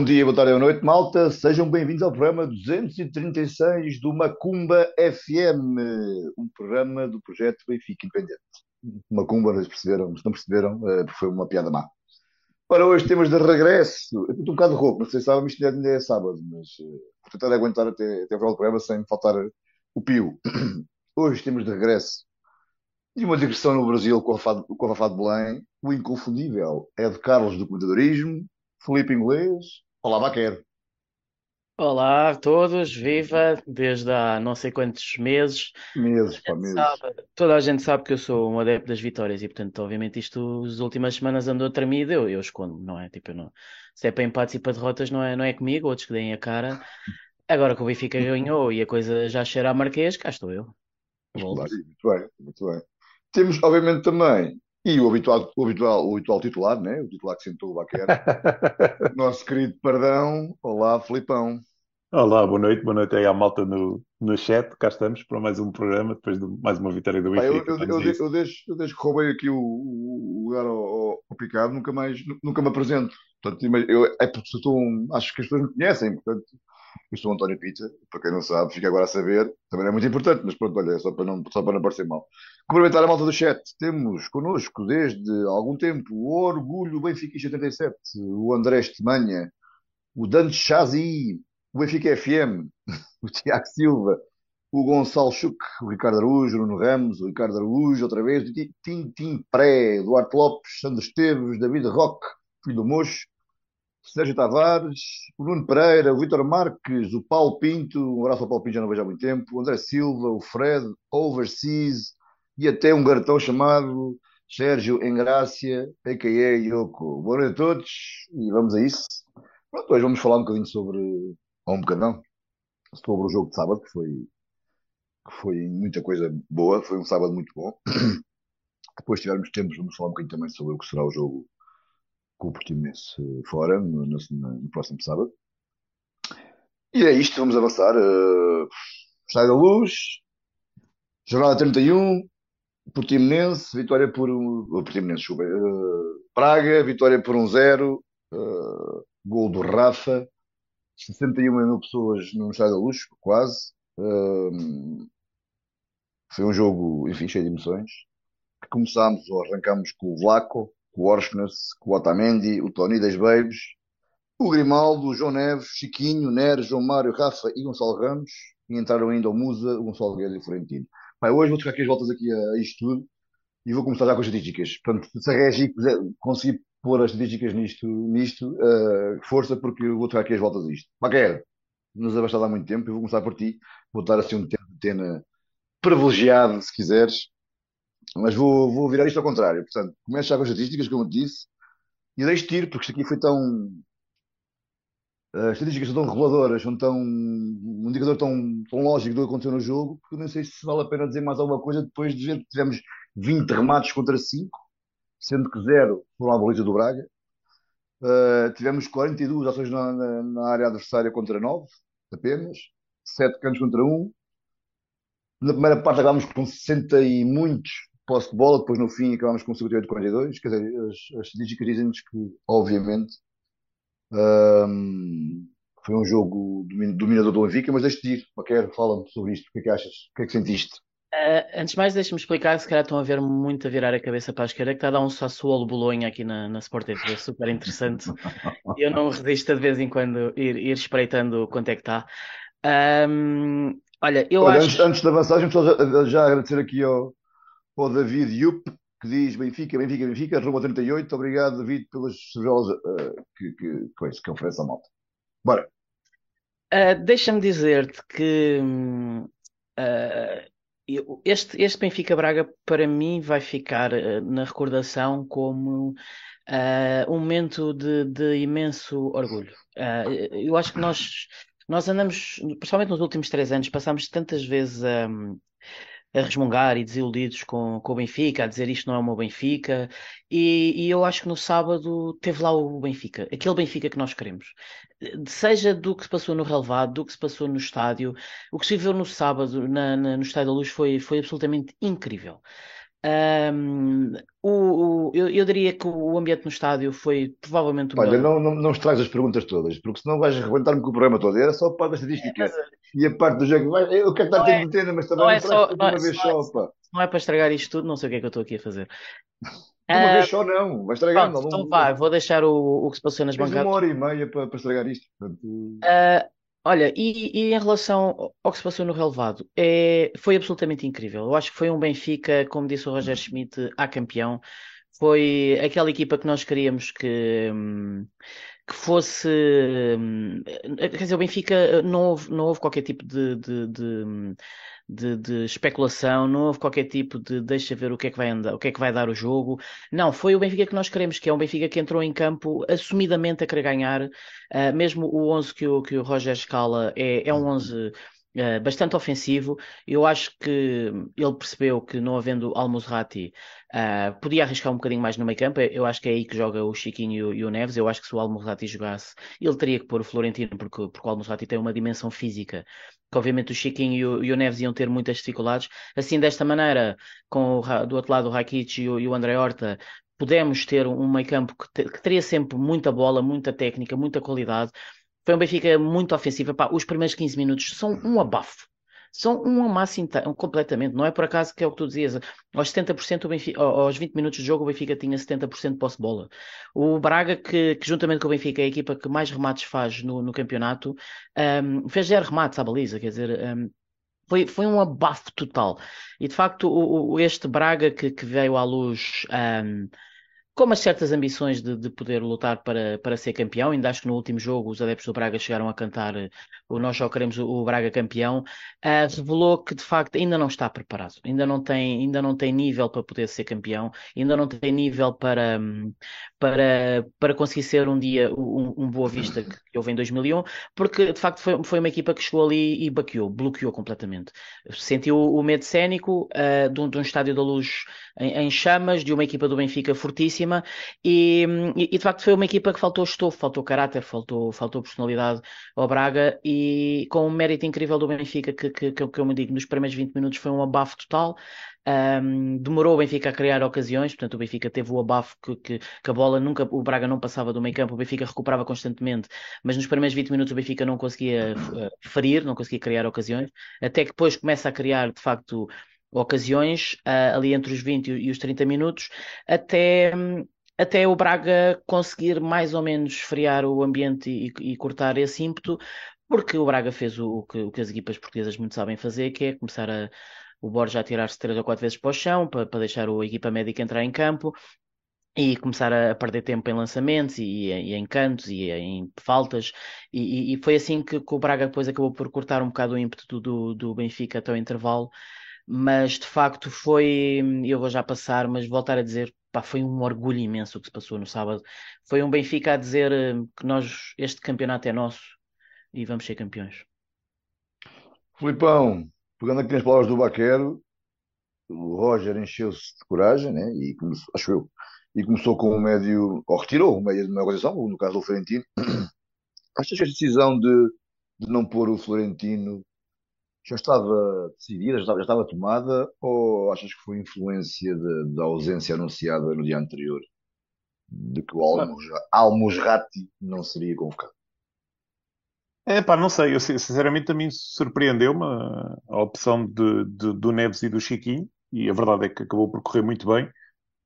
Bom dia, boa tarde, boa noite, malta. Sejam bem-vindos ao programa 236 do Macumba FM, um programa do projeto Benfica Independente. Macumba, não perceberam, não perceberam, eh, foi uma piada má. Ora, hoje temos de regresso. Eu estou um bocado rouco, não sei se sabem, isto ainda é sábado, mas vou tentar aguentar até, até o final do programa sem faltar o pio. Hoje temos de regresso de uma digressão no Brasil com a Fado de Belém, o inconfundível é de Carlos do Comentadorismo, Felipe Inglês. Olá, Baquer. Olá a todos, viva, desde há não sei quantos meses. Meses, pá, meses. Sabe, toda a gente sabe que eu sou um adepto das vitórias e, portanto, obviamente, isto as últimas semanas andou tremido, eu, eu escondo, não é? Tipo, não, se é para empates e para derrotas, não é, não é comigo, outros que deem a cara. Agora que o Benfica ganhou e a coisa já cheira a Marquês, cá estou eu. Muito bem, muito bem. Temos, obviamente, também, e o habitual, o habitual, o habitual titular, né? o titular que sentou o Baquer, o nosso querido Pardão. Olá, Filipão. Olá, boa noite, boa noite aí à malta no, no chat. Cá estamos para mais um programa, depois de mais uma vitória do eu, Benfica. eu, eu, de- isso. eu desde, eu desde que roubei aqui o, o- lugar ao, ao, ao Picado, nunca mais, nu- nunca me apresento. Portanto, eu, é porque sou um, acho que as pessoas me conhecem, portanto, eu sou o António Pita, para quem não sabe, fica agora a saber, também é muito importante, mas pronto, olha, é só para não, só para não parecer mal. Cumprimentar a malta do chat, temos connosco desde algum tempo o Orgulho Benfica 87, o André Estemanha, o Dante Chazi, o Benfica FM, o Tiago Silva, o Gonçalo Chuc, o Ricardo Araújo, o Nuno Ramos, o Ricardo Araújo, outra vez, o Ti- Tintim Pré, Duarte Lopes, Sandro Esteves, David Roque, filho do Mocho, Sérgio Tavares, o Nuno Pereira, o Vítor Marques, o Paulo Pinto, um abraço ao Paulo Pinto, já não vejo há muito tempo, o André Silva, o Fred, Overseas e até um garotão chamado Sérgio Engrácia, a.k.a. Yoko. Boa noite a todos e vamos a isso. Pronto, hoje vamos falar um bocadinho sobre, ou um bocadão, sobre o jogo de sábado, que foi, que foi muita coisa boa, foi um sábado muito bom. Depois, se tivermos tempo, vamos falar um bocadinho também sobre o que será o jogo com o Portimonense eh, fora, no, no- no próximo sábado. E é isto, vamos avançar. Uh, Sai da luz, jornada 31, Portimonense, vitória por um. oh, Portimonense, desculpa, eh, Praga, vitória por um zero, eh, gol do Rafa, 61 mil pessoas no Estádio da Luz, quase. Eh, foi um jogo, enfim, cheio de emoções. Começámos ou arrancámos com o Vlaco, com o Orsnes, com o Otamendi, o Tony das Babes, o Grimaldo, o João Neves, Chiquinho, Neres, João Mário, Rafa e Gonçalo Ramos. E entraram ainda o Musa, o Gonçalo Guedes e o Florentino. Pai, hoje vou tocar aqui as voltas aqui a, isto tudo e vou começar já com as estatísticas. Portanto, se a Regi conseguir pôr as estatísticas nisto, nisto eh, força, porque eu vou tocar aqui as voltas a isto. Maquer, nos abastado há muito tempo, eu vou começar por ti. Vou dar assim um tempo de antena privilegiado, se quiseres, mas vou, vou virar isto ao contrário. Portanto, começo já com as estatísticas, como eu te disse, e deixo-te ir, porque isto aqui foi tão. As estatísticas são tão reveladoras, são tão. um indicador tão, tão lógico do que aconteceu no jogo, que eu não sei se vale a pena dizer mais alguma coisa depois de ver que tivemos 20 remates contra 5, sendo que 0 foram à baliza do Braga. Uh, tivemos 42 ações na, na, na área adversária contra 9, apenas. 7 cantos contra 1. Na primeira parte acabámos com 60 e muitos posse de bola, depois no fim acabámos com 58 42. Quer dizer, as, as estatísticas dizem-nos que, obviamente, um, foi um jogo domin- dominador do Benfica, mas deixa-te ir. Qualquer, fala-me sobre isto. O que é que achas? O que é que sentiste? Ah, antes de mais, deixa-me explicar, se calhar estão a ver muito a virar a cabeça para a esquerda, que está a dar um Sassuolo Bolonha aqui na, na Sport TV, super interessante. Eu não resisto de vez em quando ir, ir espreitando quanto é que está. Ahm, olha, eu Olha, acho. antes, antes só já, já agradecer aqui ao, ao David Yup, que diz Benfica, Benfica, Benfica, Roma 38. Obrigado, David, pelas cervejas uh, que, que, coisa, que oferece à malta. Bora. Ah, deixa-me dizer-te que eu- este, este Benfica Braga, para mim, vai ficar na recordação como um momento de, de imenso orgulho. Eu acho que nós, nós andamos, principalmente nos últimos três anos, passámos tantas vezes a, a resmungar e desiludidos com, com o Benfica, a dizer isto não é o meu Benfica, e, e eu acho que no sábado teve lá o Benfica, aquele Benfica que nós queremos. Seja do que se passou no relevado, do que se passou no estádio, o que se viu no sábado na, na- no Estádio da Luz foi, foi absolutamente incrível. Um, o, o, eu, eu, diria que o ambiente no estádio foi provavelmente o Olha, melhor. não, não, não estragas as perguntas todas, porque senão vais arrebentar-me com o programa todo. Era só a parte da estatística. É, e a parte do jogo. Eu quero estar tendo é, mas também não, é só, não é, uma vez só, pá. Não é para estragar isto tudo, não sei o que é que eu estou aqui a fazer. Uma uh, vez só não, vai estragar. Pronto, não, então vá, vou deixar o, o que se passou nas bancadas. uma hora e meia para, para estragar isto. Portanto... Uh, olha, e, e, em relação ao que se passou no relevado, é, foi absolutamente incrível. Eu acho que foi um Benfica, como disse o Roger Schmidt, a campeão. Foi aquela equipa que nós queríamos que, hum, que fosse. Hum, quer dizer, o Benfica não houve, não houve qualquer tipo de, de, de de, de, especulação, não houve qualquer tipo de deixa ver o que é que vai andar, o que é que vai dar o jogo. Não, foi o Benfica que nós queremos, que é um Benfica que entrou em campo assumidamente a querer ganhar. Uh, mesmo o 11 que o, que o Roger escala é, é um 11 Uh, bastante ofensivo. Eu acho que ele percebeu que não havendo Almozrati uh, podia arriscar um bocadinho mais no meio campo. Eu acho que é aí que joga o Chiquinho e o, Neves. Eu acho que se o Almozrati jogasse, ele teria que pôr o Florentino, porque, porque o Almozrati tem uma dimensão física que obviamente o Chiquinho e o, e o, Neves iam ter muitas dificuldades. Assim, desta maneira, com o, do outro lado o Rakic e o, e o André Horta, pudemos ter um meio campo que, te, que teria sempre muita bola, muita técnica, muita qualidade. Foi um Benfica muito ofensivo. Epá, os primeiros 15 minutos são um abafo. São uma massa inteira, completamente. Não é por acaso que é o que tu dizias. Aos 70%, o Benfica, aos 20 minutos de jogo, o Benfica tinha 70% de posse bola. O Braga, que, que, juntamente com o Benfica é a equipa que mais remates faz no, no campeonato, um, fez zero remates à baliza. Quer dizer, um, foi, foi um abafo total. E de facto, o, o, este Braga que, que veio à luz. Um, com umas certas ambições de, de, poder lutar para, para ser campeão. Ainda acho que no último jogo os adeptos do Braga chegaram a cantar o Nós só queremos o, Braga campeão. Uh, revelou que de facto ainda não está preparado, ainda não tem, ainda não tem nível para poder ser campeão, ainda não tem nível para, para, para conseguir ser um dia um, um Boa Vista que houve em 2001, porque de facto foi, foi uma equipa que chegou ali e baqueou, bloqueou completamente. Sentiu o medo cénico uh, de, um, de um estádio da luz em, em chamas, de uma equipa do Benfica fortíssima e, e, de facto foi uma equipa que faltou estofo, faltou caráter, faltou, faltou personalidade ao Braga e com um mérito incrível do Benfica, que, que, que, que eu me digo, nos primeiros 20 minutos foi um abafo total. Um, demorou o Benfica a criar ocasiões, portanto o Benfica teve o abafo que, que, que, a bola nunca, o Braga não passava do meio campo, o Benfica recuperava constantemente, mas nos primeiros 20 minutos o Benfica não conseguia uh, ferir, não conseguia criar ocasiões, até que depois começa a criar de facto ocasiões, uh, ali entre os 20 e os 30 minutos, até, até o Braga conseguir mais ou menos esfriar o ambiente e, e cortar esse ímpeto, porque o Braga fez o, o, que, o, que, as equipas portuguesas muito sabem fazer, que é começar a, o Borja a tirar-se três ou quatro vezes para o chão, para, para deixar a equipa médica entrar em campo, e começar a perder tempo em lançamentos e, e em cantos e em faltas. E, e foi assim que, que, o Braga depois acabou por cortar um bocado o ímpeto do, do Benfica até o intervalo mas de facto foi, eu vou já passar, mas voltar a dizer, pá, foi um orgulho imenso o que se passou no sábado. Foi um Benfica a dizer eh, que nós, este campeonato é nosso e vamos ser campeões. Filipão, pegando aqui nas palavras do Baquero, o Roger encheu-se de coragem, né? E começou, acho eu, e começou com o médio, ou retirou o médio de uma organização, no caso do Florentino. Achas que a decisão de, de não pôr o Florentino já estava decidida, já estava, já estava tomada, ou achas que foi influência de, da ausência anunciada no dia anterior de que o Almusrati não seria convocado? É pá, não sei, eu sinceramente também surpreendeu-me a, a opção de, de, do Neves e do Chiquinho, e a verdade é que acabou por correr muito bem.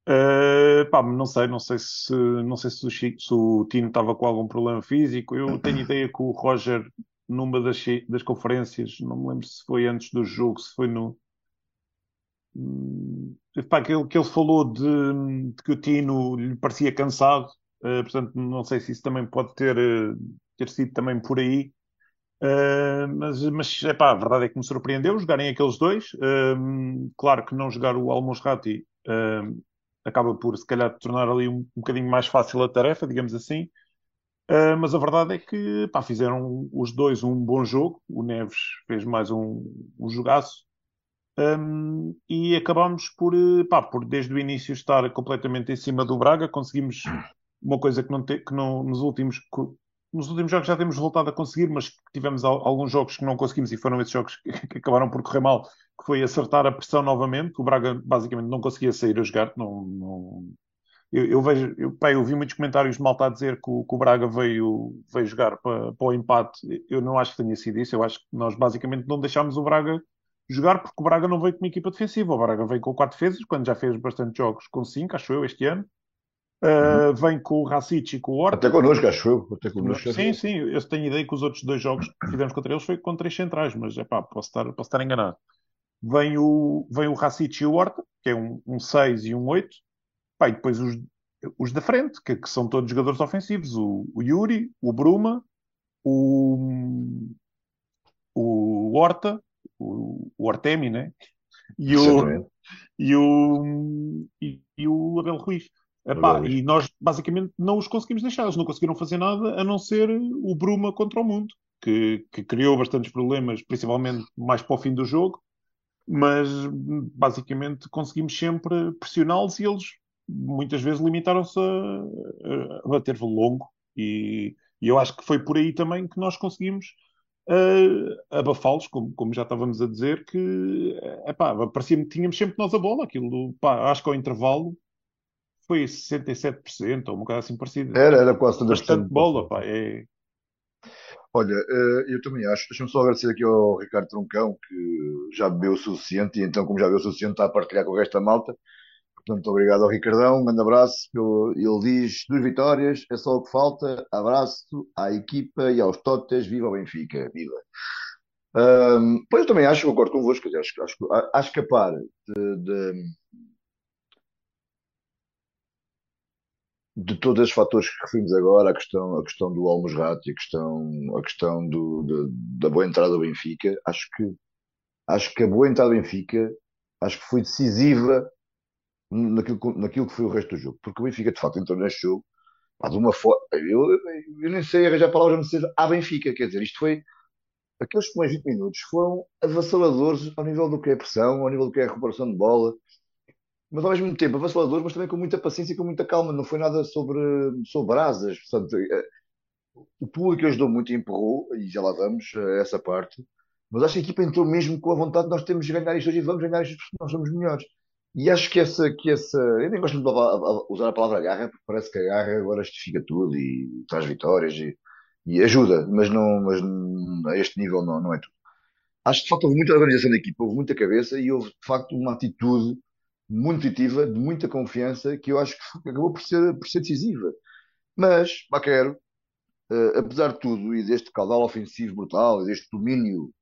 Uh, pá, não sei, não sei se não sei se o, Chico, se o Tino estava com algum problema físico. Eu tenho ideia que o Roger numa das, das conferências, não me lembro se foi antes do jogo, se foi no. Hum, pá, que, ele, que ele falou de, de, que o Tino lhe parecia cansado, uh, portanto, não sei se isso também pode ter, uh, ter sido também por aí. Uh, mas, mas epá, a verdade é que me surpreendeu jogarem aqueles dois. claro que não jogar o Almosrati acaba por, se calhar, tornar ali um, um bocadinho mais fácil a tarefa, digamos assim. Uh, mas a verdade é que pá, fizeram os dois um bom jogo. O Neves fez mais um, um jogaço. Um, e acabamos por, eh, pá, por, desde o início, estar completamente em cima do Braga. Conseguimos uma coisa que, não te, que não, nos últimos nos últimos jogos já temos voltado a conseguir, mas tivemos alguns jogos que não conseguimos e foram esses jogos que, que acabaram por correr mal, que foi acertar a pressão novamente. O Braga basicamente não conseguia sair a jogar, não, não... Eu, eu, vejo, eu, pá, eu vi muitos comentários de malta a dizer que o, que o Braga veio, veio jogar para, para o empate. Eu não acho que tenha sido isso. Eu acho que nós basicamente não deixámos o Braga jogar porque o Braga não veio com uma equipa defensiva. O Braga veio com quatro defesas, quando já fez bastante jogos com cinco, acho eu, este ano. Uh, uhum. Vem com o Racic e com o Horta. Até connosco, acho eu. Até connosco, sim, sim. Eu tenho ideia que os outros dois jogos que fizemos contra eles foi com três centrais, mas é pá, posso estar, posso estar enganado. Vem o, vem o Racic e o Horta, que é um, um 6 e um 8. Pá, e depois os, os da frente, que, que são todos jogadores ofensivos. O, o Yuri, o Bruma, o, o Horta, o, o Artemi, né? E o, e o, e, e, o Abel Ruiz. Epá, e nós basicamente não os conseguimos deixar, eles não conseguiram fazer nada a não ser o Bruma contra o mundo, que, que criou bastantes problemas, principalmente mais para o fim do jogo, mas basicamente conseguimos sempre pressioná-los e eles muitas vezes limitaram-se a, a bater longo e, e eu acho que foi por aí também que nós conseguimos uh, abafá-los, como, como já estávamos a dizer, que epá, parecia que tínhamos sempre nós a bola. Aquilo, pá, acho que ao intervalo foi 67%, ou uma coisa assim parecida. Era, era quase toda Bastante bola, pá. É... Olha, eh, eu também acho. Deixa-me só agradecer aqui ao Ricardo Troncão, que já bebeu o suficiente, e então, como já bebeu o suficiente, está a partilhar com o resto da malta. Portanto, obrigado ao Ricardão, um grande abraço. Ele diz: duas vitórias, é só o que falta. Abraço à equipa e aos Totes. Viva o Benfica, viva. Um, pois eu também acho, concordo convosco, acho, acho, acho capaz de, de, de todos os fatores que referimos agora, a questão, a questão do Almosrato e a questão, a questão do, de, da boa entrada do Benfica, acho que, acho que a boa entrada do Benfica acho que foi decisiva naquilo, naquilo que foi o resto do jogo. Porque o Benfica, de facto, entrou neste jogo pá, de uma forma. Eu, eu, nem sei arranjar palavras, sei a Benfica. Quer dizer, isto foi. Aqueles primeiros 20 minutos foram avassaladores ao nível do que é pressão, ao nível do que é recuperação de bola, mas ao mesmo tempo avassaladores, mas também com muita paciência e com muita calma. Não foi nada sobre, sobre brasas. Portanto, eh, o público ajudou muito e empurrou, e já lá vamos a essa parte. Mas acho que a equipa entrou mesmo com a vontade de nós temos de ganhar isto hoje e vamos ganhar isto porque nós somos melhores. E acho que essa, que essa. Eu nem gosto de usar a palavra garra, porque parece que a garra agora justifica tudo e traz vitórias e, e ajuda, mas, não, mas a este nível não, não é tudo. Acho que de facto houve muita organização da equipa, houve muita cabeça e houve de facto uma atitude muito positiva, de muita confiança, que eu acho que acabou por ser, por ser decisiva. Mas, quero uh, apesar de tudo e deste caudal ofensivo brutal e deste domínio,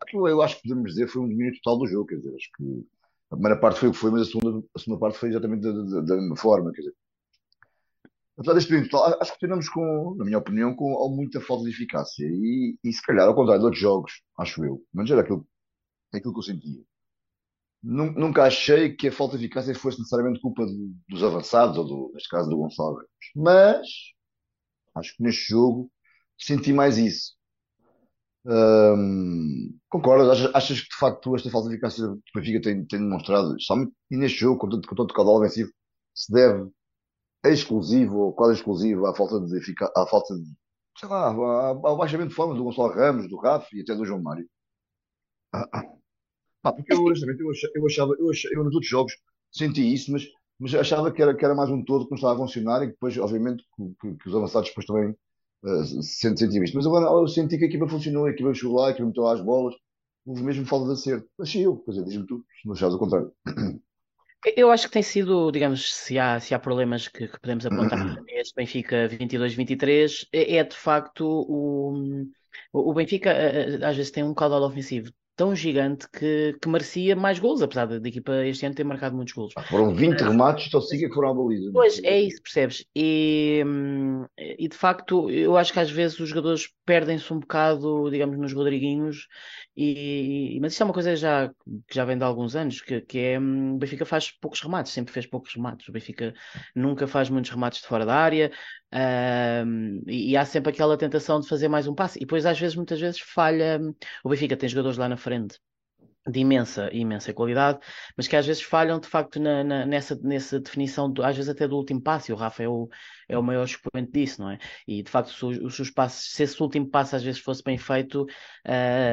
aquilo eu acho que podemos dizer foi um domínio total do jogo, quer dizer, acho que a primeira parte foi o que foi, mas a segunda, a segunda parte foi exatamente da, da, da mesma forma. Quer dizer, apesar deste período acho que terminamos com, na minha opinião, com muita falta de eficácia. E, e se calhar, ao contrário de outros jogos, acho eu, mas era aquilo, aquilo que eu sentia. Nunca achei que a falta de eficácia fosse necessariamente culpa de, dos avançados, ou do, neste caso do Gonçalo Mas acho que neste jogo senti mais isso. Hum, concordas? Achas, achas, que de facto esta falta de eficácia do Benfica tem, tem demonstrado, e neste jogo, com tanto, com tanto caudal ofensivo, se deve exclusivo ou quase exclusivo à falta de eficácia, à falta de, sei lá, ao baixamento de forma do Gonçalo Ramos, do Rafa e até do João Mário? Ah, ah. Ah, porque eu, honestamente, eu achava, eu, achava, eu, achava, eu nos outros jogos senti isso, mas, mas achava que era, que era mais um todo que não estava a funcionar e que depois, obviamente, que, que os avançados depois também uh, sentiam isto. Mas agora eu senti que a equipa funcionou, a equipa chegou lá, a equipa meteu lá as bolas, houve mesmo falta de acerto. Achei eu, quer dizer, diz-me tu, se não achares o contrário. Eu acho que tem sido, digamos, se há, se há problemas que, que podemos apontar este Benfica 22-23, é, é, de facto o, o Benfica eh, eh, às vezes tem um caudal ofensivo tão gigante que, que merecia mais gols, apesar da equipa este ano ter marcado muitos gols. Ah, foram 20 remates, só siga que foram à baliza. Pois, é isso, percebes? E, e de facto, eu acho que às vezes os jogadores perdem-se um bocado, digamos, nos Rodriguinhos, e, mas isto é uma coisa já, que já vem de alguns anos, que, que é hum, o Benfica faz poucos remates, sempre fez poucos remates. O Benfica nunca faz muitos remates de fora da área, um, e, e, há sempre aquela tentação de fazer mais um passe. E depois, às vezes, muitas vezes, falha. O Benfica tem jogadores lá na frente de imensa, imensa qualidade, mas que às vezes falham de facto na, na, nessa, nessa definição, do, às vezes até do último passo, e o Rafa é o, é o maior expoente disso, não é? E de facto, se os, os passos, se esse último passo às vezes fosse bem feito,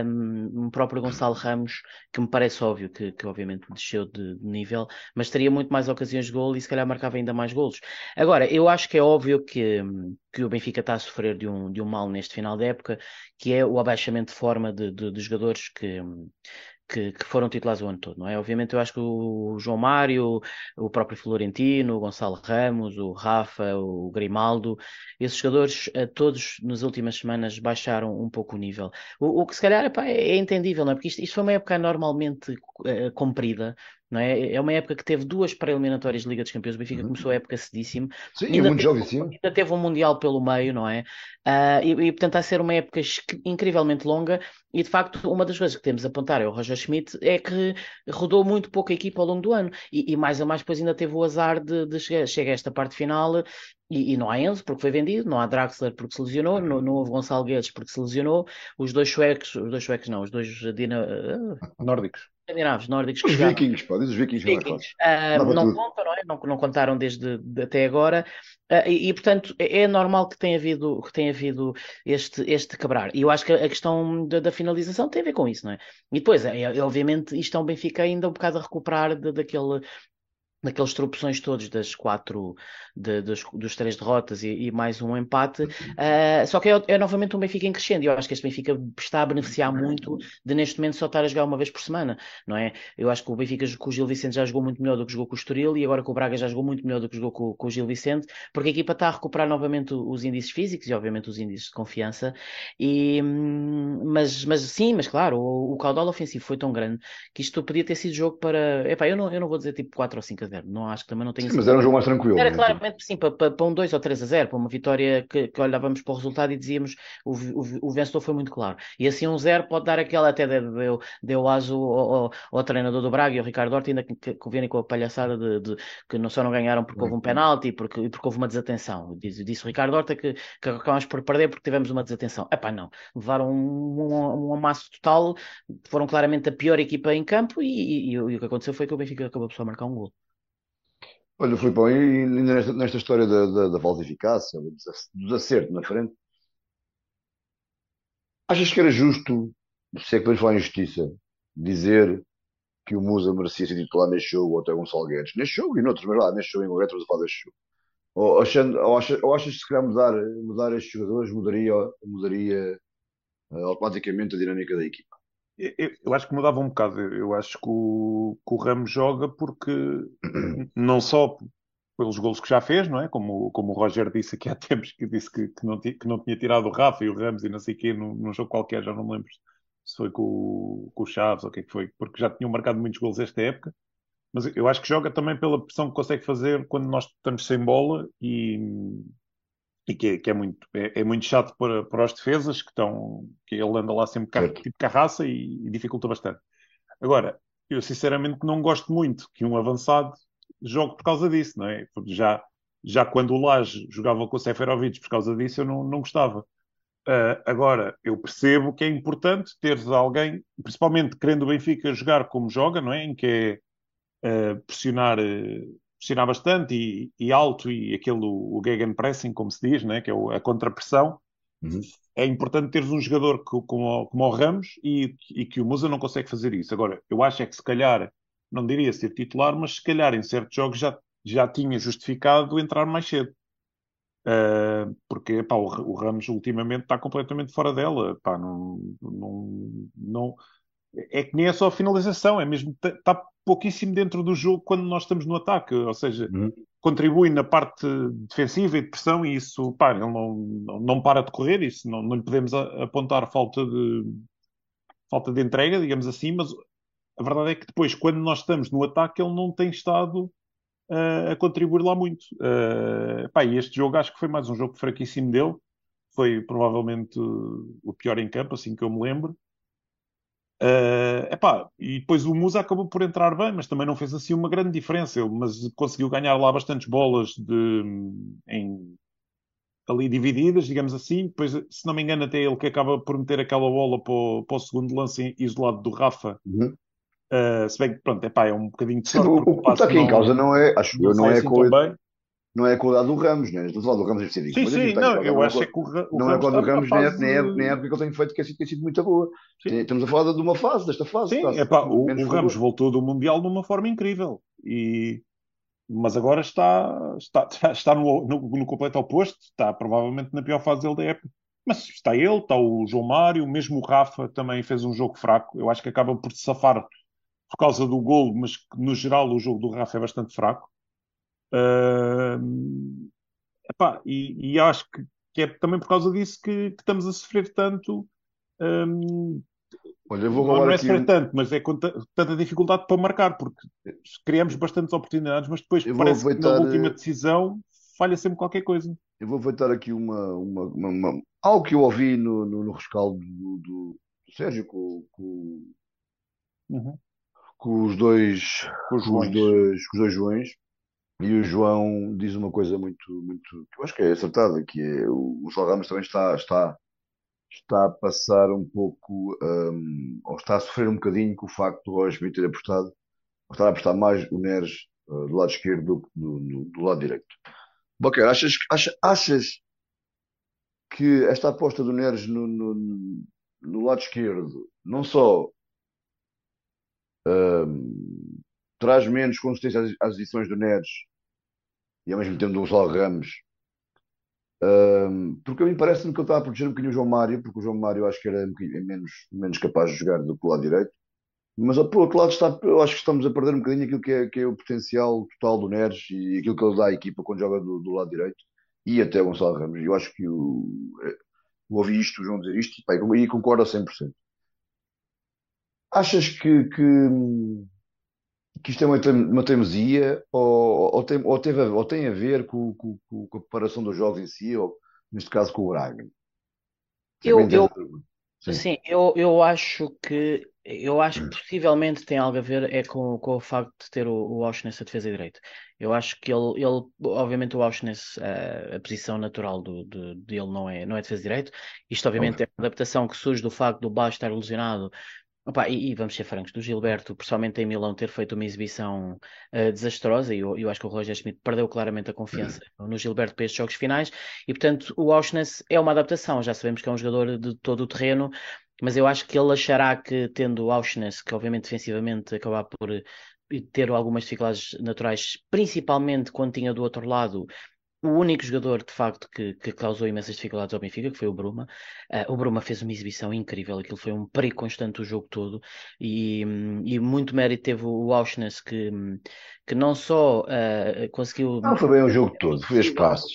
um, o próprio Gonçalo Ramos, que me parece óbvio que, que obviamente desceu de, de, nível, mas teria muito mais ocasiões de gol e se calhar marcava ainda mais golos. Agora, eu acho que é óbvio que, que o Benfica está a sofrer de um, de um mal neste final da época, que é o abaixamento de forma de, de, de jogadores que que, que, foram titulares o ano todo, não é? Obviamente eu acho que o João Mário, o próprio Florentino, o Gonçalo Ramos, o Rafa, o Grimaldo, esses jogadores eh, todos nas últimas semanas baixaram um pouco o nível. O, o que se calhar epá, é, é entendível, não é? Porque isto, isto foi uma época normalmente uh, comprida, não é? É uma época que teve duas pré-eliminatórias de Liga dos Campeões. O Benfica uhum. começou a época cedíssimo. Sim, ainda muito sim. Ainda teve um Mundial pelo meio, não é? Uh, e, e, portanto, a ser uma época incrivelmente longa. E de facto, uma das coisas que temos a apontar é o Roger Schmidt é que rodou muito pouco a equipa ao longo do ano. E, e mais a mais, depois ainda teve o azar de, de chegar, chegar a esta parte final e, e, não há Enzo porque foi vendido, não há Draxler porque se lesionou, não, não houve Gonçalo Guedes porque se lesionou, os dois suecos, os dois suecos não, os dois dina, uh, nórdicos escandinavos, nórdicos os vikings, pá, diz os vikings, vikings. Uh, não contam, não é? Não, não contaram desde de, até agora uh, e, e, portanto é, é normal que tenha havido, que tenha havido este, este quebrar e eu acho que a questão da, da finalização tem a ver com isso, não é? E depois, é, é, obviamente, isto é um Benfica ainda um bocado a recuperar de, daquele naqueles tropeções todos das quatro, de, dos, dos, três derrotas e, e, mais um empate, uh, só que é, é, novamente um Benfica em crescendo, e eu acho que este Benfica está a beneficiar muito de neste momento só estar a jogar uma vez por semana, não é? Eu acho que o Benfica com o Gil Vicente já jogou muito melhor do que jogou com o Estoril, e agora com o Braga já jogou muito melhor do que jogou com, com o Gil Vicente, porque a equipa está a recuperar novamente os índices físicos e obviamente os índices de confiança, e, hum, mas, mas sim, mas claro, o, o caudal ofensivo foi tão grande que isto podia ter sido jogo para, epá, eu não, eu não vou dizer tipo 4 ou 5 a 0, não acho que também não tenha sim, Mas era um jogo mais tranquilo. Era claramente sim, para, para, um 2 ou 3 a 0, para uma vitória que, que olhávamos para o resultado e dizíamos o, o, o vencedor foi muito claro. E assim um 0 pode dar aquela, até deu, deu aso ao, ao, ao, treinador do Braga e ao Ricardo Horta, ainda que, que, que com a palhaçada de, de, que não só não ganharam porque houve um penalti e porque, porque houve uma desatenção. Disse, disse o Ricardo Horta que, que acabámos por perder porque tivemos uma desatenção. Epá, não. Levaram um, um, um amasso total, foram claramente a pior equipa em campo e, e, e, e o que aconteceu foi que o Benfica acabou por só marcar um gol. Olha, Filipão, e ainda nesta, nesta história da, da, da de eficácia, dos acertos na frente, achas que era justo, se é que podemos falar em justiça, dizer que o Musa merecia ser titular neste jogo ou até Gonçalo Guedes? Neste jogo e noutros, mas lá, neste jogo em concreto, estamos falar deste jogo. Ou, achando, ou, achas, ou achas que se calhar mudar, mudar estes jogadores mudaria, mudaria uh, automaticamente a dinâmica da equipa? Eu, eu, acho que mudava um bocado. Eu acho que o, que o Ramos joga porque não só pelos golos que já fez, não é? Como, como o Roger disse aqui há tempos, que disse que, que, não, que não tinha tirado o Rafa e o Ramos e não sei o quê num, num jogo qualquer, já não me lembro se foi com, com o Chaves ou o que é que foi, porque já tinham marcado muitos golos esta época. Mas eu acho que joga também pela pressão que consegue fazer quando nós estamos sem bola e, e que, é, que é muito, é, é, muito chato para, para os defesas que estão, que ele anda lá sempre car, tipo carraça e, e, dificulta bastante. Agora, eu sinceramente não gosto muito que um avançado jogue por causa disso, não é? Porque já, já quando o Laje jogava com o Seferovic por causa disso, eu não, não gostava. Uh, agora, eu percebo que é importante teres alguém, principalmente querendo o Benfica jogar como joga, não é? Em que é uh, pressionar uh, pressionar bastante e, e, alto e aquele o gegenpressing, como se diz, né, que é a contrapressão. Uhum. É importante teres um jogador que, como, como o Ramos e, e, que o Musa não consegue fazer isso. Agora, eu acho é que se calhar, não diria ser titular, mas se calhar em certos jogos já, já tinha justificado entrar mais cedo. Uh, porque pá, o, o, Ramos ultimamente está completamente fora dela. Pá, não, não, não, é que nem é só a finalização, é mesmo está pouquíssimo dentro do jogo quando nós estamos no ataque, ou seja, uhum. contribui na parte defensiva e de pressão e isso, pá, ele não, não para de correr, isso não, não lhe podemos apontar falta de falta de entrega, digamos assim, mas a verdade é que depois, quando nós estamos no ataque, ele não tem estado uh, a contribuir lá muito. Uh, pá, e este jogo acho que foi mais um jogo fraquíssimo dele, foi provavelmente o pior em campo, assim que eu me lembro. Uh, epá, e depois o Musa acabou por entrar bem, mas também não fez assim uma grande diferença. Ele, mas conseguiu ganhar lá bastantes bolas de, em, ali divididas, digamos assim. Depois, se não me engano, até ele que acaba por meter aquela bola para o, para o segundo lance isolado do Rafa, uhum. Uh, se bem que, pronto, epá, é um bocadinho de Sim, sorte. o, porque o que está aqui em causa não é, acho eu, não sai é, assim bem. Não é a qualidade do Ramos, né? Estou a falar do Ramos específico. Sim, sim, não, eu é acho é que o, Ra- o não é Ramos quando o está numa Ramos, nem é, fase... nem, é, nem é porque ele tem feito que tem sido, muito boa. Estamos a falar de uma fase, desta fase. Sim, está epá, o, Ramos voltou do Mundial de uma forma incrível. E, mas agora está, está, está no, no, no completo oposto. Está provavelmente na pior fase dele da época. Mas está ele, está o João Mário, mesmo o Rafa também fez um jogo fraco. Eu acho que acaba por se safar por causa do golo, mas que, no geral o jogo do Rafa é bastante fraco. Ahm, epá, e, e acho que, que é também por causa disso que, que estamos a sofrer tanto. ahm, Olha, eu vou não, não roubar é aqui. sofrer um- tanto, mas é com ta- tanta dificuldade para marcar, porque criamos bastantes oportunidades, mas depois parece que na aproveitar, última eh, decisão falha sempre qualquer coisa. Eu vou aproveitar aqui uma, uma, uma- uma- algo que eu ouvi no, no, no rescaldo do, do- Sérgio com, com, Uhum. com os dois Com os com os dois, com os dois Joões e o João diz uma coisa muito, muito que eu acho que é acertada, que é o, João Ramos também está, está, está a passar um pouco, hum, ou está a sofrer um bocadinho com o facto do Roger ter apostado, ou estar a apostar mais o Neres eh, do lado esquerdo do que do, do, do lado direito. Boquer, achas, achas, achas que esta aposta do Neres no, no, no lado esquerdo não só hum, traz menos consistência às, às edições do Neres e ao mesmo tempo do Gonçalo Ramos, hum, porque a mim parece-me que ele está a proteger um bocadinho o João Mário, porque o João Mário acho que era um menos, menos capaz de jogar do que o lado direito. Mas por outro lado, está, eu acho que estamos a perder um bocadinho aquilo que é, que é o potencial total do Neres e aquilo que ele dá à equipa quando joga do, do lado direito e até o Gonçalo Ramos. Eu acho que o, eu ouvi isto, o João dizer isto, e, pá, e concordo a 100%. Achas que, que, que isto é uma, uma teimosia ou, ou, tem, ou, teve, a- ou tem a ver com, com, com a preparação dos jogos em si, ou neste caso com o Braga? É Eu, eu, pergunta. Sim. sim, eu, eu acho que eu acho que possivelmente tem algo a ver é com, com o facto de ter o, o Auschwitz a defesa direito. Eu acho que ele, ele obviamente o Auschwitz, a, a posição natural do, de- dele não é, não é defesa direito. Isto obviamente é uma adaptação que surge do facto do Baixo estar lesionado. Opa, e, e vamos ser francos, do Gilberto, principalmente em Milão, ter feito uma exibição eh, desastrosa, e eu, eu acho que o Roger Schmidt perdeu claramente a confiança no Gilberto para estes jogos finais, e portanto o Auschwitz é uma adaptação, já sabemos que é um jogador de todo o terreno, mas eu acho que ele achará que tendo o Auschwitz, que obviamente defensivamente acabar por eh, ter algumas dificuldades naturais, principalmente quando tinha do outro lado o único jogador, de facto, que, que causou imensas dificuldades ao Benfica, que foi o Bruma. Uh, o Bruma fez uma exibição incrível, aquilo foi um perigo constante o jogo todo, e, e muito mérito teve o Auschwitz, que, que não só uh, conseguiu Não foi bem o jogo todo, foi as passos.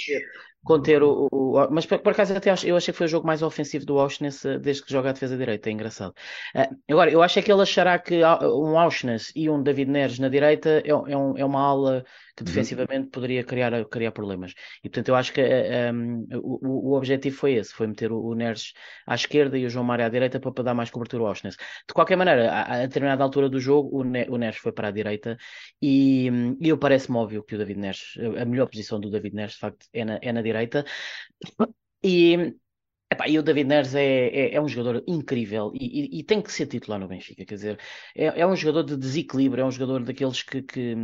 conter o, o- mas por, por acaso até acho, eu achei que foi o jogo mais ofensivo do Auschwitz eh, desde que joga a defesa direita, é engraçado. Eh, agora, eu acho é que ele achará que há um Auschwitz e um David Neres na direita é, é, um- é uma ala que defensivamente poderia criar, criar problemas. E portanto eu acho que eh, um, o, o- objetivo foi esse, foi meter o, o Neres à esquerda e o João Mário à direita para, para dar mais cobertura ao Auschwitz. De qualquer maneira, a, a determinada altura do jogo, o, Ne- o Neres foi para a direita e, hum, e eu parece-me óbvio que o David Neres, a melhor posição do David Neres, de facto, é na, é na direita. E, epá, e o David Neres é, é, é um jogador incrível e, e- e tem que ser titular no Benfica. Quer dizer, é, é um jogador de desequilíbrio, é um jogador daqueles que, que,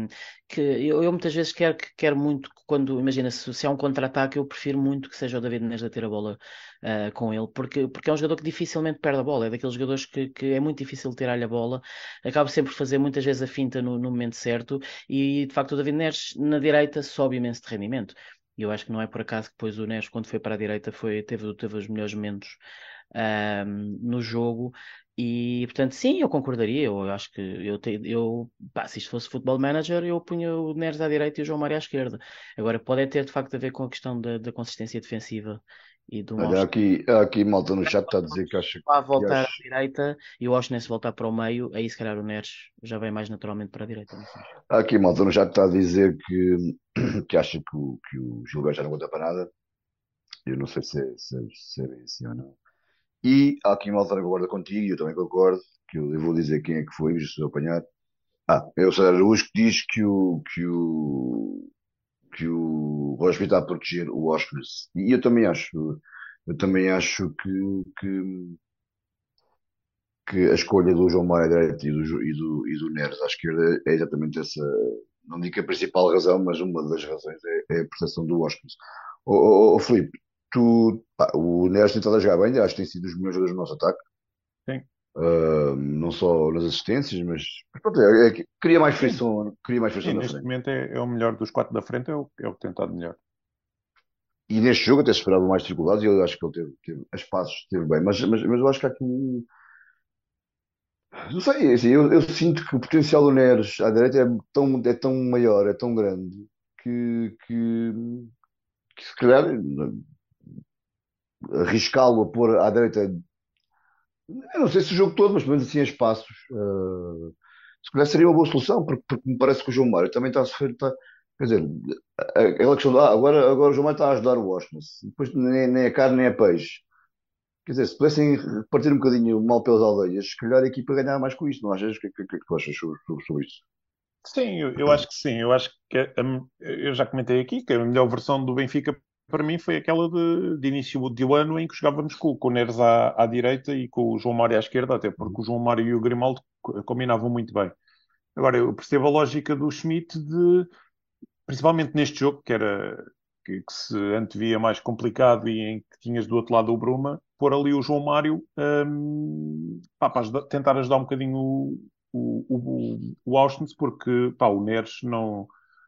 que eu, eu muitas vezes quero, quero muito, quando, imagina, se, se é um contra-ataque, eu prefiro muito que seja o David Neres a ter a bola ah, com ele, porque, porque é um jogador que dificilmente perde a bola, é daqueles jogadores que, que é muito difícil tirar-lhe a bola, acaba sempre por fazer muitas vezes a finta no, no momento certo e de facto o David Neres na direita sobe imenso de rendimento. E eu acho que não é por acaso que depois o Neres, quando foi para a direita, foi, teve, teve os melhores momentos ahm, no jogo. E portanto, sim, eu concordaria. Eu acho que eu, te, eu pá, se isto fosse futebol manager, eu punha o Neres à direita e o João Mário à esquerda. Agora, pode é ter de facto a ver com a questão da, da consistência defensiva e do Olha, aqui, aqui malta no chat está a dizer que acha a que voltar acho- à direita e o Auschwitz voltar para o meio, aí se calhar o Neres já vem mais naturalmente para a direita. Não sei. Há aqui malta no chat está a dizer que, que acha que o, que o Gilberto já não conta para nada. Eu não sei se é, se é, se é bem assim ou não. E há aqui malta que concorda contigo, e eu também concordo, que eu, eu vou dizer quem é que foi, se eu apanhar. Ah, é o Sérgio Araújo que diz que o, que o, que o Roger está a proteger o Auschwitz. E eu também acho, eu também acho que, que, que a escolha do João Maia à direita e do, e do, e do Neres à esquerda é exatamente essa, não digo a principal razão, mas uma das razões é, é a percepção do Oscars. Ô, ô, ô Filipe, tu, pá, o Neres tem estado a jogar bem, acho que tem sido os melhores jogadores do nosso ataque. Sim. Uh, não só nas assistências, mas, mas pronto, é, é, queria mais frição, queria mais frição Sim, neste momento é, é, o melhor dos quatro da frente, é o, é o que tem estado melhor. E neste jogo até se esperava mais dificuldades e eu acho que ele teve, teve as passos, teve bem, mas, mas, mas eu acho que há aqui um, não sei, assim, eu, eu sinto que o potencial do Neres à direita é tão, é tão maior, é tão grande, que, que, que se calhar arriscá-lo a pôr à direita, eu não sei se o jogo todo, mas pelo menos assim a espaços, uh, se calhar seria uma boa solução, porque, porque, me parece que o João Mário também está a sofrer, está, quer dizer, aquela questão de ah, agora, agora o João Mário está a ajudar o Washington, depois nem, nem é carne nem é peixe. Quer dizer, se pudessem repartir um bocadinho mal pelas aldeias, se calhar a equipa ganhava mais com isto, não achas? O que, que, que, tu achas sobre, sobre isso? Sim, eu, eu, acho que sim. Eu acho que a, eu já comentei aqui que a melhor versão do Benfica para mim foi aquela de, de início de ano em que jogávamos com, com o Neres à, à, direita e com o João Mário à esquerda, até porque o João Mário e o Grimaldo combinavam muito bem. Agora, eu percebo a lógica do Schmidt de, principalmente neste jogo, que era que, que se antevia mais complicado e em que tinhas do outro lado o Bruma, pôr ali o João Mário um, pá, para ajudar, tentar ajudar um bocadinho o, o, o, o Austin, porque pá, o Neres não,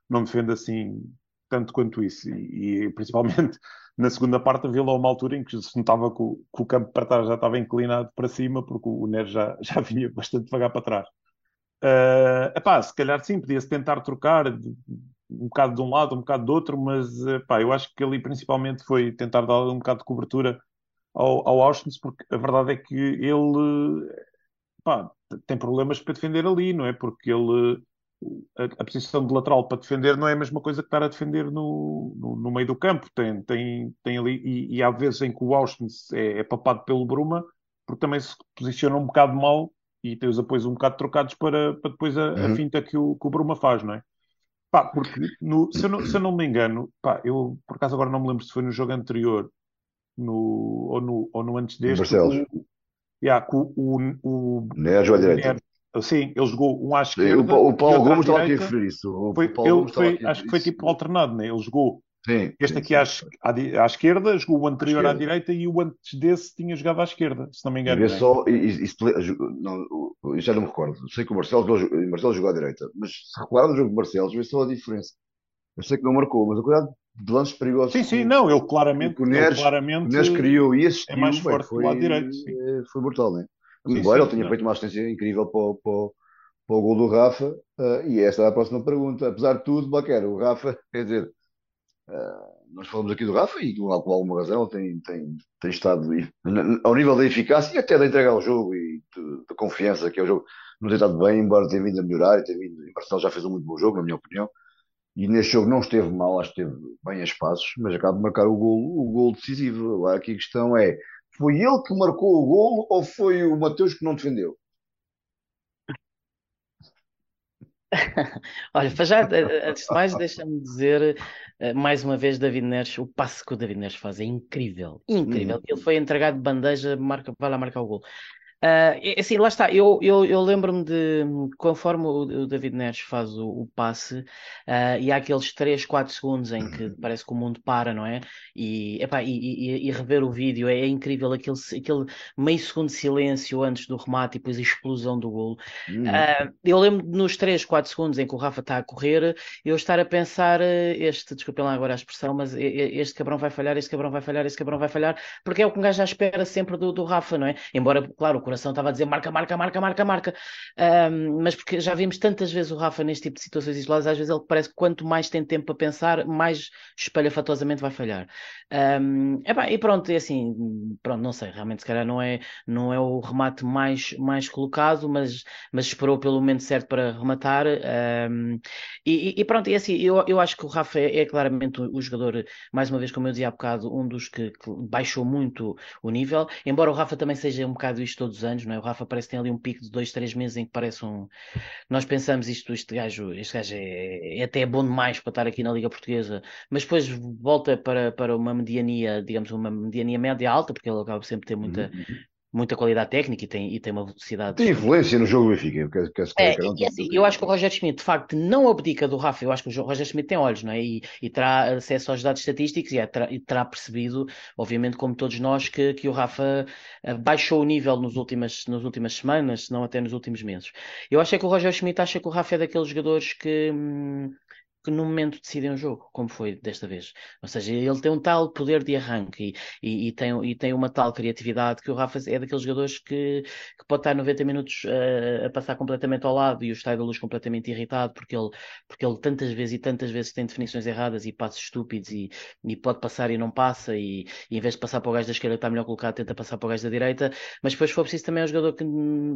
não defende assim tanto quanto isso. E, e principalmente na segunda parte havia lá uma altura em que se notava que o, que o campo para trás já estava inclinado para cima, porque o, Neres já, já vinha bastante devagar para trás. Uh, epá, se calhar sim, podia-se tentar trocar um bocado de um lado, um bocado do outro, mas epá, eu acho que ali principalmente foi tentar dar um bocado de cobertura ao, ao Auschwitz, porque a verdade é que ele pá, tem problemas para defender ali, não é? Porque ele a, a, posição de lateral para defender não é a mesma coisa que estar a defender no, no, no meio do campo. Tem, tem, tem ali, e, e há vezes em que o Auschwitz é, é, papado pelo Bruma, porque também se posiciona um bocado mal e tem os apoios um bocado trocados para, para depois a, uhum. a finta que o, que o Bruma faz, não é? Pá, porque no, se, eu não, se eu não me engano, pá, eu por acaso agora não me lembro se foi no jogo anterior no, ou, no, ou no antes deste. Barcelos. O, yeah, o, o, o, Neres à direita. Sim, ele jogou um à esquerda. O, o Paulo Gomes estava aqui a referir isso. O foi, ele foi, acho que foi tipo alternado, né? Ele jogou Sim, este sim, aqui à, à, esquerda, jogou o anterior à, à, direita e o antes desse tinha jogado à esquerda, se não me engano. É só, e, não, já não me recordo. Sei que o Marcelo, o Marcelo jogou à direita, mas se recuar no jogo do Marcelo, vê só a diferença. Eu sei que não marcou, mas a quantidade de lances perigosos. Sim, sim, não, ele claramente. O Neres, claramente, o Neres criou e assistiu. É mais forte foi, do lado direito. Sim. Eh, foi brutal, né? Embora ele tenha feito uma assistência incrível para, para, para o gol do Rafa, uh, e esta é a próxima pergunta. Apesar de tudo, Baquer, o Rafa, quer dizer, uh, nós falamos aqui do Rafa e por alguma razão tem, tem, tem estado ao nível da eficácia e até da entrega ao jogo e da confiança que é o jogo. Não tem estado bem, embora tenha vindo a melhorar e tenha vindo, em Barcelona já fez um muito bom jogo, na minha opinião. E neste jogo não esteve mal, acho que esteve bem a espaços, mas acaba de marcar o gol, o gol decisivo. Agora aqui a questão é: foi ele que marcou o gol ou foi o Mateus que não defendeu? Olha, para já, antes de mais, deixa-me dizer eh, mais uma vez, David Neres, o passe que o David Neres faz é incrível, incrível. Uhum. Ele foi entregado de bandeja, marca, vai lá marcar o gol. Uh, assim, lá está, eu, eu, eu lembro-me de, conforme o, David Neres faz o, o passe, uh, e há aqueles 3, 4 segundos em que parece que o mundo para, não é? E, epá, e, e, e rever o vídeo é, é, incrível, aquele, aquele meio segundo de silêncio antes do remate e depois a explosão do golo. Uh, eu lembro nos 3, 4 segundos em que o Rafa está a correr, eu estar a pensar, este, desculpem lá agora a expressão, mas este cabrão vai falhar, este cabrão vai falhar, este cabrão vai falhar, porque é o que um gajo já espera sempre do, do Rafa, não é? Embora, claro, coração estava a dizer marca, marca, marca, marca, marca. Um, mas porque já vimos tantas vezes o Rafa neste tipo de situações isoladas, às vezes ele parece que quanto mais tem tempo para pensar, mais espalhafatosamente vai falhar. Um, epá, e pronto, é assim, pronto, não sei, realmente se calhar não é, não é o remate mais, mais colocado, mas, mas esperou pelo momento certo para rematar. Um, e, e, pronto, e assim, eu, eu acho que o Rafa é, é, claramente o, o jogador, mais uma vez, como eu dizia há bocado, um dos que, que baixou muito o nível, embora o Rafa também seja um bocado isto todos os anos, não é? O Rafa parece que tem ali um pico de dois, três meses em que parece um. Nós pensamos isto, este gajo, este gajo é, é até bom demais para estar aqui na Liga Portuguesa, mas depois volta para, para uma mediania, digamos, uma mediania média alta, porque ele acaba sempre ter muita. Uhum. Muita qualidade técnica e tem, e tem uma velocidade. Tem influência no jogo do Benfica. Quer, quer, é, e, assim, eu acho que o Roger Schmidt, de facto, não abdica do Rafa. Eu acho que o Roger Schmidt tem olhos, não é? E, e terá acesso aos dados estatísticos e, é, terá, e, terá, percebido, obviamente, como todos nós, que, que o Rafa eh, baixou o nível nos últimas, nas últimas semanas, se não até nos últimos meses. Eu acho é que o Roger Schmidt acha que o Rafa é daqueles jogadores que. Hum, que no momento decidem o jogo, como foi desta vez. Ou seja, ele tem um tal poder de arranque e, e, e tem, e tem uma tal criatividade que o Rafa é daqueles jogadores que, que pode estar 90 minutos uh, a passar completamente ao lado e o estádio da luz completamente irritado porque ele, porque ele tantas vezes e tantas vezes tem definições erradas e passos estúpidos e, e pode passar e não passa e, e, em vez de passar para o gajo da esquerda está melhor colocado, tenta passar para o gajo da direita, mas depois for preciso também é um jogador que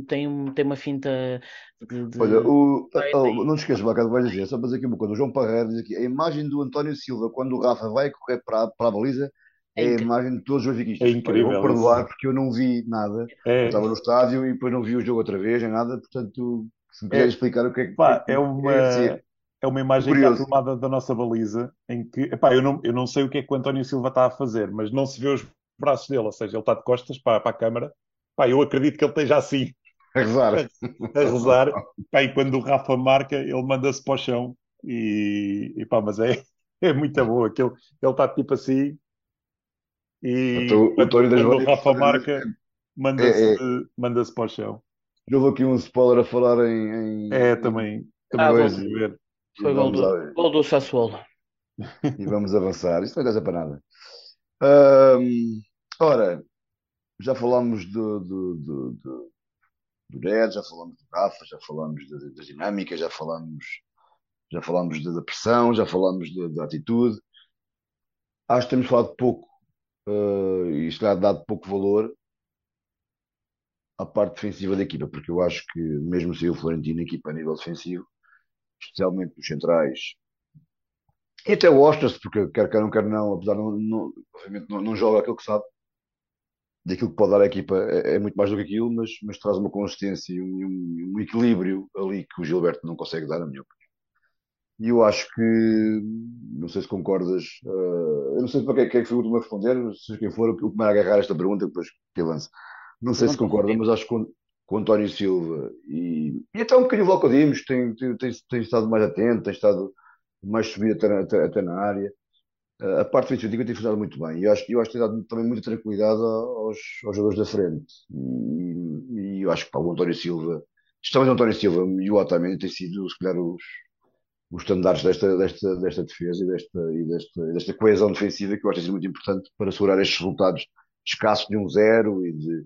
tem, tem uma finta de, de... Olha, o, oh, não te esqueças, Bacado, vai dizer, só para dizer aqui uma coisa, o João Parreira diz aqui, a imagem do António Silva quando o Rafa vai correr para, para a baliza é, é a imagem de todos os benfiquistas. É incrível. Eu vou perdoar porque eu não vi nada. É. Eu estava no estádio e depois não vi o jogo outra vez, nem nada, portanto, se me quiser é. explicar o que é que... Pá, é, uma... É uma imagem que é filmada da nossa baliza em que, epá, eu não, eu não sei o que é que o António Silva está a fazer, mas não se vê os braços dele, ou seja, ele está de costas para, para a câmara. Pá, eu acredito que ele esteja assim, a rezar. A, rezar. Pá, e quando o Rafa marca, ele manda-se para o chão. E, e pá, mas é, é muito bom. Aquele, ele está tipo assim. E o, quando o Rafa marca, manda-se é, é. manda para o chão. Já houve aqui um spoiler a falar em. em é, também. também ah, vamos ver. Foi gol do, gol do Sassuolo. E vamos avançar. Isto não é para nada. Um, ora, já falámos do, do, do, do do Red, já falamos do Rafa, já falamos da, da dinâmica, já falamos, já falamos da, pressão, já falamos da, atitude. Acho que temos falado pouco uh, e calhar dado pouco valor à parte defensiva da equipa, porque eu acho que mesmo se o Florentino, a equipa a nível defensivo, especialmente os centrais, e até o Ostras, porque quer quer não quer não, apesar de não, não, obviamente não, não joga aquilo que sabe, daquilo que pode dar à equipa é, é, muito mais do que aquilo, mas, mas traz uma consistência e um, um, um, equilíbrio ali que o Gilberto não consegue dar, na minha opinião. E eu acho que, não sei se concordas, uh, eu não sei para quem, quem é foi o último a responder, se quem for, o primeiro a agarrar esta pergunta, depois que avance. Não sei se concorda, mas acho que com, o António Silva e, e até um bocadinho o Dimos tem, tem, tem, tem, estado mais atento, tem estado mais subido até, até, até na área a parte defensiva tem funcionado muito bem. E eu acho, eu acho que tem dado também muita tranquilidade aos, aos jogadores da frente. E, e eu acho que pá, o António Silva, especialmente o António Silva e o Otamendi têm sido, se calhar, os, os standards desta, desta, desta defesa e desta, e desta, desta coesão defensiva que eu acho que é muito importante para assegurar estes resultados escassos de um zero e de,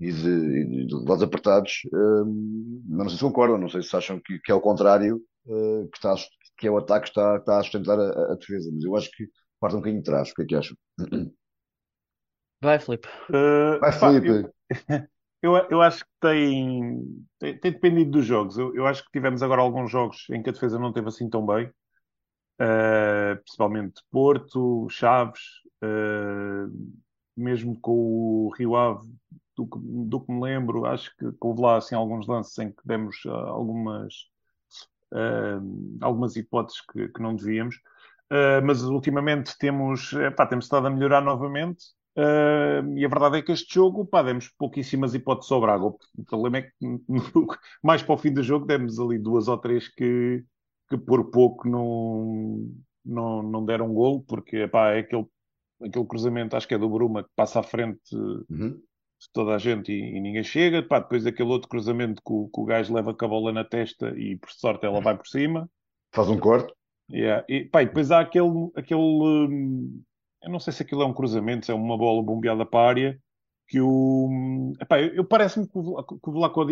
e de, e de lados apertados. Um, não sei se concordam, não sei se acham que, que é o contrário, uh, que, está, que é o ataque que está, está a sustentar a, a defesa, mas eu acho que parte um bocadinho de trás. O que é que acham? Vai, Filipe. Uh, Vai, Filipe. Eu, eu, eu, acho que tem, tem, tem, dependido dos jogos. Eu, eu, acho que tivemos agora alguns jogos em que a defesa não teve assim tão bem. Uh, principalmente Porto, Chaves, uh, mesmo com o Rio Ave, do que, do que me lembro, acho que houve lá assim, alguns lances em que demos uh, algumas, algumas hipóteses que, que não devíamos. Mas ultimamente temos, epá, temos estado a melhorar novamente. Uh, e a verdade é que este jogo, pá, demos pouquíssimas hipóteses ao Braga. O problema é que mais para o fim do jogo demos ali duas ou três que, que por pouco não, não, não deram golo, porque epá, é aquele, aquele cruzamento, acho que é do Bruma, que passa à frente uhum. de toda a gente e, e ninguém chega. Epá, depois aquele outro cruzamento que o, que o gajo leva com a bola na testa e por sorte ela vai por cima. Faz um corte. Yeah. E, pá, e depois há aquele, aquele hum, eu não sei se aquilo é um cruzamento, se é uma bola bombeada para a área, que o. Epá, eu, eu parece-me que o, que o Vlaco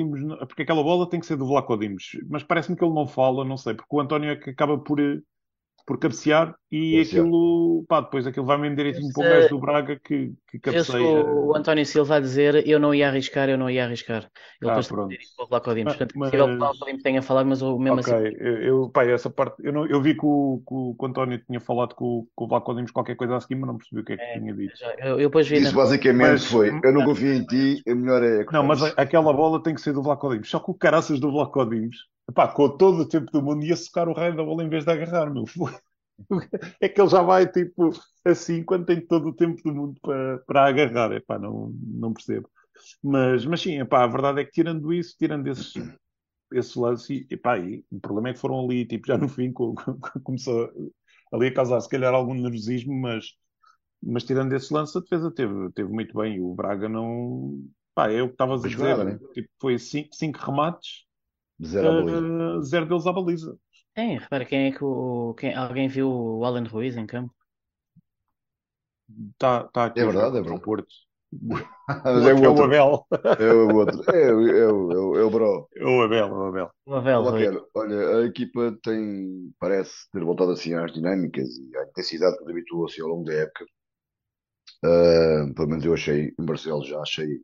porque aquela bola tem que ser do Vlaco Dimos, mas parece-me que ele não fala, não sei, porque o António é que acaba por, por cabecear e aquilo, pá, depois aquilo vai mesmo direitinho para o gajo do Braga que, que cabeceia. O, o António Silva a dizer eu não ia arriscar, eu não ia arriscar. Ele ah, depois pronto. para o Vlaco Portanto, mas, possível que o tenha falado, mas o mesmo okay. assim. Eu, pá, essa parte, eu, não, eu vi que o, que o, que o António tinha falado com, com o Vlaco qualquer coisa a seguir, mas não percebi o que é que é, tinha dito. Já, eu, eu depois vi Isso na... basicamente mas, foi, eu não confio em ti, é melhor é. Não, mas aquela bola tem que ser do Vlaco Só que o caraças do Vlaco Epá, com todo o tempo do mundo ia socar o raio da bola em vez de agarrar, meu. é que ele já vai tipo assim quando tem todo o tempo do mundo para, para agarrar. Epá, não, não percebo. Mas, mas sim, epá, a verdade é que tirando isso, tirando esses, esse lance, e, epá, e o problema é que foram ali, tipo, já no fim começou ali a causar se calhar algum nervosismo, mas, mas tirando esse lance, a defesa teve, teve muito bem. O Braga não. Pá, é o que estavas a dizer. Nada, né? tipo, foi cinco, cinco remates, zero, uh, zero deles à baliza. É, repara quem é que o. Quem, alguém viu o Alan Ruiz em campo? Está tá aqui é verdade, é verdade. Porto. Mas é o, é o Abel. É o outro. É, o, é, o, é, o, é o Bro. É o Abel, o Abel. O Abel olha, olha, a equipa tem, parece ter voltado assim às dinâmicas e à intensidade que habituou-se ao longo da época. Uh, pelo menos eu achei, em Barcelos já achei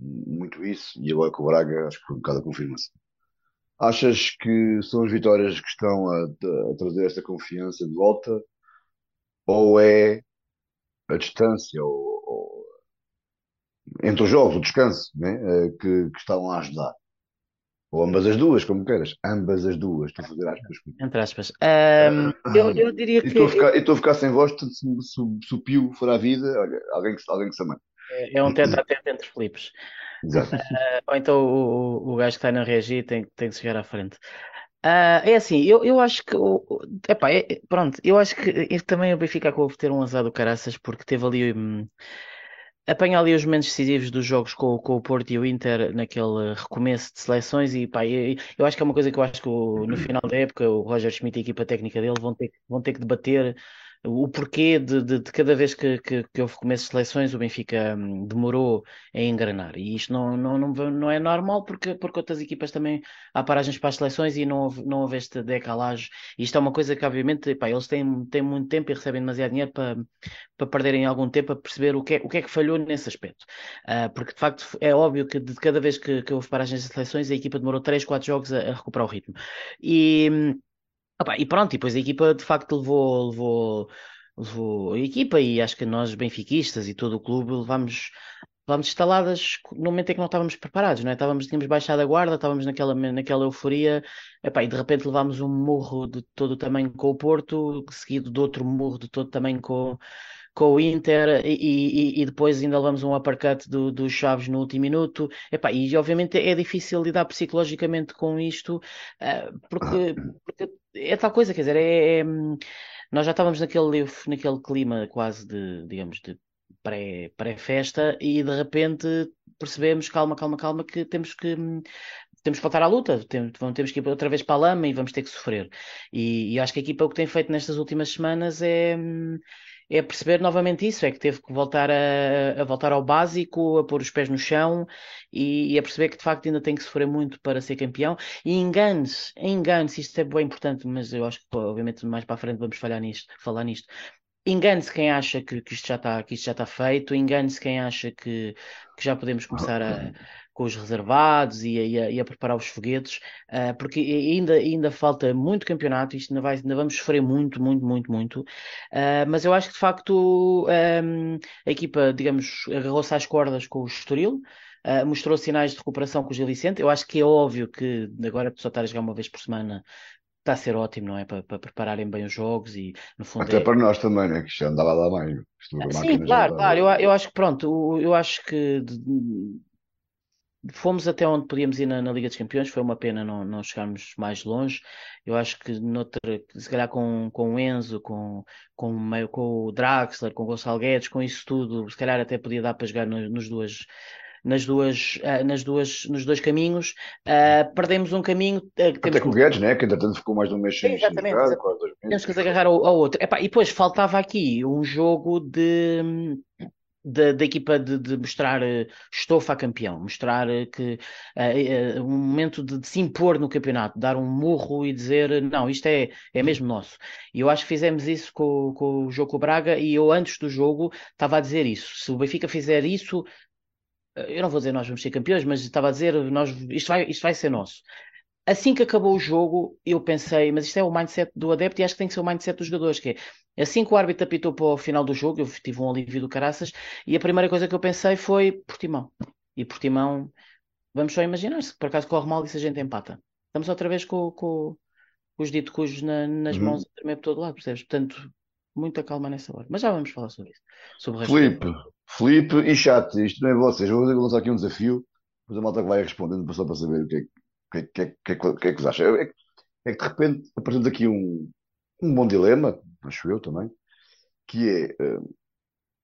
muito isso, e agora com o Braga acho que foi um bocado a confirmação. Achas que são as vitórias que estão a, a trazer esta confiança de volta? Ou é a distância, ou, ou entre os jogos, o descanso, né? Eh, que, que estão a ajudar? Ou ambas as duas, como queiras. Ambas as duas. Estou a fazer aspas. Entre aspas. Um, eu, eu diria que. Estou a ficar, estou a ficar sem voz, se, se, se o Pio for à vida, olha, alguém que, alguém que se ama. É, é um tete a tete entre Filipes. Exato. Uh, ou então o, o gajo que está a não reagir tem, tem que chegar à frente. Uh, é assim, eu, eu acho que. Epá, é, pronto, eu acho que também o Benfica acabou por ter um azar do caraças porque teve ali. Hum, apanha ali os momentos decisivos dos jogos com, com o Porto e o Inter naquele recomeço de seleções e pá, eu, eu acho que é uma coisa que eu acho que o, no final da época o Roger Schmidt e a equipa técnica dele vão ter, vão ter que debater o porquê de, de, de, cada vez que, que, que houve começo de seleções o Benfica hum, demorou a engrenar. E isto não, não, não, não é normal porque, porque outras equipas também há paragens para as seleções e não houve, não houve este decalagem. Isto é uma coisa que, obviamente, pá, eles têm, têm muito tempo e recebem demasiado dinheiro para, para perderem algum tempo a perceber o que é, o que, é que falhou nesse aspecto. Uh, porque, de facto, é óbvio que de cada vez que, que houve paragens de seleções a equipa demorou 3, 4 jogos a, a recuperar o ritmo. E hum, Opa, e pronto, e depois a equipa de facto levou, levou, levou a equipa e acho que nós benfiquistas e todo o clube levámos, levámos instaladas no momento em que não estávamos preparados, não é? Estávamos, tínhamos baixado a guarda, estávamos naquela, naquela euforia, epá, e de repente levámos um murro de todo o tamanho com o Porto, seguido de outro murro de todo o tamanho com, com o Inter e, e, e, depois ainda levamos um uppercut dos do Chaves no último minuto. Epá, e obviamente é difícil lidar psicologicamente com isto, uh, porque, porque, é tal coisa, quer dizer, é, é, nós já estávamos naquele, naquele clima quase de, digamos, de pré, pré-festa e de repente percebemos, calma, calma, calma, que temos que temos que voltar à luta, temos que ir outra vez para a lama e vamos ter que sofrer. E, e acho que a equipa o que tem feito nestas últimas semanas é é perceber novamente isso, é que teve que voltar a, a voltar ao básico, a pôr os pés no chão e, e, a perceber que de facto ainda tem que sofrer muito para ser campeão. E engane-se, engane-se, isto é bem importante, mas eu acho que obviamente mais para a frente vamos falhar nisto, falar nisto. Engane-se quem acha que, que, isto já está, que isto já está feito, engane-se quem acha que, que já podemos começar a, com os reservados e a, e a, e a preparar os foguetes, uh, porque ainda, ainda falta muito campeonato, isto ainda, vai, ainda vamos sofrer muito, muito, muito, muito. Uh, mas eu acho que de facto um, a equipa, digamos, agarrou-se às cordas com o Estoril. Uh, mostrou sinais de recuperação com o Gil Vicente. Eu acho que é óbvio que agora só estar a jogar uma vez por semana está a ser ótimo, não é? Para, para, prepararem bem os jogos e no fundo. Até é... para nós também, né? Que já andava lá mais. Sim, claro, claro. Eu, eu acho que pronto, eu acho que fomos até onde podíamos ir na, na, Liga dos Campeões, foi uma pena não, não chegarmos mais longe. Eu acho que noutra, se calhar com, com o Enzo, com, com, meio, com o Draxler, com o Gonçalo Guedes, com isso tudo, se calhar até podia dar para jogar no, nos duas nas duas, uh, nas duas, nos dois caminhos. Uh, perdemos um caminho. Uh, Até com o Guedes, né? que entretanto ficou mais de um mês sem Exatamente. Jogar, temos que agarrar ao, ao outro. Epá, e depois faltava aqui um jogo de da, da equipa de, de, mostrar uh, estofa a campeão, mostrar uh, que uh, um momento de, de, se impor no campeonato, dar um murro e dizer não, isto é, é mesmo nosso. E eu acho que fizemos isso com, com o jogo com o Braga e eu antes do jogo estava a dizer isso. Se o Benfica fizer isso, eu não vou dizer nós vamos ser campeões, mas estava a dizer nós, isto, vai, isto vai ser nosso. Assim que acabou o jogo, eu pensei, mas isto é o mindset do adepto e acho que tem que ser o mindset dos jogadores, que é assim que o árbitro apitou para o final do jogo, eu tive um alívio do caraças, e a primeira coisa que eu pensei foi Portimão. E Portimão, vamos só imaginar, se por acaso corre mal e se a gente empata. Estamos outra vez com, com, com os dito cujos na, nas uhum. mãos a tremer por todo lado, percebes? Portanto, muita calma nessa hora. Mas já vamos falar sobre isso. Sobre Filipe, Felipe e chat, isto não é vocês. Vou lançar aqui um desafio, mas a malta que vai respondendo só para saber o que é, que, que, que, é, que, é que vos acha. É, é que de repente apresenta aqui um, um bom dilema, acho eu também, que é uh,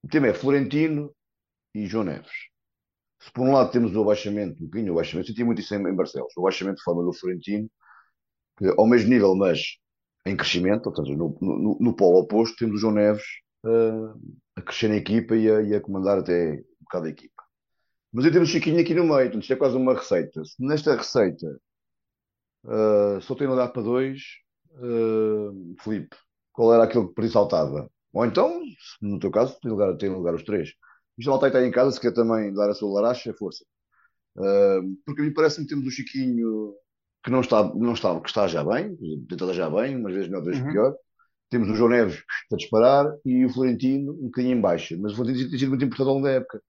o tema é Florentino e João Neves. Se por um lado temos o abaixamento, um bocadinho o abaixamento, senti muito isso em, em Barcelos, o abaixamento de forma do Florentino, que, ao mesmo nível, mas em crescimento, seja, no, no, no polo oposto, temos o João Neves uh, a crescer na equipa e a, e a, comandar até um bocado a equipa. Mas aí temos o Chiquinho aqui no meio, isto é quase uma receita. Se nesta receita uh, só tem lugar para dois, uh, Felipe, qual era aquilo que por isso saltava? Ou então, no teu caso, tem lugar, tem lugar os três. Isto malta está em casa, se quer também dar a sua laracha, força. Uh, porque a mim parece-me que temos o Chiquinho que não está, não está, que está já bem, tenta já bem, umas vezes melhor, outras uhum. pior. Temos o João Neves a disparar e o Florentino um bocadinho em baixa. Mas o Florentino tem sido muito importante ao longo da época.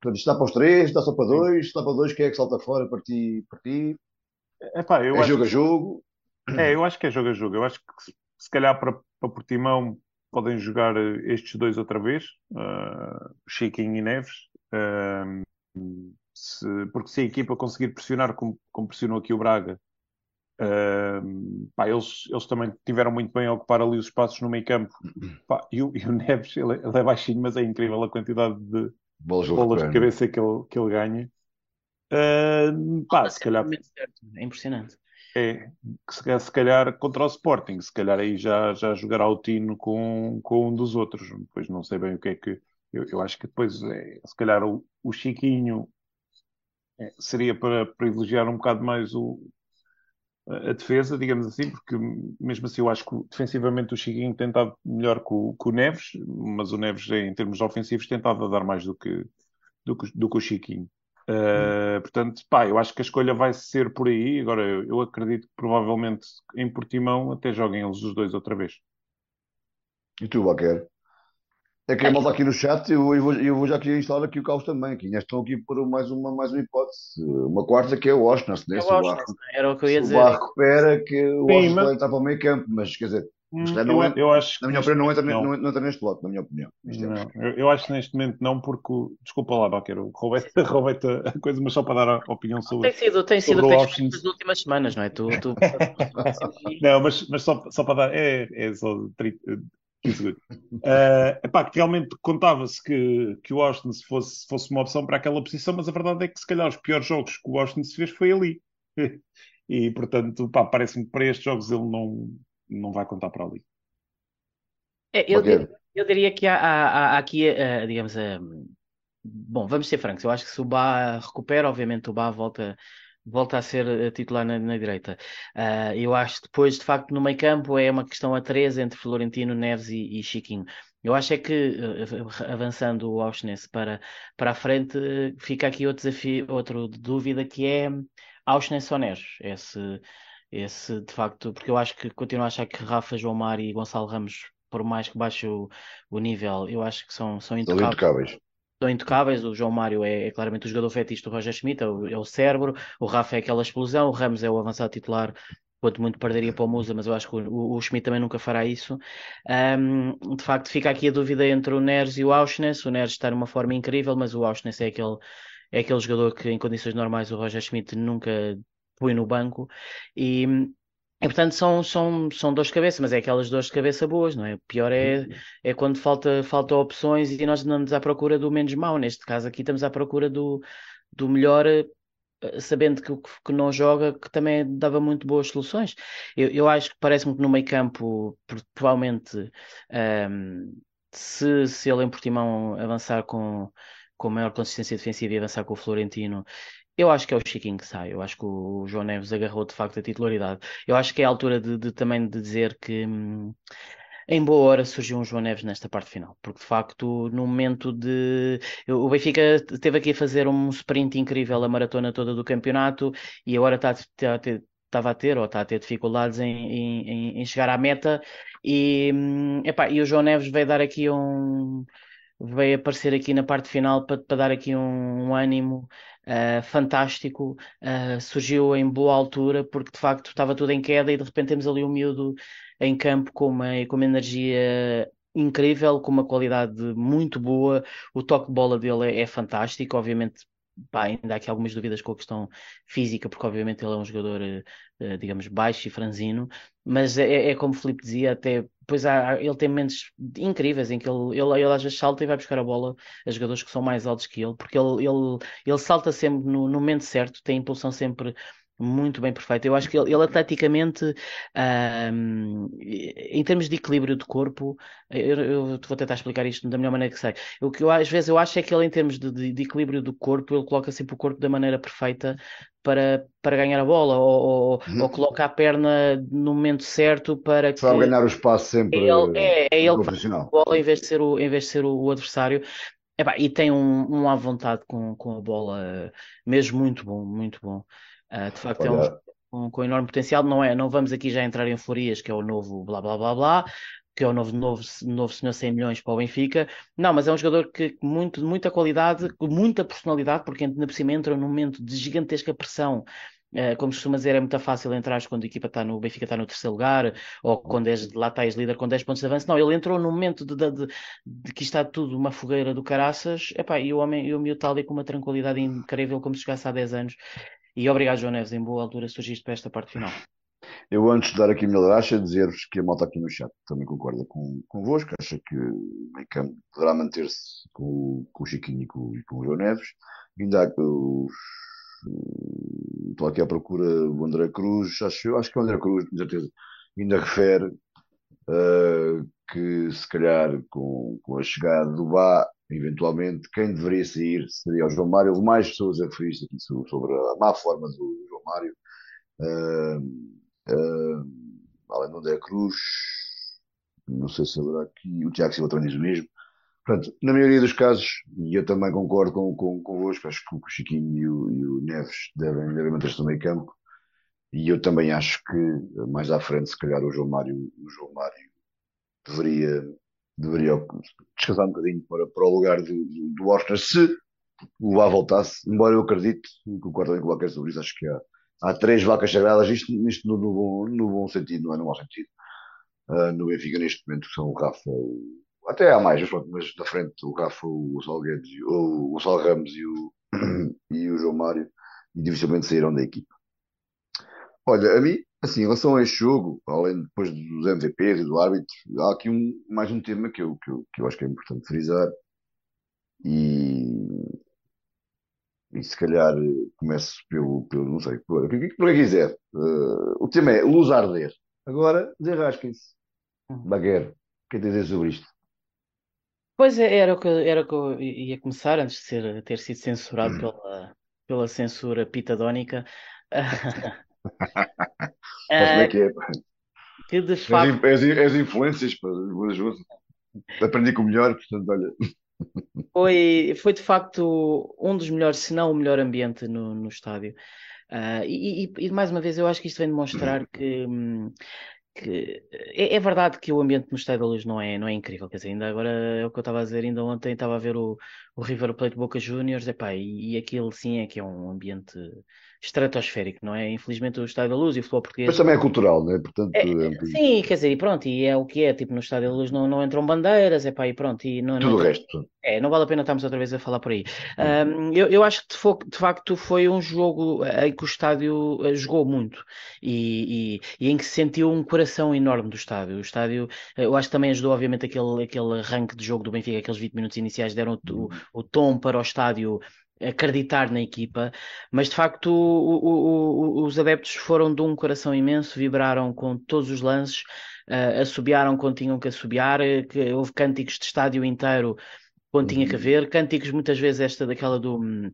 Portanto, está para os três, está só para dois, está para dois, quem é que salta fora para ti? Para ti? Epá, eu é acho jogo a jogo. É, eu acho que é jogo a jogo. Eu acho que se calhar para, para Portimão podem jogar eh, estes dois outra vez, uh, Chiquinho e Neves. Uh, se, porque se a equipa conseguir pressionar como, como pressionou aqui o Braga, Uh, pá, eles, eles também tiveram muito bem a ocupar ali os espaços no meio campo. Pá, e, o, e, o, Neves, ele, ele, é baixinho, mas é incrível a quantidade de bolas, bolas de cabeça que ele, que ele ganha. Uh, pá, se calhar. É impressionante. É, se, se calhar contra o Sporting, se calhar aí já, já jogará o Tino com, com um dos outros. Depois não sei bem o que é que. Eu, eu acho que depois, é, se calhar, o, o Chiquinho é, seria para privilegiar um bocado mais o, a defesa, digamos assim, porque mesmo assim eu acho que defensivamente o Chiquinho tem estado melhor que o, que o, Neves, mas o Neves em termos ofensivos tem estado a dar mais do que, do que, do que o Chiquinho. Uh, portanto, pá, eu acho que a escolha vai ser por aí. Agora, eu, eu acredito que provavelmente em Portimão até joguem eles os dois outra vez. E tu, Baquer? É que a malta aqui no chat, eu, eu, vou, eu vou já aqui instalar aqui o caos também. Aqui, estão aqui por mais uma, mais uma hipótese. Uma quarta que é o Oshness, né? É o Oshness, era o que eu ia dizer. O Barro recupera que o mas... está para o meio campo, mas quer dizer, hum, não eu, eu acho na minha opinião, não entra, não. Não, não entra neste lote, na minha opinião. Não, eu, eu, acho que neste momento não, porque, desculpa lá, Baqueiro, roubei-te a coisa, mas só para dar a opinião sobre. Tem sido, tem sido o das últimas semanas, não é? Tu, tu... não, mas, mas só, só para dar, é, é só 15 segundos. Uh, epá, que realmente contava-se que, que o Austin fosse, fosse uma opção para aquela posição, mas a verdade é que se calhar os piores jogos que o Austin se fez foi ali. e portanto, parece-me que para estes jogos ele não, não vai contar para ali. É, eu, diria, eu, diria que há, há, há aqui, uh, digamos, uh, bom, vamos ser francos, eu acho que se o Bá recupera, obviamente o Bá volta volta a ser eh, titular na, na direita. Uh, eu acho que depois, de facto, no meio campo é uma questão a três entre Florentino, Neves e, e Chiquinho. Eu acho é que, uh, avançando o Auschness para, para a frente, uh, fica aqui outro desafio, outra dúvida que é Auschness ou Neves. Esse, esse, de facto, porque eu acho que continuo a achar que Rafa, João Mário e Gonçalo Ramos, por mais que baixe o, o nível, eu acho que são, são intocáveis são intocáveis. O João Mário é, é, claramente o jogador fetiche do Roger Schmidt, é o, é o, cérebro. O Rafa é aquela explosão. O Ramos é o avançado titular. Quanto muito perderia para o Musa, mas eu acho que o, o Schmidt também nunca fará isso. Um, de facto, fica aqui a dúvida entre o Neres e o Auschness. O Neres está numa forma incrível, mas o Auschness é aquele, é aquele jogador que, em condições normais, o Roger Schmidt nunca põe no banco. E, e portanto são, são, são dores de cabeça, mas é aquelas dores de cabeça boas, não é? O pior é, é quando falta, falta opções e nós andamos à procura do menos mau. Neste caso aqui estamos à procura do, do melhor, eh, sabendo que o que não joga, que também dava muito boas soluções. Eu, eu acho que parece-me que no meio campo, provavelmente, um, ehm, se, se ele em Portimão avançar com, com maior consistência defensiva e avançar com o Florentino, eu acho que é o Chiquinho que sai. Eu acho que o João Neves agarrou de facto a titularidade. Eu acho que é a altura de, de também de dizer que hum, em boa hora surgiu um João Neves nesta parte final, porque de facto no momento de o Benfica teve aqui a fazer um sprint incrível a maratona toda do campeonato e agora está, a ter estava a ter ou está a ter dificuldades em, em, em chegar à meta e, hum, epá, e o João Neves veio dar aqui um veio aparecer aqui na parte final para, para dar aqui um, um ânimo uh, fantástico, uh, surgiu em boa altura, porque de facto estava tudo em queda e de repente temos ali um miúdo em campo com uma, com uma energia incrível, com uma qualidade muito boa, o toque de bola dele é, é fantástico, obviamente pá, ainda há aqui algumas dúvidas com a questão física, porque obviamente ele é um jogador, uh, digamos, baixo e franzino, mas é, é como o Filipe dizia, até depois há, ele tem momentos incríveis em que ele, ele, ele às vezes salta e vai buscar a bola a jogadores que são mais altos que ele, porque ele, ele, ele salta sempre no, no momento certo, tem impulsão sempre muito bem perfeito. Eu acho que ele, ele atleticamente, um, em termos de equilíbrio de corpo, eu, eu, vou tentar explicar isto da melhor maneira que sei. O que eu, às vezes eu acho é que ele, em termos de, de, de, equilíbrio do corpo, ele coloca sempre o corpo da maneira perfeita para, para ganhar a bola, ou, ou, uhum. ou coloca a perna no momento certo para que. Para ganhar o espaço sempre. É ele, é, é ele que faz a bola em vez de ser o, em vez de ser o, adversário. Epá, e tem um, um à vontade com, com a bola, mesmo muito bom, muito bom. Uh, de facto, Olha... é um com, enorme potencial. Não, é, não vamos aqui já entrar em euforias, que é o novo blá blá blá blá, que é o novo, novo, novo senhor 100 milhões para o Benfica. Não, mas é um jogador que muito, muita qualidade, com muita personalidade, porque ainda por cima entra num momento de gigantesca pressão. Uh, como costuma dizer, é muito fácil entrar quando a equipa está no Benfica está no terceiro lugar, ou quando és, lá estás líder com 10 pontos de avanço. Não, ele entrou num momento de, de, de, de que está tudo uma fogueira do caraças, epá, e o homem e o miúdo está ali com uma tranquilidade incrível, como se chegasse há 10 anos. E obrigado, João Neves, em boa altura surgiste para esta parte final. Eu, antes de dar aqui a minha graxa, dizer-vos que a malta aqui no chat também concorda com, convosco, acha que o meio poderá manter-se com, com, o Chiquinho e com, e com o João Neves. Ainda há os. Estou aqui à procura do André Cruz, acho, acho que o André Cruz, com certeza, ainda refere uh, que se calhar com, com a chegada do Bá eventualmente, quem deveria sair seria o João Mário. Mais pessoas a referir aqui sobre a má forma do João Mário. Uh, uh, além do André Cruz, não sei se haverá aqui, o Tiago Silva também diz o mesmo. Portanto, na maioria dos casos, e eu também concordo com, com, convosco, acho que o Chiquinho e o, e o Neves devem, devem manter-se no meio campo. E eu também acho que mais à frente, se calhar, o João Mário, o João Mário deveria deveria descansar um bocadinho para, para o lugar do, do, do Oscar, se o lá voltasse, embora eu acredite, concordo com qualquer sobre isso, acho que há, há três vacas sagradas, isto, isto no, no, bom, no bom sentido, não é no mau sentido. Uh, no Benfica neste momento são o Rafa, o, até há mais, mas na frente o Rafa, o Gonçalo Guedes, o Gonçalo Ramos e o, e o João Mário, e dificilmente saíram da equipa. Olha, a mim, assim, em relação a este jogo, além depois dos MVPs e do árbitro, há aqui um, mais um tema que eu, que, eu, que eu acho que é importante frisar. E, e se calhar começo pelo, pelo não sei, por, por que quiser. Uh, o tema é luz a arder. Agora, desenrasquem-se. Uhum. Baguer, o que é que dizer sobre isto? Pois é, era o que, era o que eu ia começar, antes de ser, ter sido censurado hum. pela, pela censura pitadónica. Como é que é? Que de facto. És, és influências, pá, aprendi com o melhor, portanto, olha. Foi, foi de facto um dos melhores, se não o melhor ambiente no, no estádio. Uh, e, e, mais uma vez, eu acho que isto vem demonstrar que, que é, é, verdade que o ambiente no Estádio da Luz não é, não é incrível, quer dizer, ainda agora é o que eu estava a dizer, ainda ontem estava a ver o, o River Plate Boca Juniors, epá, e, e aquilo sim é que é um ambiente estratosférico, não é? Infelizmente o Estádio da Luz e o futebol português. Mas também é cultural, não é? Portanto, é, é... Sim, quer dizer, e pronto, e é o que é, tipo, no Estádio da Luz não, não entram bandeiras, é pá, e pronto. E não, Tudo não... o resto. É, não vale a pena estarmos outra vez a falar por aí. Um, eu, eu acho que de, de, facto foi um jogo em que o estádio eh, jogou muito e, e, e, em que se sentiu um coração enorme do estádio. O estádio, eh, eu acho que também ajudou, obviamente, aquele, aquele arranque de jogo do Benfica, aqueles 20 minutos iniciais deram o, o, o tom para o estádio acreditar na equipa, mas de facto o, o, o, os adeptos foram de um coração imenso, vibraram com todos os lances, uh, assobiaram quando tinham que assobiar, eh, que houve cânticos de estádio inteiro quando tinha que uhum. haver, cânticos muitas vezes esta daquela do hum,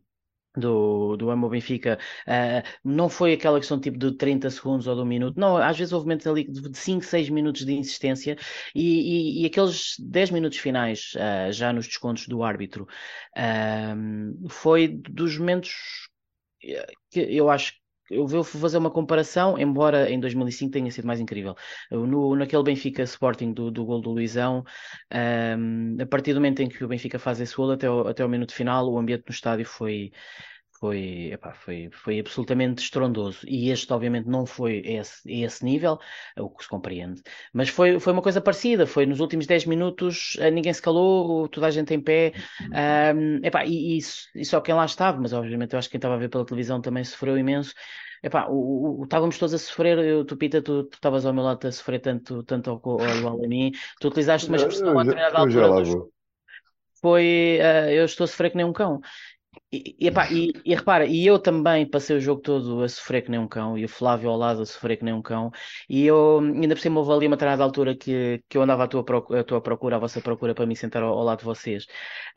do, do Amo Benfica, uh, não foi aquela questão tipo de 30 segundos ou de um minuto, não, às vezes houve momentos ali de 5, 6 minutos de insistência e, e, e aqueles 10 minutos finais, uh, já nos descontos do árbitro, uh, foi dos momentos que eu acho eu vou fazer uma comparação, embora em 2005 tenha sido mais incrível. No, naquele Benfica Sporting do, do gol do Luizão, um, a partir do momento em que o Benfica faz esse gol até o, até o minuto final, o ambiente no estádio foi, foi, epá, foi, foi absolutamente estrondoso. E este, obviamente, não foi esse, esse nível, o que se compreende, mas foi, foi uma coisa parecida. Foi nos últimos 10 minutos, eh, ninguém se calou, toda a gente em pé, um, epá, e, e, e só quem lá estava, mas obviamente eu acho que quem estava a ver pela televisão também sofreu imenso. Epá, o, o, estávamos todos a sofrer, eu, tu Pita, tu estavas ao meu lado a sofrer tanto, tanto ao, ao, igual a mim, tu utilizaste uma expressão a determinada altura. Foi, uh, eu estou a sofrer que nem um cão. E, e, epá, e, e, repara, e eu também passei o jogo todo a sofrer que nem um cão, e o Flávio ao lado a sofrer que nem um cão, e eu ainda por cima houve ali uma determinada altura que, que eu andava à tua, procura, à tua procura, à vossa procura para me sentar ao, ao lado de vocês.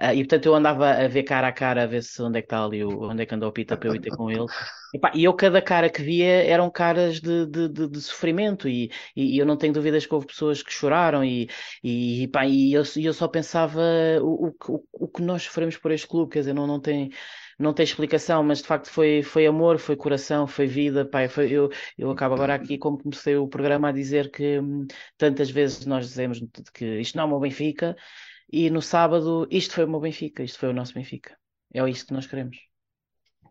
Uh, e portanto eu andava a ver cara a cara, a ver se onde é que está ali, onde é que andou o Pita para eu ir ter com ele. Epá, e eu cada cara que via eram caras de, de, de, de sofrimento, e, e, eu não tenho dúvidas que houve pessoas que choraram, e, e, epá, e eu, eu só pensava o, o, o que nós sofremos por este clube, quer dizer, não, não tem não tem explicação, mas de facto foi, foi amor, foi coração, foi vida. Pai, foi, eu, eu acabo agora aqui, como comecei o programa, a dizer que hum, tantas vezes nós dizemos que isto não é o meu Benfica, e no sábado isto foi o meu Benfica, isto foi o nosso Benfica. É isso que nós queremos.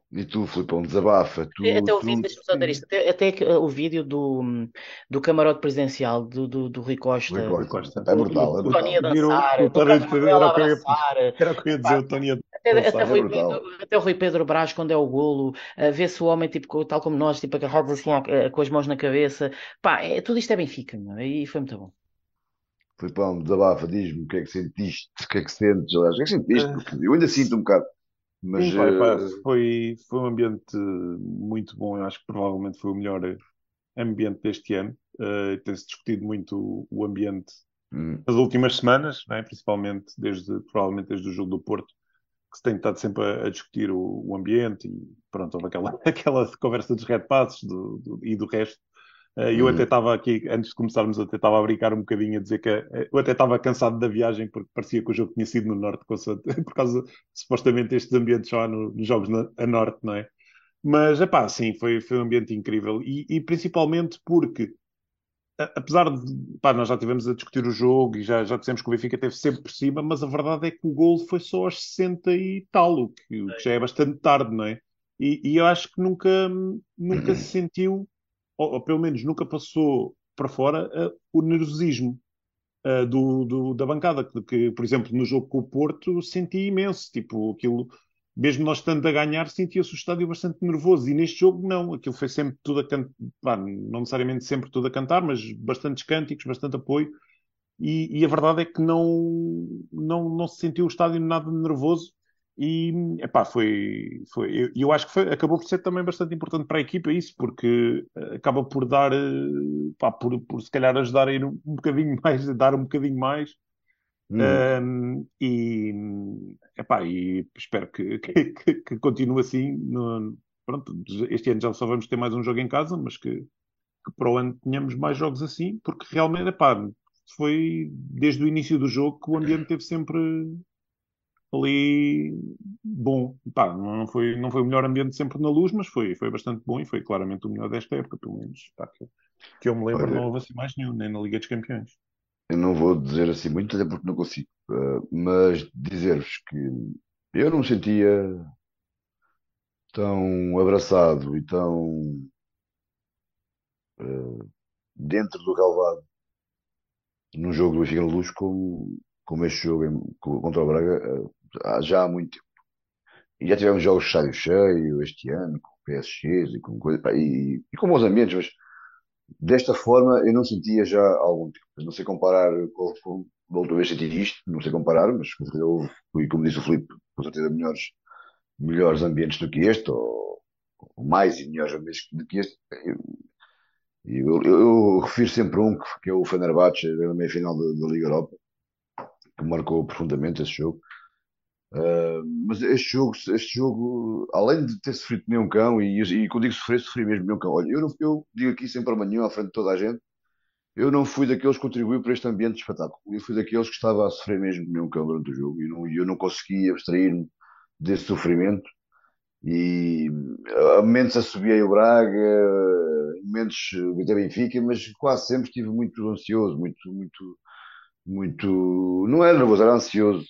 E tu, Filipão, desabafa. Tu, até o vídeo, deixa-me só dar isto, até, até, o vídeo do, do camarote presidencial do, do, do Rui Costa. Rui Costa. É brutal. O, é brutal. Tony a dançar, o, Tony a abraçar. Era o que eu ia dizer, o Tony a até, até, Rui, até, o Rui Pedro Brás, quando é o golo, vê-se o homem, tipo, tal como nós, tipo, agarrado assim, uh, com as mãos na cabeça. Pá, é, tudo isto é Benfica, meu, e foi muito bom. Filipão, desabafa, diz-me o que é que sentiste, o que é que sentes, o que é que sentiste, porque eu ainda sinto um bocado. Mas, Sim, pá, eh, foi, foi um ambiente muito bom. Eu acho que provavelmente foi o melhor ambiente deste ano. Uh, Tem-se discutido muito o, ambiente hum. nas últimas semanas, né? principalmente desde, provavelmente desde o jogo do Porto, que se tem estado sempre a, a discutir o, o, ambiente e pronto, houve aquela, aquela conversa dos red passes do, do, e do resto. Uh, eu até uhum. estava aqui, antes de começarmos, até estava a brincar um bocadinho a dizer que uh, eu até estava cansado da viagem porque parecia que o jogo tinha sido no norte, por causa, supostamente, estes ambientes só no, nos jogos na, a norte, não é? Mas, é pá, sim, foi, foi um ambiente incrível e, e principalmente porque, a, apesar de, pá, nós já tivemos a discutir o jogo e já, já dissemos que o Benfica esteve sempre por cima, mas a verdade é que o gol foi só aos 60 e tal, o que, o que já é bastante tarde, não é? E, e eu acho que nunca, nunca se sentiu ou, ou pelo menos nunca passou para fora uh, o nervosismo uh, do, do, da bancada, que, que, por exemplo, no jogo com o Porto senti imenso, tipo, aquilo, mesmo nós estando a ganhar, sentia-se o estádio bastante nervoso, e neste jogo não, aquilo foi sempre tudo a cantar, não necessariamente sempre tudo a cantar, mas bastantes cânticos, bastante apoio, e, e, a verdade é que não, não, não se sentiu o estádio nada nervoso, e epá, foi, foi eu, eu acho que foi, acabou por ser também bastante importante para a equipa isso, porque eh, acaba por dar, eh, pá, por, por se calhar ajudar a ir um, um bocadinho mais, a dar um bocadinho mais. Hum. Um, e, epá, e espero que, que, que, que continue assim. No, pronto, este ano já só vamos ter mais um jogo em casa, mas que, que para o ano tenhamos mais jogos assim, porque realmente epá, foi desde o início do jogo que o ambiente teve sempre ali bom. Pá, não foi, não foi o melhor ambiente sempre na luz, mas foi, foi bastante bom e foi claramente o melhor desta época, pelo menos. Pá, que, que eu me lembro, Olha, não houve assim mais nenhum, nem na Liga dos Campeões. Eu não vou dizer assim muito, até porque não consigo, uh, mas dizer-vos que eu não me sentia tão abraçado e tão uh, dentro do relevado num jogo do Benfica Luz como, como este jogo em, contra o Braga uh, já há muito tempo. E já tivemos jogos de estádio cheio este ano, com PSGs e com coisa, e, e, com bons ambientes, mas desta forma eu não sentia já há algum tempo. Não sei comparar com, com da outra vez isto, não sei comparar, mas houve, e como disse o Filipe, com certeza melhores, melhores ambientes do que este, ou, ou mais e melhores ambientes do que este. Eu, eu, eu, eu refiro sempre um, que é o Fenerbahçe, na meia final da, da Liga Europa, que marcou profundamente esse jogo. Uh, mas este jogo, este jogo, além de ter sofrido nem um cão, e, e quando digo sofrer, sofri mesmo nem um cão. Olha, eu, não, eu digo aqui sem problema à frente de toda a gente, eu não fui daqueles que contribuiu para este ambiente de espetáculo. Eu fui daqueles que estava a sofrer mesmo nem um cão durante o jogo e não, eu não conseguia abstrair-me desse sofrimento. E a momentos assobiei o Braga, momentos até Benfica, mas quase sempre estive muito ansioso, muito, muito, muito. Não era nervoso, era ansioso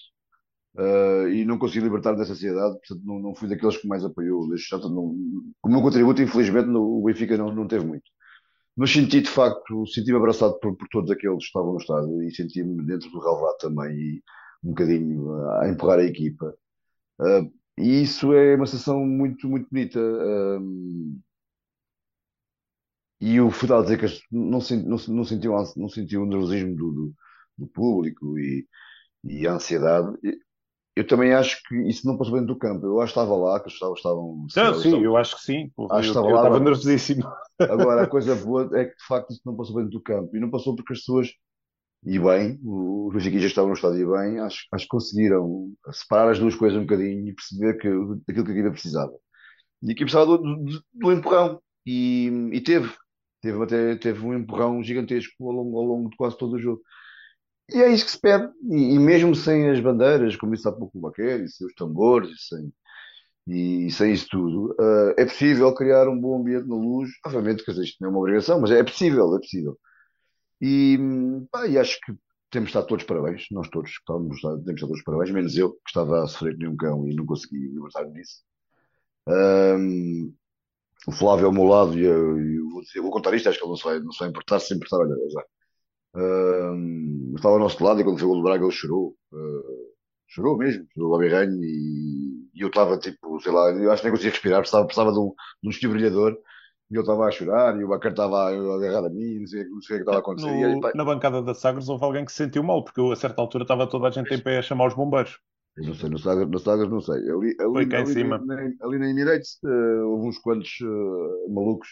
uh, e não consegui libertar dessa ansiedade, portanto não, não fui daqueles que mais apoiou o Santos. O meu contributo, infelizmente, no, o Benfica não, não teve muito. Mas senti de facto, senti-me abraçado por, por, todos aqueles que estavam no estádio e senti-me dentro do relevado também e um bocadinho a empurrar a equipa. Uh, e isso é uma sensação muito, muito bonita. Uh, e o Fudal dizer que não, não, não, sentiu, não o nervosismo do, do, do público e, e a ansiedade. Eu também acho que isso não passou dentro do campo. Eu acho que estava lá, que estavam. estavam não, sim, estavam, eu acho que sim. Acho eu, estava eu lá, estava nervosíssimo. Agora, a coisa boa é que de facto isso não passou dentro do campo. E não passou porque as pessoas, e bem, os benfiquistas estavam no estádio e bem, acho, acho que conseguiram separar as duas coisas um bocadinho e perceber que, aquilo que a equipa precisava. E a equipa precisava do, do, do empurrão. E, e teve. Teve, até, teve um empurrão gigantesco ao longo, ao longo de quase todo o jogo. E é isso que se pede. E, e mesmo sem as bandeiras, como disse há pouco o Baquer, e sem os tambores, e sem, e sem isso tudo, uh, é possível criar um bom ambiente na luz. Obviamente, quer dizer, isto não é uma obrigação, mas é possível, é possível. E, pá, e acho que temos de estar todos parabéns, nós todos que estávamos, temos de estar todos parabéns, menos eu, que estava a sofrer que um cão e não consegui libertar-me disso. Um, o Flávio ao meu lado e eu, eu, vou, dizer, vou contar isto, acho que ele não se vai, não se vai importar, se importar, olha, já. Uh, estava ao nosso lado e quando foi o gol do Braga ele chorou. Uh, chorou mesmo, chorou lá berranho e, e eu estava tipo, sei lá, eu acho que nem conseguia respirar, precisava, precisava de um, de um desfibrilhador e eu estava a chorar e o Bacar estava agarrado a mim, não sei, não sei o que estava a acontecer. No, aí, na bancada da Sagres houve alguém que se sentiu mal, porque eu, a certa altura estava toda a gente em pé a chamar os bombeiros. Não sei, no Sagres, no Sagres não sei. Ali, ali, Foi cá ali, em cima. Na, ali na Emirates uh, houve uns quantos uh, malucos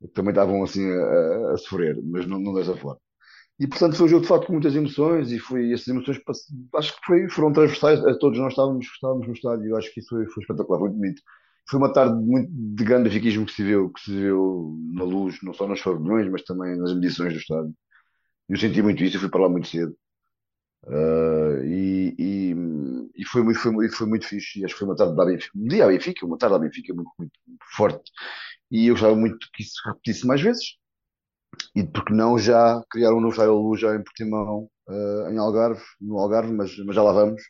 que também estavam assim a, a, sofrer, mas não, não dessa forma. E portanto foi um jogo de facto com muitas emoções e foi essas emoções acho que foi, foram transversais a todos nós estávamos, estávamos no estádio e acho que isso foi, foi espetacular, muito bonito. Foi uma tarde muito de grande fiquismo que se viu, que se viu na luz, não só nas pavilhões, mas também nas medições do estádio. Eu senti muito isso, eu fui para lá muito cedo. Uh, e, e, e, foi, muito, foi, foi muito fixe. E acho que foi uma tarde da Benfica, um dia à Benfica, uma tarde da Benfica muito, muito forte. E eu gostava muito que isso repetisse mais vezes. E porque não já criar um novo estádio luz já em Portimão, uh, em Algarve, no Algarve, mas, mas já lá vamos.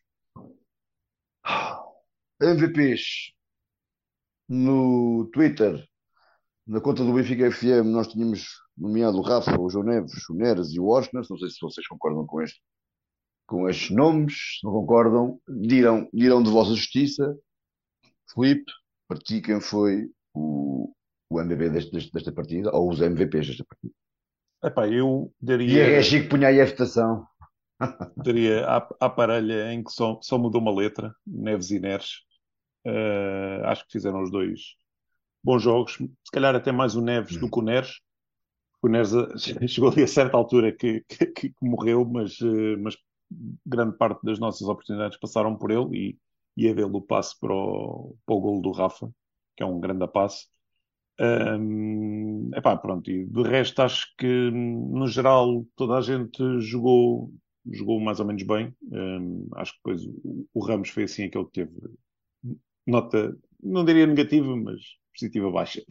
MVPs no Twitter, na conta do Benfica FM, nós tínhamos nomeado o Rafa, o João Neves, o Neres e o Oscar. Não sei se vocês concordam com este com estes nomes, se não concordam, dirão, dirão de vossa justiça. Filipe, para ti quem foi o, o MVP deste, deste, desta partida, ou os MVPs desta partida? Epá, eu daria. E é Chico punha aí a votação. Daria à, à parelha em que só, só mudou uma letra, Neves e Neres. Uh, acho que fizeram os dois bons jogos. Se calhar até mais o Neves do que o Neres. O Neres eh, chegou ali a certa altura que, que, que morreu, mas, uh, mas grande parte das nossas oportunidades passaram por ele e, e a dele o passe para o, para o gol do Rafa, que é um grande passe. Um, epá, pronto, e de resto acho que no geral toda a gente jogou, jogou mais ou menos bem. Um, acho que depois o, o, Ramos foi assim aquele que teve nota, não diria negativa, mas positiva baixa.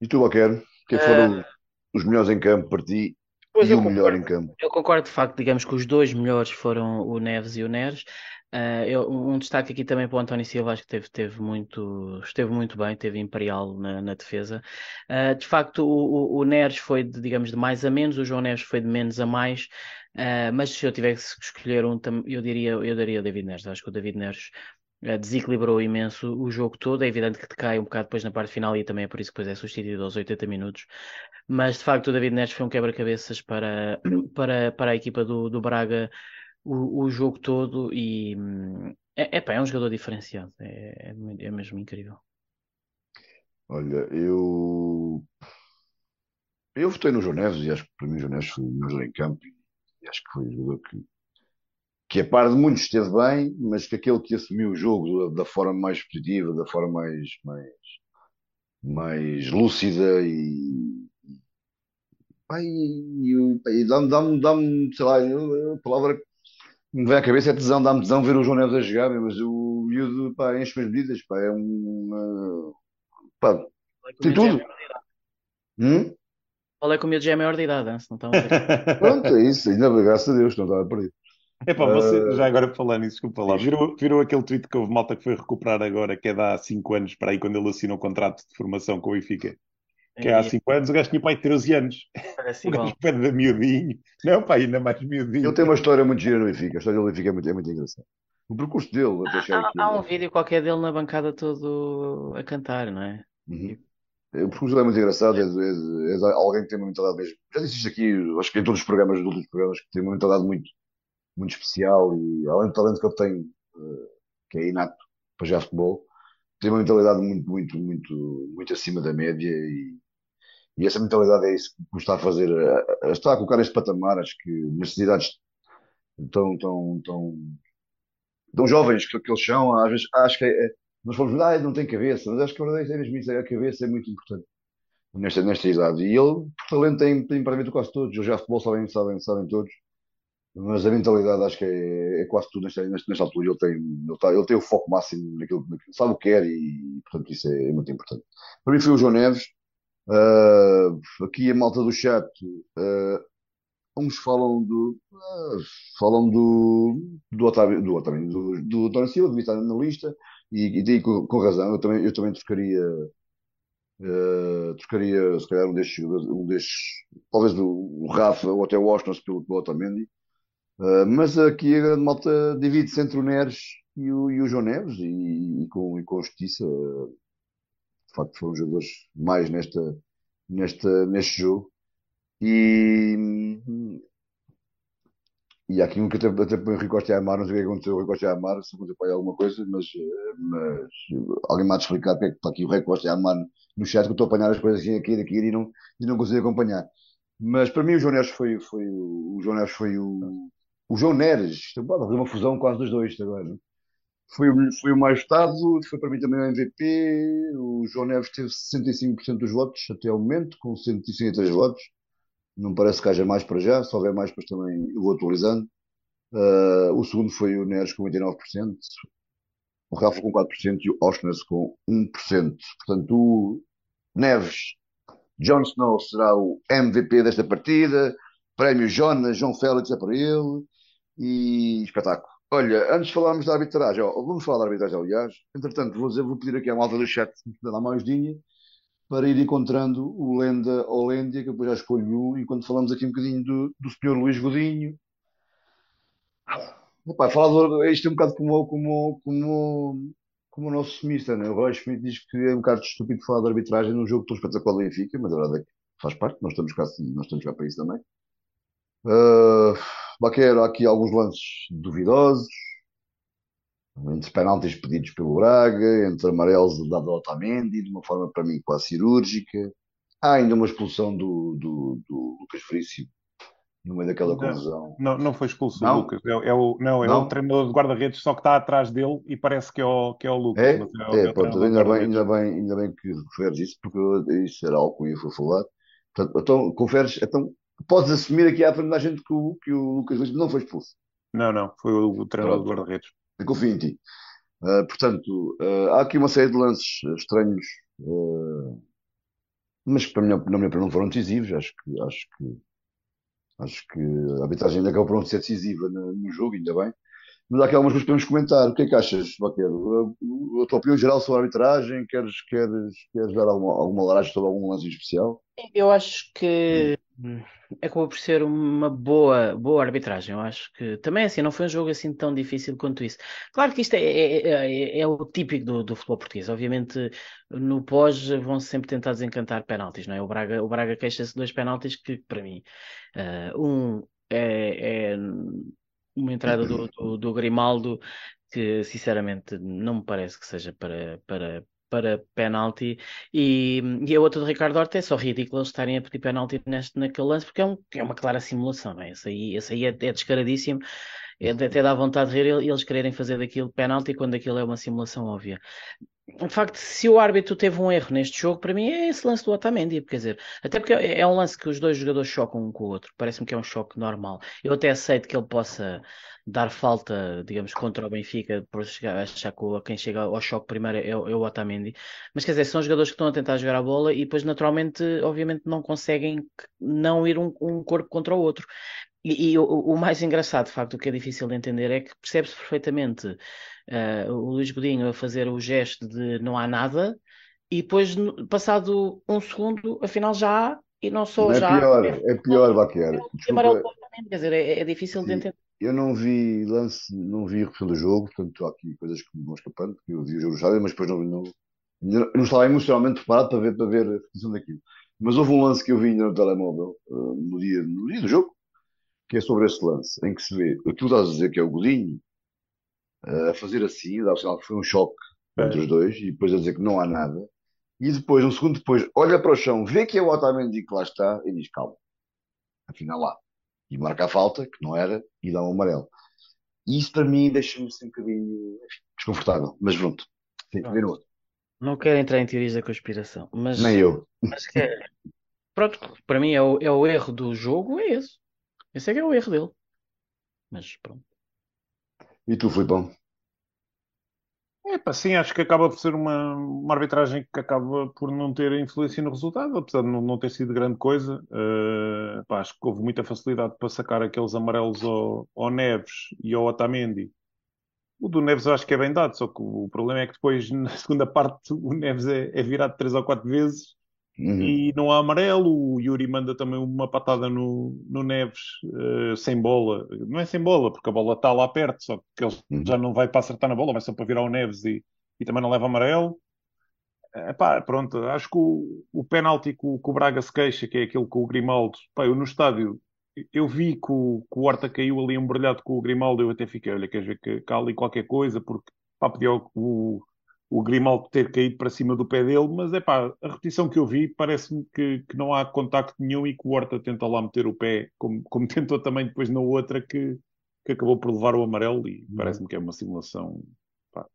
E tu, Baquer, quem foram uh... os melhores em campo para ti Pois e o melhor em campo. Eu concordo, de facto, digamos que os dois melhores foram o Neves e o Neres. Uh, eu, um destaque aqui também para o António Silva, acho que teve, teve muito, esteve muito bem, teve imperial na, na defesa. Uh, de facto, o, o, o, Neres foi, de, digamos, de mais a menos, o João Neves foi de menos a mais. Uh, mas se eu tivesse que escolher um, eu diria, eu daria o David Neres. Acho que o David Neres desequilibrou imenso o jogo todo. É evidente que decai um bocado depois na parte final e também é por isso que depois é substituído aos 80 minutos. Mas de facto o David Neres foi um quebra-cabeças para, para, para a equipa do, do Braga o, o jogo todo e é, é, é um jogador diferenciado. É, é, é mesmo incrível. Olha, eu eu votei no João Neves e acho que para mim o João Neves foi o melhor em campo e acho que foi o jogador que que a par de muitos esteve bem, mas que aquele que assumiu o jogo da, da forma mais positiva, da forma mais, mais, mais lúcida e, e, e, e dá-me, dá-me, dá-me, sei lá, a palavra que me vem à cabeça é tesão, dá-me tesão ver o João Neves a jogar, mas o miúdo, pá, enche as medidas, pá, é um, pá, tem tudo. Hum? Qual é que o miúdo já é maior de idade, se não está Pronto, é isso, ainda graças a Deus, não estava perdido. É pá, você, Uh, já agora falando nisso, desculpa lá, virou, virou aquele tweet que houve malta que foi recuperar agora, que é de há 5 anos, para aí, quando ele assinou o contrato de formação com o Benfica. Que é há E 5 anos, o gajo tinha pai 13 anos. parece O gajo pede miudinho. Não, pá, ainda mais ele miudinho. tem uma história muito gira no Benfica. A história do Benfica é muito, é muito engraçada. O percurso dele até chegar Há, aqui. há um vídeo qualquer dele na bancada todo a cantar, não é? Uhum. O percurso dele é muito engraçado. És, és- és alguém que tem uma mentalidade mesmo. Já disse isto aqui, acho que em todos os programas, dos últimos programas, que tem uma mentalidade muito, muito especial e além do talento que ele tem, eh, que é inato para jogar futebol, tem uma mentalidade muito, muito, muito, muito acima da média e, e essa mentalidade é isso que está a fazer, a, a- está a colocar este patamar, acho que necessidades tão, tão, tão, tão jovens que, que eles são, às vezes acho que é, é- nós falamos, ah, não tem cabeça, mas acho que a verdade é mesmo isso, a cabeça é muito importante nesta, nesta idade. E ele, por talento, tem, tem praticamente quase todos. Eles já futebol sabem, sabem, sabem todos. Mas a mentalidade acho que é, é quase tudo nesta, nesta, altura. Ele tem, ele, tá, ele tem o foco máximo naquilo, naquilo sabe o que quer e, portanto, isso é, é muito importante. Para mim foi o João Neves. Ah, aqui a malta do chat, ah, uns falam do, ah, falam do, do Otávio, do Otávio, do, do António Silva, devia estar na lista, e, e daí com, com razão. Eu também, eu também trocaria, ah, trocaria, se calhar, um destes, um destes talvez o, o Rafa ou até o Washington pelo, pelo Otamendi. Uh, mas aqui a grande malta divide-se entre o Neres e o, e o João Neves e, e com, e com justiça. de facto, foram jogadores mais nesta, nesta, neste jogo. E, e há aqui um que até, põe o Rui Costa a amar, não sei o que aconteceu o Rui Costa a amar, se aconteceu para aí alguma coisa, mas, uh, mas alguém me há de explicar porque é que está aqui o Rui Costa a amar no chat, que eu estou a apanhar as coisas assim aqui e daqui e não, e não consigo acompanhar. Mas para mim o João Neves foi, foi, o o João Neves foi o, o João Neres, pode fazer uma fusão quase dos dois agora. é? Foi, o- foi o mais votado, foi para mim também o MVP. O João Neves teve 65% dos votos até ao momento, com 163 votos. Não parece que haja mais para já, se houver mais, depois também eu vou atualizando. Ah, o segundo foi o Neres com 89%, o Rafa com 4% e o Oshness com 1%. Portanto, o Neves, Jon Snow será o MVP desta partida. Prémio Jonas, João Félix é para ele. E espetáculo. Olha, antes de falarmos da arbitragem, ó, vamos falar da arbitragem, aliás. Entretanto, vou, dizer, vou pedir aqui à malta do chat me dar mais dinha para ir encontrando o Lenda ou Lêndia, que eu depois já escolho um, enquanto falamos aqui um bocadinho do, do senhor Luís Godinho. Epá, falar do, isto é um bocado como, como, como, como o nosso semista, né? O Roy Schmidt diz que é um bocado estúpido falar de arbitragem num jogo tão espetacular do Benfica, mas a verdade é que faz parte, nós estamos cá, nós estamos cá para isso também. Uh, Baquero, há aqui alguns lances duvidosos, entre penaltis pedidos pelo Braga, entre amarelos dado ao Otamendi, de uma forma para mim quase cirúrgica. Há ainda uma expulsão do, do, do Lucas Frício no meio daquela confusão. não, não foi expulso o Não? Lucas. É, é o, não, é Não? o treinador de guarda-redes, só que está atrás dele e parece que é o, que é o Lucas. É? é, É, é pronto, ainda bem, ainda bem, ainda bem que referes isso, porque isso era algo que eu ia falar. Portanto, então, conferes, então, podes assumir aqui à frente da gente que o, que o Lucas Frício não foi expulso. Não, não, foi o, o treinador Pronto. guarda-redes. Eu confio em ti. Uh, portanto, uh, há aqui uma série de lances estranhos, uh, mas que, para mim, na minha opinião, não foram decisivos. Acho que, acho que, acho que a arbitragem ainda acabou por não ser decisiva no, no jogo, ainda bem. Mas há aqui algumas coisas que podemos comentar. O que é que achas, Vaqueiro? A, tua opinião geral sobre a arbitragem? Queres, queres, queres dar alguma, alguma laragem sobre algum lance especial? Eu acho que acabou por ser uma boa, boa arbitragem. Eu acho que também assim, não foi um jogo assim tão difícil quanto isso. Claro que isto é, é, é- é o típico do, do futebol português. Obviamente, no pós vão sempre tentar desencantar penaltis, não é? O Braga, o Braga queixa-se de dois penaltis que, para mim, eh, um é, é uma entrada do, do, do Grimaldo que, sinceramente, não me parece que seja para, para, para penalti. E, e a outra do Ricardo Horta é só ridículo eles estarem a pedir penalti neste, naquele lance, porque é, um, é uma clara simulação, não é? Esse aí, esse aí é, é descaradíssimo, é, até dá vontade de rir ele- eles quererem fazer daquilo penalti quando aquilo é uma simulação óbvia. De facto, se o árbitro teve um erro neste jogo, para mim é esse lance do Otamendi, quer dizer, até porque é é um lance que os dois jogadores chocam um com o outro, parece-me que é um choque normal. Eu até aceito que ele possa dar falta, digamos, contra o Benfica, por chegar, achar que quem chega ao choque primeiro é, é o Otamendi, mas quer dizer, são jogadores que estão a tentar jogar a bola e depois naturalmente, obviamente, não conseguem não ir um, um corpo contra o outro. E, e o, o, mais engraçado, de facto, o que é difícil de entender é que percebe-se perfeitamente uh, o Luís Godinho a fazer o gesto de não há nada e depois, passado um segundo, afinal já há e não só não é já. Pior, é pior, Baquer. Quer dizer, é, é difícil Sim. de entender. Eu não vi lance, não vi repetição do jogo, portanto há aqui coisas que me vão escapando, porque eu vi o jogo estádio, mas depois não, não, não estava emocionalmente preparado para ver, para ver a repetição daquilo. Mas houve um lance que eu vi no telemóvel uh, no, dia, no dia do jogo, que é sobre esse lance, em que se vê, aquilo estás a dizer que é o Godinho, a fazer assim, dá o sinal que foi um choque é. entre os dois, e depois a dizer que não há nada, e depois, um segundo depois, olha para o chão, vê que é o Otamendi que lá está, e diz, calma, afinal lá. E marca a falta, que não era, e dá um amarelo. E isso para mim deixa-me assim um bocadinho desconfortável, mas pronto, sim, vê no outro. Não quero entrar em teorias da conspiração, mas. Nem eu. Mas que é, pronto, para mim é o, é o erro do jogo, é esse. Esse é que é o erro dele. Mas pronto. E tu, Filipão? É, sim, acho que acaba por ser uma, uma arbitragem que acaba por não ter influência no resultado, apesar de não, não ter sido grande coisa. Uh, pá, acho que houve muita facilidade para sacar aqueles amarelos ao, ao Neves e ao Otamendi. O do Neves eu acho que é bem dado, só que o problema é que depois, na segunda parte, o Neves é, é virado três ou quatro vezes Uhum. E não há amarelo. O Yuri manda também uma patada no, no Neves uh, sem bola. Não é sem bola, porque a bola está lá perto, só que ele uhum. já não vai para acertar na bola, vai só para virar o Neves e, e também não leva amarelo. Epá, pronto, acho que o, o penalti que o, que o Braga se queixa, que é aquele com o Grimaldo, pá, eu no estádio eu vi que o, que o Horta caiu ali embrulhado com o Grimaldo, eu até fiquei, olha, queres ver que, que há ali qualquer coisa, porque pá, pediu o, o Grimaldo ter caído para cima do pé dele, mas é pá, a repetição que eu vi parece-me que, que não há contacto nenhum e que o Horta tenta lá meter o pé, como, como tentou também depois na outra que, que acabou por levar o amarelo e uhum. parece-me que é uma simulação pá,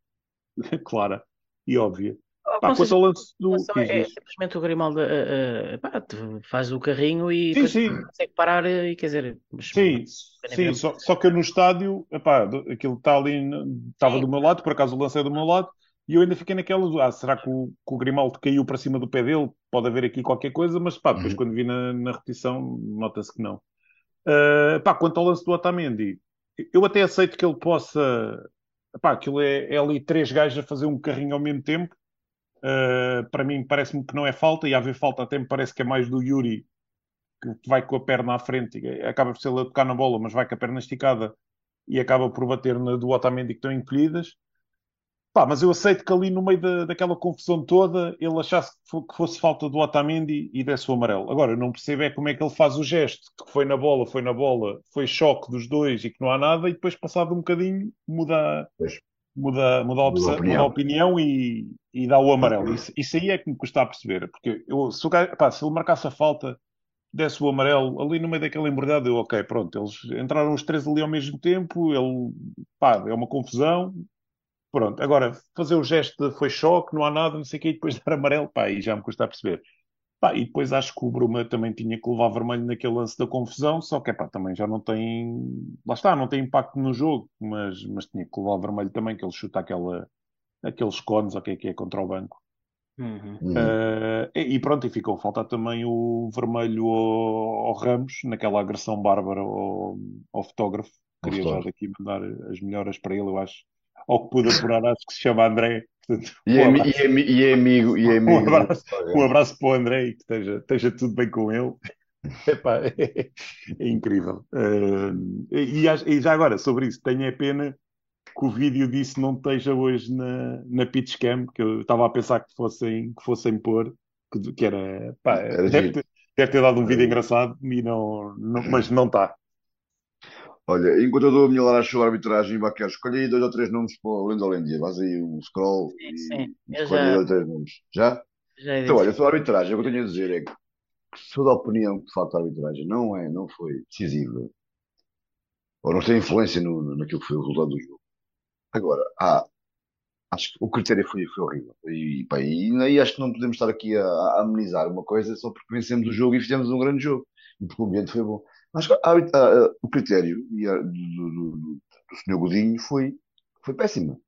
clara e óbvia. Oh, pá, quanto ao lance do. É, é, simplesmente o Grimaldo uh, pá, faz o carrinho e sim, sim. consegue parar e quer dizer. Mas, sim, sim só, só, que eu no estádio, epá, aquilo está ali, estava do meu lado, por acaso o lance é do meu lado, e eu ainda fiquei naquela, ah, será que o, que o, Grimaldo caiu para cima do pé dele? Pode haver aqui qualquer coisa, mas pá, depois uhum. quando vi na, na repetição, nota-se que não. Uh, pá, quanto ao lance do Otamendi, eu até aceito que ele possa, pá, aquilo é, é ali três gajos a fazer um carrinho ao mesmo tempo. Uh, para mim parece-me que não é falta, e a haver falta até me parece que é mais do Yuri, que vai com a perna à frente, acaba por ser ele a tocar na bola, mas vai com a perna esticada e acaba por bater na do Otamendi que estão encolhidas. Pá, mas eu aceito que ali no meio da, daquela confusão toda ele achasse que fosse falta do Otamendi e desse o amarelo. Agora, eu não percebo é como é que ele faz o gesto, que foi na bola, foi na bola, foi choque dos dois e que não há nada, e depois, passado um bocadinho, muda, muda, muda, a, opção, muda a opinião e, e dá o amarelo. Isso, isso aí é que me custa a perceber, porque eu, se, o, pá, se ele marcasse a falta, desse o amarelo ali no meio daquela embordada, eu, ok, pronto, eles entraram os três ali ao mesmo tempo, ele, pá, é uma confusão, Pronto, agora, fazer o gesto de foi choque, não há nada, não sei o quê, e depois dar amarelo, pá, e já me custa a perceber. Pá, e depois acho que o Bruma também tinha que levar vermelho naquele lance da confusão, só que pá, também já não tem. Lá está, não tem impacto no jogo, mas, mas tinha que levar vermelho também, que ele chuta aquela, aqueles cones, o que é que é, contra o banco. Uhum. Uh, e, e, pronto, e ficou faltar também o vermelho ao, ao Ramos, naquela agressão bárbara ao, ao fotógrafo. Queria já daqui mandar as melhoras para ele, eu acho ao que pude apurar, acho que se chama André. Portanto, e, um é, e, e, amigo, e amigo. Um abraço, um abraço para o André e que esteja, esteja tudo bem com ele. Epá, é, é, incrível. Uh, e, e, já agora, sobre isso, tenho a pena que o vídeo disso não esteja hoje na, na Pitchcam, que eu estava a pensar que fossem, que fossem pôr, que, que era, pá, era deve, ter, deve, ter, dado um vídeo engraçado, e não, não, mas não está. Olha, enquanto eu dou a minha laranja sobre a arbitragem, Baquer, escolhe aí dois ou três nomes para o Lendolândia. Vais aí um scroll sim, e, sim. e escolhe já... dois ou três nomes. Já? já então, olha, sobre a arbitragem, o que eu tenho a dizer é que sou da opinião que de facto a arbitragem não é, não foi decisiva ou não tem influência no, naquilo que foi o resultado do jogo. Agora, há, acho que o critério foi, foi horrível. E, pá, e, e acho que não podemos estar aqui a, a amenizar uma coisa só porque vencemos o jogo e fizemos um grande jogo. E porque o ambiente foi bom. A, a, o critério do, do, do, do Sr. Godinho foi, foi péssimo.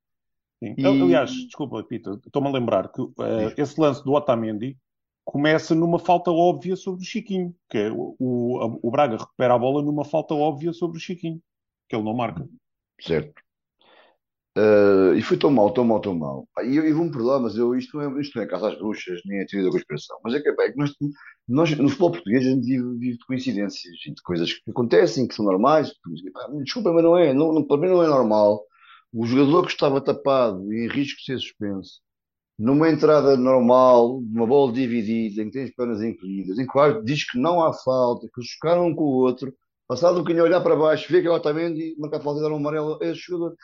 Sim. E... Aliás, desculpa, Pito, estou-me a lembrar que uh, esse lance do Otamendi começa numa falta óbvia sobre o Chiquinho, que é o, o, o Braga recupera a bola numa falta óbvia sobre o Chiquinho, que ele não marca. Certo. Uh, e foi tão mal, tão mal, tão mal. E, e vou-me perdoar, mas eu, isto, não é, isto não é caça às bruxas, nem é teoria da conspiração. Mas é que, é que nós, nós, no futebol português, a gente vive, vive de coincidências, de coisas que acontecem, que são normais. Desculpa, mas não é. Não, não, para mim não é normal. O jogador que estava tapado e em risco de ser suspenso, numa entrada normal, uma bola dividida, em que tem as pernas encolhidas, em que o diz que não há falta, que chocaram um com o outro, passado um bocadinho olhar para baixo, vê que é o Otamendi, marcar falta e dar um amarelo a esse jogador.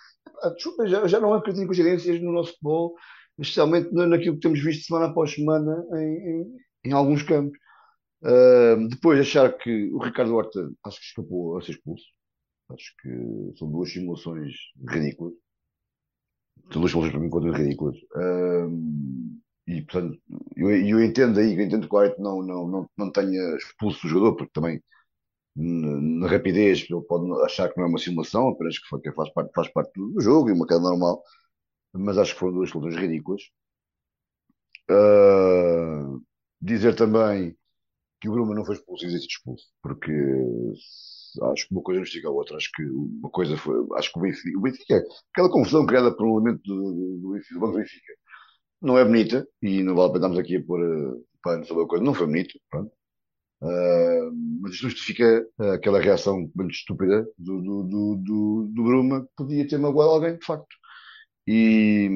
Desculpa, já, já não acredito em coincidências no nosso futebol, especialmente naquilo que temos visto semana após semana em, em, em alguns campos. Uh, depois achar que o Ricardo Horta acho que escapou a ser expulso. Acho que são duas simulações ridículas. São duas simulações para mim contra ridículas. Uh, e portanto, eu, eu entendo aí, eu entendo que o Horta não, não, não, não tenha expulso o jogador, porque também na rapidez, ele pode achar que não é uma simulação, apenas que faz parte, faz parte do jogo e uma queda normal, mas acho que foram duas soluções ridículas. Uh, dizer também que o Bruma não foi expulso e existe expulso, porque acho que uma coisa justifica a outra. Acho que uma coisa foi, acho que o Benfica, o Benfica aquela confusão criada por um elemento do, do, Benfica, do Banco Benfica, não é bonita e não vale a pena estarmos aqui a pôr uh, pano sobre a coisa, não foi bonito, pronto. Uh, mas isto justifica aquela reação muito estúpida do, do, do, do, do Bruma, que podia ter magoado alguém, de facto. E,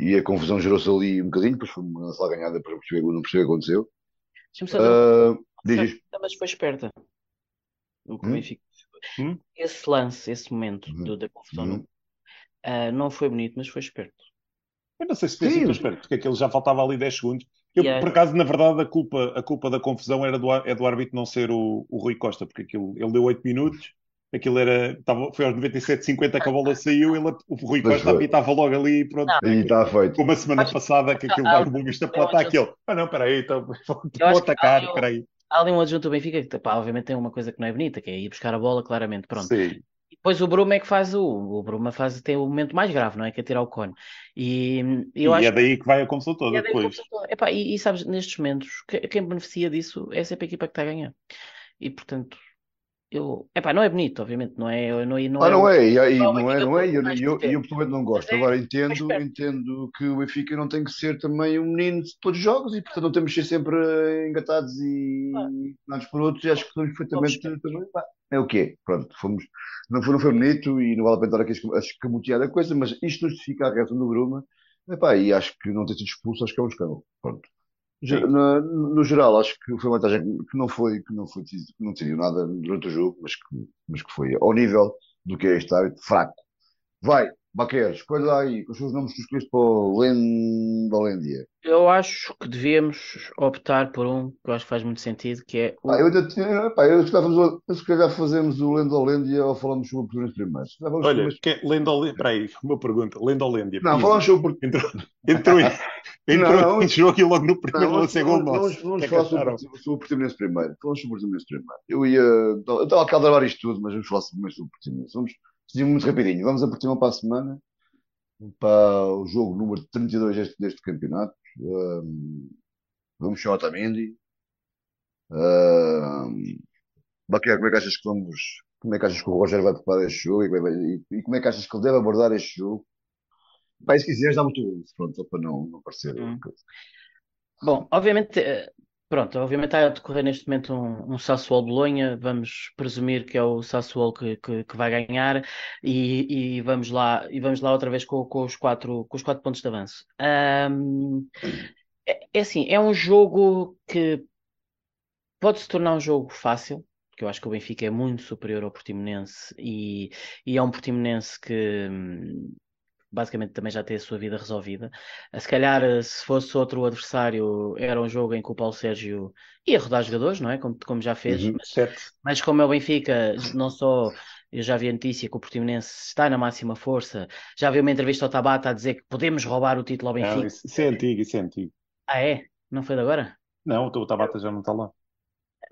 e a confusão gerou-se ali um bocadinho, depois foi uma sala ganhada, para perceber, não perceber o que aconteceu. Deixa-me só uh, diz Mas foi esperta. O que hum? hum? Esse lance, esse momento hum. do, da confusão, hum. não, uh, não foi bonito, mas foi esperto. Eu não sei se foi assim esperto, porque aquele já faltava ali 10 segundos eu, yeah. por acaso, na verdade, a culpa, a culpa da confusão era do, é do árbitro não ser o, o Rui Costa, porque aquilo, ele deu 8 minutos, aquilo era, tava, foi aos 97, 50 que a bola saiu, ele, o Rui Costa apitava logo ali e pronto. Não, e está feito. Como a semana passada que aquilo vai o vista para lá aquele. Ah não, peraí, então, vou atacar, peraí. Há ali um adjunto do Benfica que, pá, obviamente tem uma coisa que não é bonita, que é ir buscar a bola, claramente, pronto. Sim. Depois o Bruma é que faz o. O Bruma faz, tem o momento mais grave, não é? Que é tirar o cone. E, eu e acho, é daí que vai a confusão toda é depois. Epá, e, e, sabes, nestes momentos, quem beneficia disso é sempre a equipa que está a ganhar. E portanto, eu. Epá, não é bonito, obviamente, não é. Não, não ah, não é, e, e não é, não é, e eu, eu, eu pessoalmente não gosto. É, Agora entendo, entendo que o Benfica não tem que ser também um menino de todos os jogos e portanto não temos que ser sempre engatados e nada por outros e acho que estamos perfeitamente também. É o quê? Pronto, fomos não foi, não foi bonito e não vale a pena estar aqui a escamotear a coisa, mas isto justifica a reação do Bruma. Epá, e acho que não ter sido expulso, acho que é um escândalo. Pronto. No, no, geral, acho que foi uma vantagem que não foi, que não foi, que não decidiu nada durante o jogo, mas que, mas que foi ao nível do que é este árbitro, fraco. Vai, Baquer, escolha lá aí, os seus nomes que escolheste para o Lendolândia. Eu acho que devíamos optar por um que eu acho que faz muito sentido, que é o... Ah, eu ainda tinha, pá, eu, se calhar, se calhar fazemos o Lendolândia ou falamos sobre oportunidades primárias. Olha, primeiros... que é Lendolândia, espera aí, uma pergunta, Lendolândia. Não, falamos sobre... Entrou, entrou, entrou não, em jogo e logo no primeiro, não, no segundo nosso. Vamos, vamos é falar sobre, sobre o Portimonense primeiro. Falamos sobre o Portimonense primeiro. Eu ia... Eu estava a calderar isto tudo, mas vamos falar sobre o Portimonense. Vamos Digo muito rapidinho. Vamos a Portimão para a semana, para o jogo número 32 deste, deste campeonato. Um, vamos chamar Otamendi. Um, Baquer, como é que achas que vamos. Como é que achas que o Rogério vai preparar este jogo e, e, e como é que achas que ele deve abordar este jogo? Pai, se quiseres, dá muito pronto, só para não, não parecer. Hum. Bom, obviamente eh, Pronto, obviamente está a decorrer neste momento um, um Sassuolo-Bolonha, vamos presumir que é o Sassuolo que, que, que vai ganhar e, e, vamos lá, e vamos lá outra vez com, com, os, quatro, com os quatro pontos de avanço. Um, é, é assim, é um jogo que pode se tornar um jogo fácil, porque eu acho que o Benfica é muito superior ao Portimonense e, e é um Portimonense que, basicamente também já tem a sua vida resolvida. Eh, se calhar, eh, se fosse outro adversário, era um jogo em que o Paulo Sérgio ia rodar jogadores, não é? Como, como já fez. Uhum, mas, mas, como é o Benfica, não só. Eu já vi a notícia que o Portimonense está na máxima força. Já vi uma entrevista ao Tabata a dizer que podemos roubar o título ao Benfica. Não, isso, isso é antigo, isso é antigo. Ah, é? Não foi de agora? Não, o Tabata já não está lá.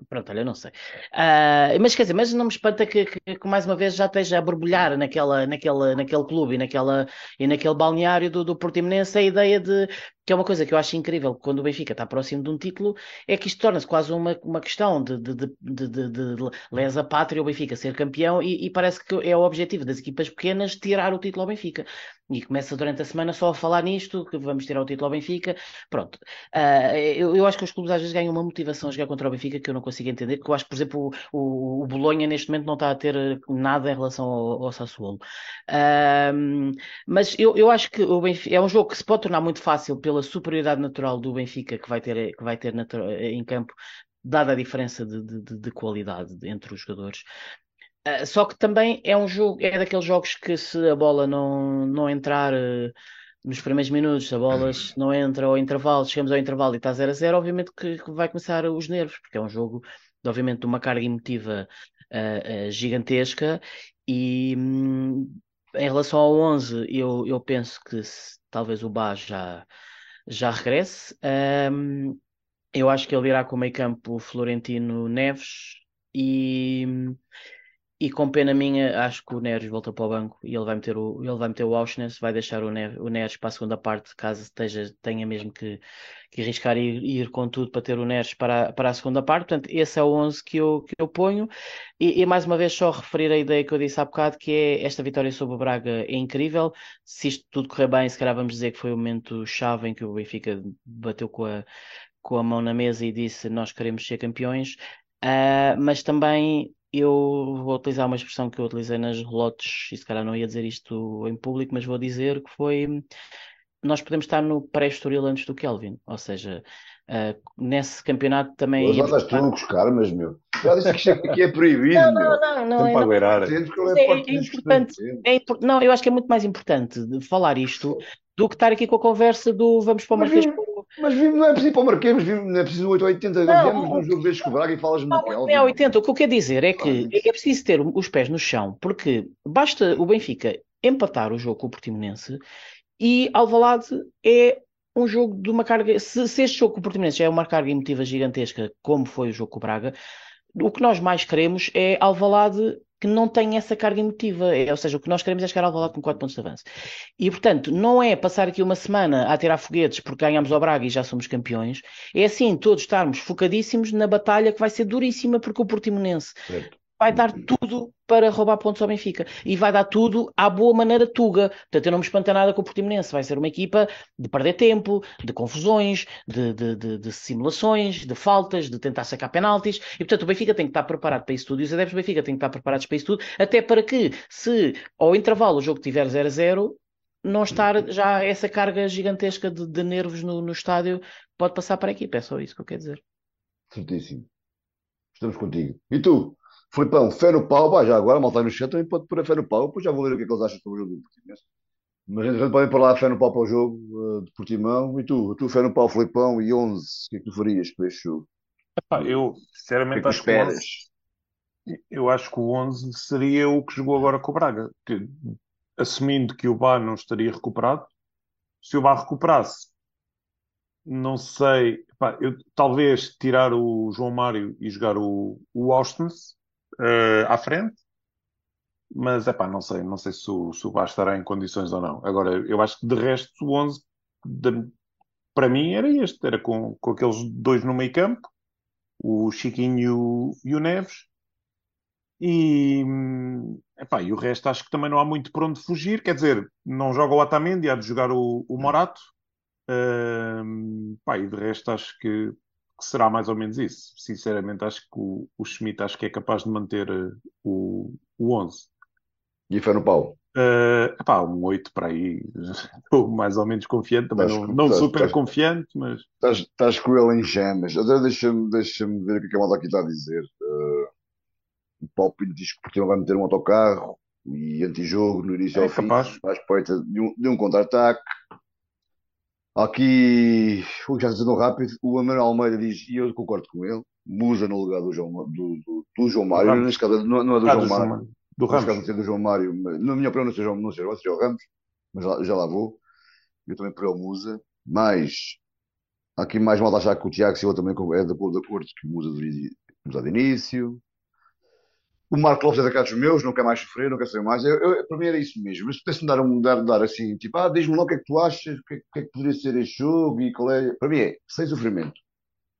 Pronto, olha, eu não sei. Uh, mas quer dizer, mas não me espanta que, que, que, mais uma vez já esteja a borbulhar naquela, naquela, naquele clube e, naquela, e naquele balneário do, do Portimonense a ideia de que é uma coisa que eu acho incrível quando o Benfica está próximo de um título, é que isto torna-se quase uma, uma questão de, de, de, de, de, lesa pátria o Benfica ser campeão e, e, parece que é o objetivo das equipas pequenas tirar o título ao Benfica. E começa durante a semana só a falar nisto, que vamos tirar o título ao Benfica. Pronto. Uh, eu, eu, acho que os clubes às vezes ganham uma motivação a jogar contra o Benfica que eu não consigo entender, porque eu acho que, por exemplo, o, o, o Bolonha neste momento não está a ter nada em relação ao, ao Sassuolo. Uh, mas eu, eu acho que o Benfica é um jogo que se pode tornar muito fácil pela superioridade natural do Benfica que vai ter, que vai ter em campo, dada a diferença de, de, de qualidade entre os jogadores. Uh, só que também é um jogo, é daqueles jogos que se a bola não, não entrar uh, nos primeiros minutos, a bola não entra ao intervalo, chegamos ao intervalo e está 0 a 0, obviamente que, que, vai começar os nervos, porque é um jogo, obviamente, de uma carga emotiva uh, gigantesca e hum, em relação ao 11, eu, eu penso que se, talvez o Bá já, já regresse. Um, eu acho que ele irá com o meio campo Florentino Neves e e com pena minha, acho que o Neres volta para o banco e ele vai meter o, ele vai meter o Auschwitz, vai deixar o, Neres, o Neres para a segunda parte, caso esteja, tenha mesmo que, que arriscar e ir, ir, com tudo para ter o Neres para, para a segunda parte. Portanto, esse é o 11 que eu, que eu ponho. E, e, mais uma vez, só referir a ideia que eu disse há bocado, que é esta vitória sobre o Braga é incrível. Se isto tudo correr bem, se calhar vamos dizer que foi o momento chave em que o Benfica bateu com a, com a mão na mesa e disse nós queremos ser campeões. Uh, mas também eu vou utilizar uma expressão que eu utilizei nas relotes, e se calhar não ia dizer isto em público, mas vou dizer que foi nós podemos estar no pré-estoril antes do Kelvin, ou seja, uh, nesse campeonato também. Mas já estás tu buscar, mas meu. Já disse que isto aqui é proibido. Não, não, não. não, é, não, é, é, importante. É, não, eu acho que é muito mais importante falar isto do que estar aqui com a conversa do vamos para o Marquês mas não é preciso para o Marquês, não é preciso 880. Não, viemos num jogo o Braga e falas-me do Não é 80. O que eu quero dizer é que é preciso ter os pés no chão, porque basta o Benfica empatar o jogo com o Portimonense e Alvalade é um jogo de uma carga. Se, se este jogo com o Portimonense já é uma carga emotiva gigantesca, como foi o jogo com o Braga, o que nós mais queremos é Alvalade que não tem essa carga emotiva. É, ou seja, o que nós queremos é chegar ao Valado com 4 pontos de avanço. E, portanto, não é passar aqui uma semana a tirar foguetes porque ganhamos ao Braga e já somos campeões. É assim, todos estarmos focadíssimos na batalha que vai ser duríssima porque o Portimonense certo vai dar tudo para roubar pontos ao Benfica. E vai dar tudo à boa maneira Tuga. Portanto, eu não me espanta nada com o Portimonense. Vai ser uma equipa de perder tempo, de confusões, de, de, de, de simulações, de faltas, de tentar sacar penaltis. E, portanto, o Benfica tem que estar preparado para isso tudo. E os adeptos do Benfica têm que estar preparados para isso tudo. Até para que, se ao intervalo o jogo tiver 0 a 0, não estar já essa carga gigantesca de, de nervos no, no estádio pode passar para a equipa. É só isso que eu quero dizer. Certíssimo. Estamos contigo. E tu? Filipão, fé no pau, pá, já agora, malta no chat também pode pôr a fé no pau, depois já vou ler o que é que eles acham sobre o jogo do Portimonense. Mas entretanto podem pôr lá a fé no pau para o jogo uh, de Portimão. E tu, tu fé no pau, Filipão, e 11, o que é que tu farias para este jogo? Epá, eu, sinceramente, que é que acho que o 11, eu acho que o 11 seria o que jogou agora com o Braga. Que, assumindo que o Bar não estaria recuperado, se o Bar recuperasse, não sei, epá, eu, talvez tirar o João Mário e jogar o, o Austin, uh, à frente, mas é pá, não sei, não sei se o, se o estará em condições ou não. Agora, eu acho que de resto o 11 de, para mim era este, era com, com aqueles dois no meio campo, o Chiquinho e o, e o Neves. E, epá, e o resto acho que também não há muito por onde fugir. Quer dizer, não joga o Atamendi, há de jogar o, o Morato. Uh, pá, e de resto acho que que será mais ou menos isso. Sinceramente, acho que o, o Schmidt acho que é capaz de manter uh, o, o 11. E foi no pau? Uh, epá, um 8 para aí. Estou mais ou menos confiante, também não, não estás, super estás, confiante, mas. Estás, com ele em gemas. Deixa-me deixa ver o que, é que a malta aqui está a dizer. Uh, o Palpino diz que o Portugal vai meter um autocarro e antijogo no início é ao capaz. fim, à espreita de um, de um contra-ataque. Aqui, já dizendo rápido, o Manuel Almeida diz, e eu concordo com ele, Musa no lugar do João, do, do, do João Mário, neste caso não, não é do ah, João Mário, do Ramos. Neste caso do João Mário, na minha opinião não seja, não seja, seja o Ramos, mas já, já lá vou. Eu também por o Musa, mas aqui mais mal achar que o Tiago Silva também é de acordo, de acordo que o Musa deveria começar de início. O Marco Lopes é da casa dos meus, não quer mais sofrer, não quer saber mais. Eu, eu, para mim era isso mesmo. Mas se pudesse-me dar, um, dar, dar assim, tipo, ah, diz-me lá o que é que tu achas, o que, é, que, é que poderia ser este jogo e qual é. Para mim é sem sofrimento.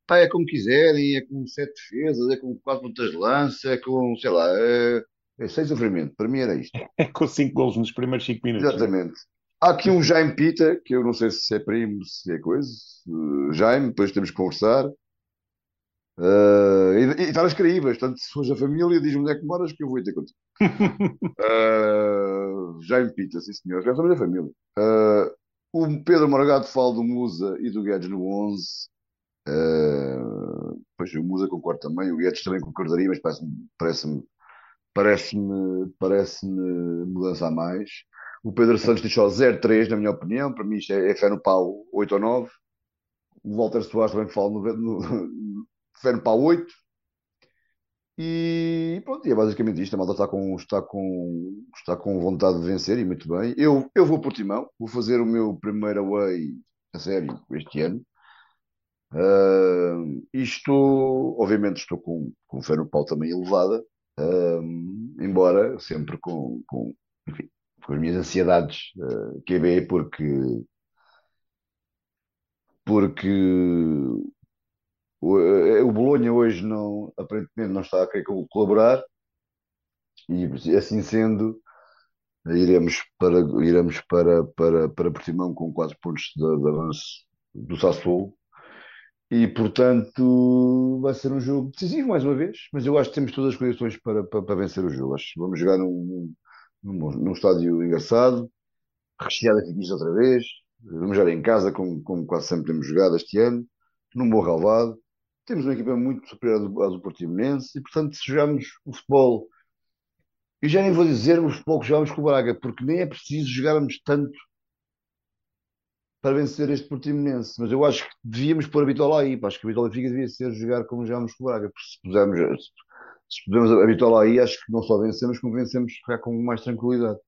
Pá, é como quiserem, é com sete defesas, é com quatro pontas de lança, é com, sei lá, é, é sem sofrimento. Para mim era isto. É com cinco golos nos primeiros cinco minutos. Exatamente. Há aqui um Jaime Pita, que eu não sei se é primo, se é coisa. Jaime, depois temos que conversar. Uh, e, e Caraíbas, portanto, se fores a família, diz-me onde é que moras que eu vou ter contigo. uh, Jaime Pita, sim senhor, já somos da família. Uh, o Pedro Morgado fala do Musa e do Guedes no 11. Uh, pois o Musa concorda também, o Guedes também concordaria, mas parece-me parece-me parece-me parece-me mudança a mais. O Pedro Santos deixou 0-3, na minha opinião, para mim isto é, é fé no pau 8 ou 9. O Walter Soares também fala no, no, fé no pau 8. E pronto, e é basicamente isto. A malta está com, está, com, está com vontade de vencer e muito bem. Eu, eu vou por Timão, vou fazer o meu primeiro away a sério este ano. Uh, e estou, obviamente, estou com, com fé no pau também elevada, uh, embora sempre com, com, enfim, com as minhas ansiedades uh, QB, porque, porque o, o Bolonha hoje não, aparentemente não está a querer colaborar, e assim sendo, iremos para, iremos para, para, para Portimão com 4 pontos de, de avanço do Sassuolo e, portanto, vai ser um jogo decisivo mais uma vez, mas eu acho que temos todas as condições para, para, para vencer o jogo. Acho que vamos jogar num, num, num estádio engraçado, recheado de fiquinhos outra vez. Vamos jogar em casa, como, como quase sempre temos jogado este ano, num bom relvado. Temos uma equipa muito superior à do, à do Portimonense e, portanto, se jogarmos o futebol, e já nem vou dizer o futebol que jogamos com o Braga, porque nem é preciso jogarmos tanto para vencer este Portimonense. Mas eu acho que devíamos pôr a Bitola aí. Acho que a Bitola fica devia ser jogar como jogámos com o Braga. Porque se pusermos, se pusermos a Bitola aí, acho que não só vencemos, como vencemos jogar com mais tranquilidade.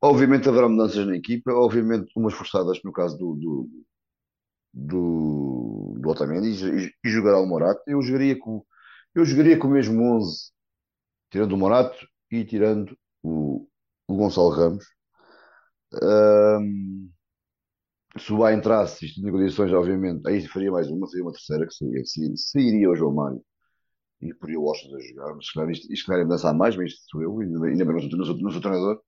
Obviamente haverá mudanças na equipa, obviamente umas forçadas no caso do, do, do, do Otamendi e, e jogará o Morato. Eu jogaria com, eu jogaria com o mesmo 11, tirando o Morato e tirando o, o Gonçalo Ramos. Um, se o Bá entrasse, isto tinha condições, obviamente, aí faria mais uma, seria uma terceira, que seria, se, sairia o João Mário e poria o Washington a jogar, mas se calhar isto, isto calhar dançar mais, mas isto sou eu, ainda, bem sou, não sou treinador.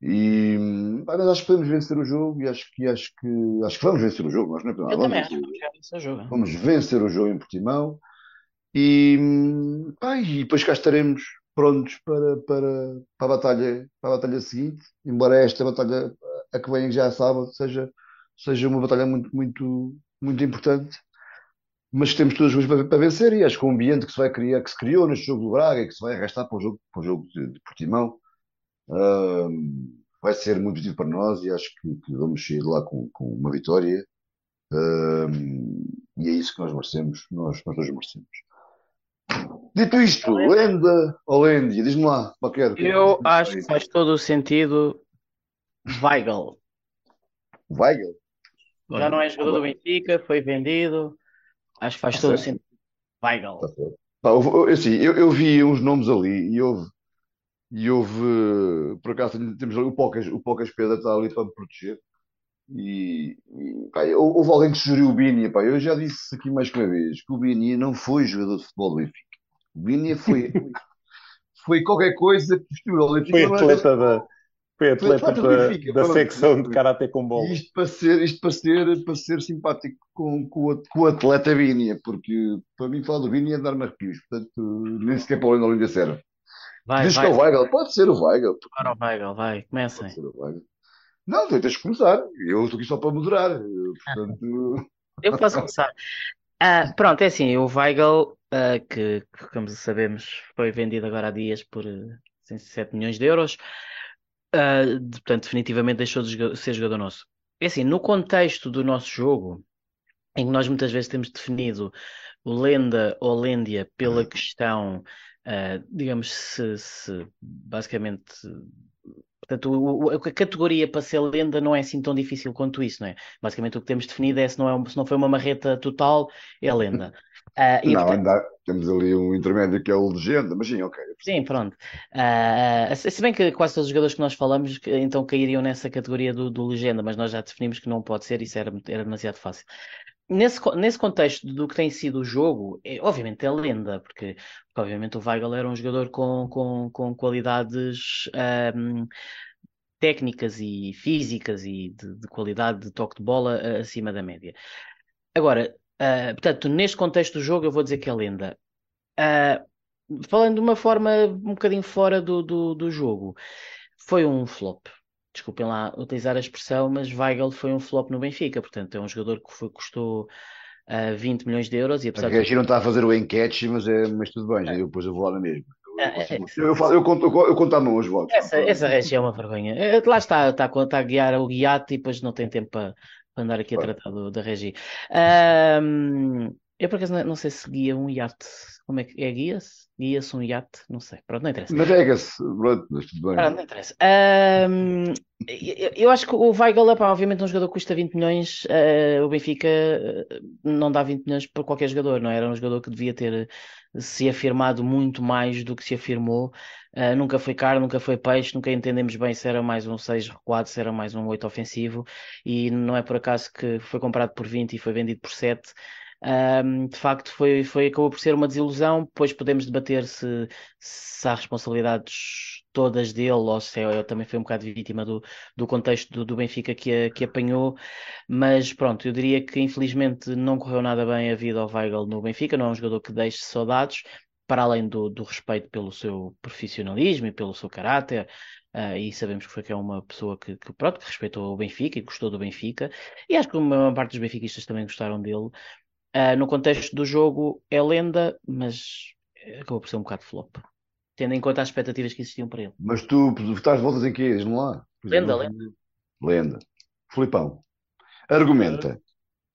E mas acho que podemos vencer o jogo e acho que acho que acho que vamos vencer o jogo, nós não é Eu também acho que vamos vencer o jogo. Vamos vencer o jogo em Portimão e, pá, e depois cá estaremos prontos para, para, para, a batalha, para a batalha seguinte, embora esta batalha a que vem já sábado seja seja uma batalha muito, muito, muito importante, mas temos todas as coisas para, para, vencer e acho que o ambiente que se vai criar, que se criou neste jogo do Braga e que se vai arrastar para o jogo, para o jogo de, de Portimão, uh, vai ser muito positivo para nós e acho que, que vamos sair lá com, com uma vitória. Uh, e é isso que nós merecemos, nós, nós dois merecemos. Dito isto, Lenda ou Lendia, diz-me lá, qualquer. Eu acho que faz todo o sentido Weigl. Weigl? Já não é jogador do Benfica, foi vendido. Acho que faz tá todo o sentido. Weigl. Tá Pá, eu, assim, eu, eu vi uns nomes ali e houve, e houve por acaso temos ali o Pocas, o Pocas Pedro está ali para me proteger. E, e pá, houve alguém que sugeriu o Bini. Pá, eu já disse aqui mais que uma vez que o Bini não foi jogador de futebol do Benfica. O Bini foi, foi qualquer coisa que vestiu o Benfica. Foi atleta da foi atleta da, da secção de Karate com bola. Isto para ser, isto para ser, para ser simpático com, com, o, com o atleta Vínia, porque para mim falar do Vínia é dar-me arrepios, portanto nem sequer para o Olinda serve. Vai, Diz vai, que é o Weigl, pode ser o Weigl. Para o Weigl, vai, comecem. Não, tens de começar. Eu estou aqui só para moderar. Portanto... Eu posso começar. Uh, pronto, é assim, o Weigl, uh, que, que, como sabemos, foi vendido agora há dias por uh, 7 milhões de euros. Portanto, definitivamente deixou de ser jogador nosso. É assim, no contexto do nosso jogo, em que nós muitas vezes temos definido o Lenda ou Lêndia pela uhum. questão, uh, digamos, se, se basicamente. Portanto, o, a categoria para ser lenda não é assim tão difícil quanto isso, não é? Basicamente o que temos definido é se não, é, se não foi uma marreta total, é lenda. Uh, e, não, portanto... temos ali um intermédio que é o legenda, mas sim, ok. Sim, pronto. Uh, se bem que quase todos os jogadores que nós falamos então cairiam nessa categoria do, do legenda, mas nós já definimos que não pode ser, isso era, era demasiado fácil. Nesse, nesse contexto do que tem sido o jogo, é, obviamente é lenda, porque, porque, obviamente o Weigl era um jogador com, com, com qualidades um, técnicas e físicas e de, de, qualidade de toque de bola acima da média. Agora, uh, portanto, neste contexto do jogo eu vou dizer que é lenda. Uh, falando de uma forma um bocadinho fora do, do, do jogo, foi um flop desculpem lá utilizar a expressão, mas Weigl foi um flop no Benfica, portanto é um jogador que foi, custou uh, ah, 20 milhões de euros e apesar de... não está a fazer o enquete, mas, é, mas tudo bem, é. eu depois eu vou lá na mesma. Eu, é, eu, conto, eu, conto à mão os votos. Essa, essa região é uma vergonha. Eh, lá está, está, está a guiar o guiate e depois não tem tempo para, para andar aqui a tratar do, da regi. Um, eu por acaso não, não sei se guia um iate. Como é que é? Guia-se? Guia-se um iate? Não sei. Pronto, não interessa. Navega-se. Pronto, mas tudo bem. Pronto, não interessa. Um, eu, eu, acho que o Weigl, pá, obviamente, um jogador que custa 20 milhões. Uh, o Benfica uh, não dá 20 milhões para qualquer jogador, não é? Era um jogador que devia ter se afirmado muito mais do que se afirmou. Uh, nunca foi caro, nunca foi peixe, nunca entendemos bem se era mais um 6 recuado, se era mais um 8 ofensivo. E não é por acaso que foi comprado por 20 e foi vendido por 7. Um, de facto, foi, foi, acabou por ser uma desilusão. Depois podemos debater se, se há responsabilidades todas dele ou se ele também foi um bocado vítima do, do contexto do, do Benfica que, a, que apanhou. Mas pronto, eu diria que infelizmente não correu nada bem a vida ao Weigl no Benfica. Não é um jogador que deixe saudades, para além do, do respeito pelo seu profissionalismo e pelo seu caráter. Uh, e sabemos que foi que é uma pessoa que, que, pronto, que respeitou o Benfica e gostou do Benfica, e acho que a maior parte dos benfiquistas também gostaram dele, Uh, no contexto do jogo é lenda, mas acabou por ser um bocado flop. Tendo em conta as expectativas que existiam para ele. Mas tu estás voltas em quê? Diz-me lá. Lenda, lenda. Lenda. Filipão. Argumenta.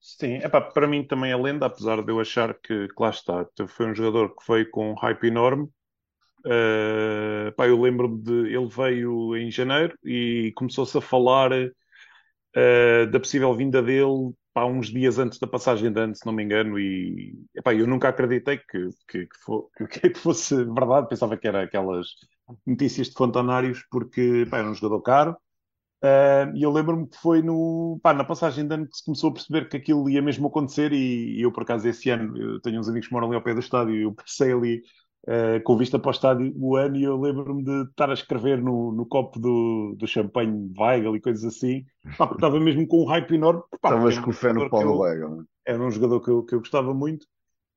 Sim, epá, para mim também é lenda, apesar de eu achar que, que lá está, foi um jogador que foi com um hype enorme. Uh, pá, eu lembro-me de ele veio em janeiro e começou-se a falar uh, da possível vinda dele pá, uns dias antes da passagem de ano, se não me engano, e epá, eu nunca acreditei que, que, que, for, que, fosse verdade, pensava que era aquelas notícias de fontanários, porque epá, era um jogador caro. Uh, e eu lembro-me que foi no, pá, na passagem de ano que se começou a perceber que aquilo ia mesmo acontecer. E, e eu, por acaso, esse ano, tenho uns amigos que moram ali ao pé do estádio, e eu passei ali uh, com vista para o estádio o ano. E eu lembro-me de estar a escrever no, no copo do, do champanhe Weigel e coisas assim, pá, porque estava mesmo com um hype enorme. Estavas com fé no Paulo Weigel, né? Era um jogador que eu, que eu gostava muito.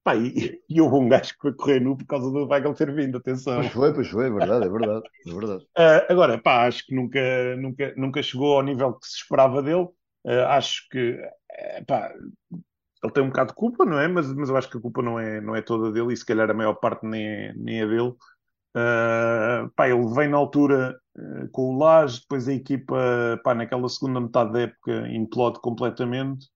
Pá, e, e houve um gajo que foi correr nu por causa do Weigl ter vindo, atenção. Pois foi, pois foi, é verdade, é verdade. É verdade. Uh, agora, pá, acho que nunca, nunca, nunca chegou ao nível que se esperava dele. Uh, acho que, pá, ele tem um bocado de culpa, não é? Mas, mas eu acho que a culpa não é, não é toda dele e se calhar a maior parte nem é, nem é dele. Uh, pá, ele vem na altura uh, com o Lage, depois a equipa, pá, naquela segunda metade da época, implode completamente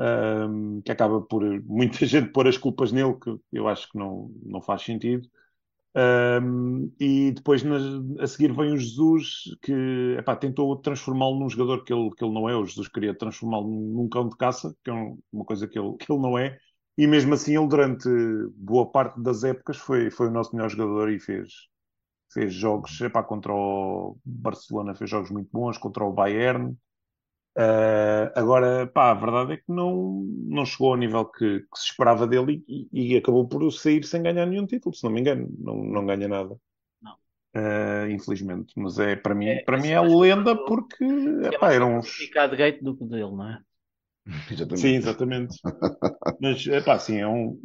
um, que acaba por muita gente pôr as culpas nele, que eu acho que não, não faz sentido. Um, e depois a seguir vem o Jesus que epá, tentou transformá-lo num jogador que ele, que ele não é. O Jesus queria transformá-lo num cão de caça, que é uma coisa que ele, que ele não é. E mesmo assim, ele durante boa parte das épocas foi, foi o nosso melhor jogador e fez, fez jogos epá, contra o Barcelona, fez jogos muito bons, contra o Bayern. Uh, agora, pá, a verdade é que não, não chegou ao nível que, que se esperava dele e, e, acabou por sair sem ganhar nenhum título, se não me engano, não, não ganha nada. Não. Uh, infelizmente, mas é para mim, é, para mim é lenda porque é epá, era um certificado de gate do que dele, não é? Exatamente. Sim, exatamente. mas é pá, sim, é um,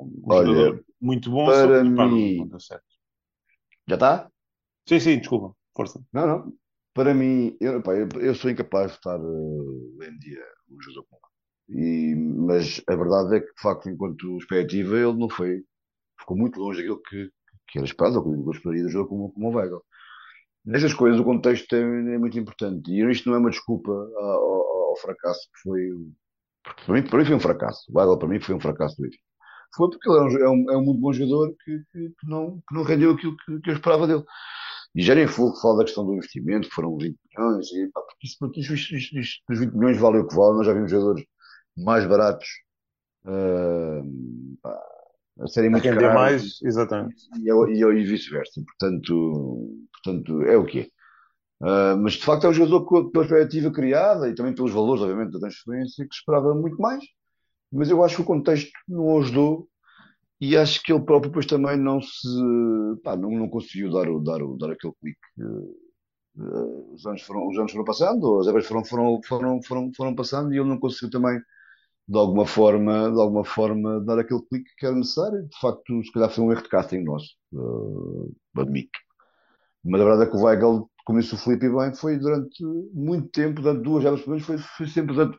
um Olha, muito bom. Para mim... Já está? Sim, sim, desculpa, força. Não, não para mim, eu, pá, eu, eu, sou incapaz de estar uh, em dia o Jesus e Mas a verdade é que, de facto, enquanto perspectiva, ele não foi. Ficou muito longe daquilo que, que era esperado, ou que eu esperaria do jogo como, como o Weigl. Nestas coisas, o contexto é, é, muito importante. E isto não é uma desculpa ao, ao, ao fracasso que foi. Para mim, para mim foi um fracasso. O Weigl, para mim, foi um fracasso do. Foi porque ele é um, é um muito bom jogador que, que, que, não, que não rendeu aquilo que, que eu esperava dele. E já nem fogo fala da questão do investimento, que foram 20 milhões, e, pá, porque isso, porque isto, isto, isto, os 20 milhões vale o que vale, nós já vimos jogadores mais baratos uh, pá, a serem muito caros mais, exatamente. e, e, e vice-versa. Portanto, portanto, é o que é. Uh, mas de facto é um jogador com a perspectiva criada e também pelos valores, obviamente, da transferência, que esperava muito mais. Mas eu acho que o contexto não ajudou e acho que ele próprio depois também não se pá, não, não conseguiu dar, dar, dar aquele clique. Uh, os, anos foram, os anos foram passando, as épocas foram, foram, foram, foram, foram passando e ele não conseguiu também de alguma forma, de alguma forma dar aquele clique que era necessário. De facto, se calhar foi um erro de casting nosso, uh, admito. Mas a verdade é que o Weigl, como disse o Felipe bem, foi durante muito tempo, durante duas por foi, foi sempre durante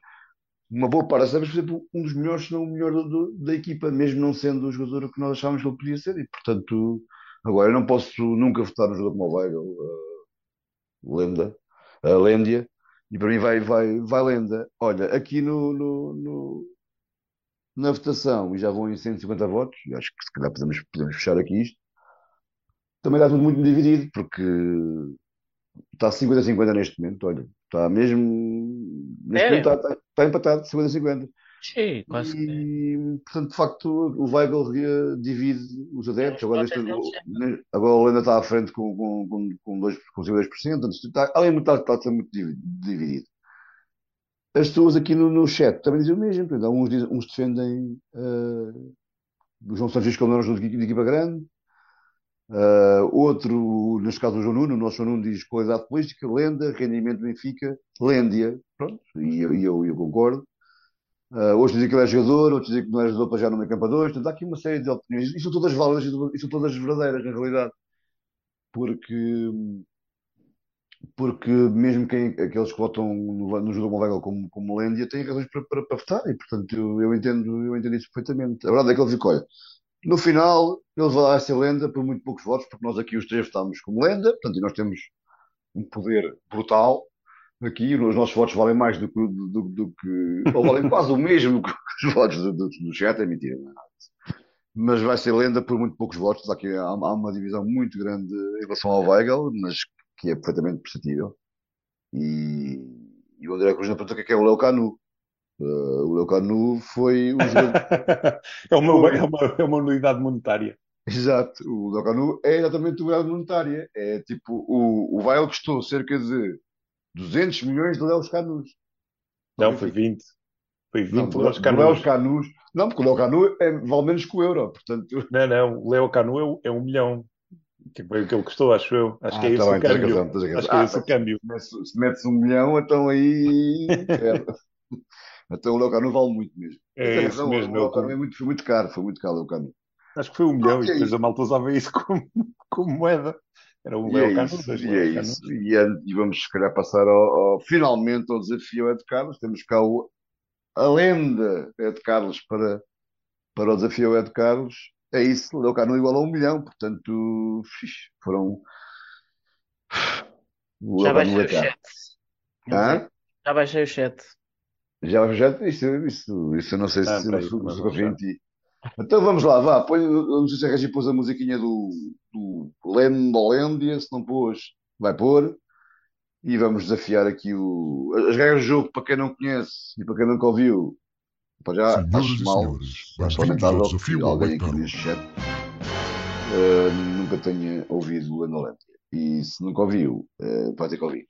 uma boa parte das por exemplo, um dos melhores, se não o melhor do, da equipa, mesmo não sendo o jogador que nós achávamos que ele podia ser. E, portanto, agora eu não posso nunca votar no jogador como o Weigl, uh, Lenda, uh, Lêndia, e para mim vai, vai, vai lenda. Olha, aqui no, no, no, na votação, e já vão em 150 votos, e acho que se calhar podemos, podemos fechar aqui isto, também está tudo muito dividido, porque está 50-50 neste momento, olha, está mesmo, neste momento está, está, está empatado, 50-50. Sim, quase. E, portanto, de facto, o Weigl divide os adeptos. Agora, este, agora o Lenda está à frente com, com, com, com, 2, com 2%. Está, além de estar, está muito dividido. As pessoas aqui no, no chat também dizem o mesmo. Portanto, uns, dizem, uns defendem uh, o João Francisco não de, de equipa grande. Uh, outro, neste caso o João Nuno, o nosso João Nuno diz qualidade política, lenda, rendimento Benfica, lêndia. Pronto, e eu, eu, eu concordo. Uh, hoje dizem que ele é jogador, outros dizem que não é jogador para já no meio campo a dois. Portanto, há aqui uma série de opiniões. E são todas válidas e são todas verdadeiras, na realidade. Porque, porque mesmo quem, aqueles que votam no, no jogo Móvel como, como Lêndia têm razões para, para, para votar. E, portanto, eu, eu, entendo, eu entendo isso perfeitamente. A verdade é que ele fica, olha, no final, ele vai ser lenda por muito poucos votos, porque nós aqui os três estamos como lenda, portanto, e nós temos um poder brutal aqui os nossos votos valem mais do que, do, do, que ou valem quase o mesmo que os votos do, do, do chat, é mentira, não é nada mas vai ser lenda por muito poucos votos. Aqui há, há uma divisão muito grande em relação ao Weigel, mas que é perfeitamente perceptível. E, e o André Cruz na pergunta o que é, que é o Leo Canu. Uh, o Leo Canu foi jogador... é, uma, é, uma, é uma unidade monetária. Exato, o Leo Canu é exatamente uma unidade monetária. É tipo, o, o Weigel custou cerca de 200 milhões de Léo Canus. Não, foi 20. Foi 20 não, Léo Canus. Canus. Não, porque o Léo Canu é, vale menos que o euro, portanto... Não, não, o Léo Canu é, é um milhão. Que foi o que ele custou, acho eu. Acho ah, que é tá esse bem, o câmbio. Razão, acho que é esse o câmbio. Se metes um milhão, então aí... é. Então o Léo Canu vale muito mesmo. É isso razão, mesmo. O Léo Canu é muito, foi muito caro, foi muito caro o Léo Canu. Acho que foi um milhão ah, e depois a malta usava isso como, como moeda. Era o Léo é Carlos. E é isso. E, é, e, vamos, se calhar, passar ao, ao, finalmente ao desafio Ed Carlos. Temos cá o, a lenda Ed Carlos para, para o desafio Ed Carlos. É isso, Léo Cano igual a um milhão, portanto, foram. Já baixei o chat. Já baixei o chat. Já baixei o chat? Isso, isso, isso eu não sei ah, se, se, se, confio em ti. Então vamos lá, vá. Põe, não sei se a Regi pôs a musiquinha do, do Lendolendia, se não pôs, vai pôr. E vamos desafiar aqui o, as regras do jogo para quem não conhece e para quem nunca ouviu. Para já, Senhoras acho mal. Senhores, lamentável que alguém aqui neste chat uh, nunca tenha ouvido o Lendolendia. E se nunca ouviu, uh, vai ter que ouvir.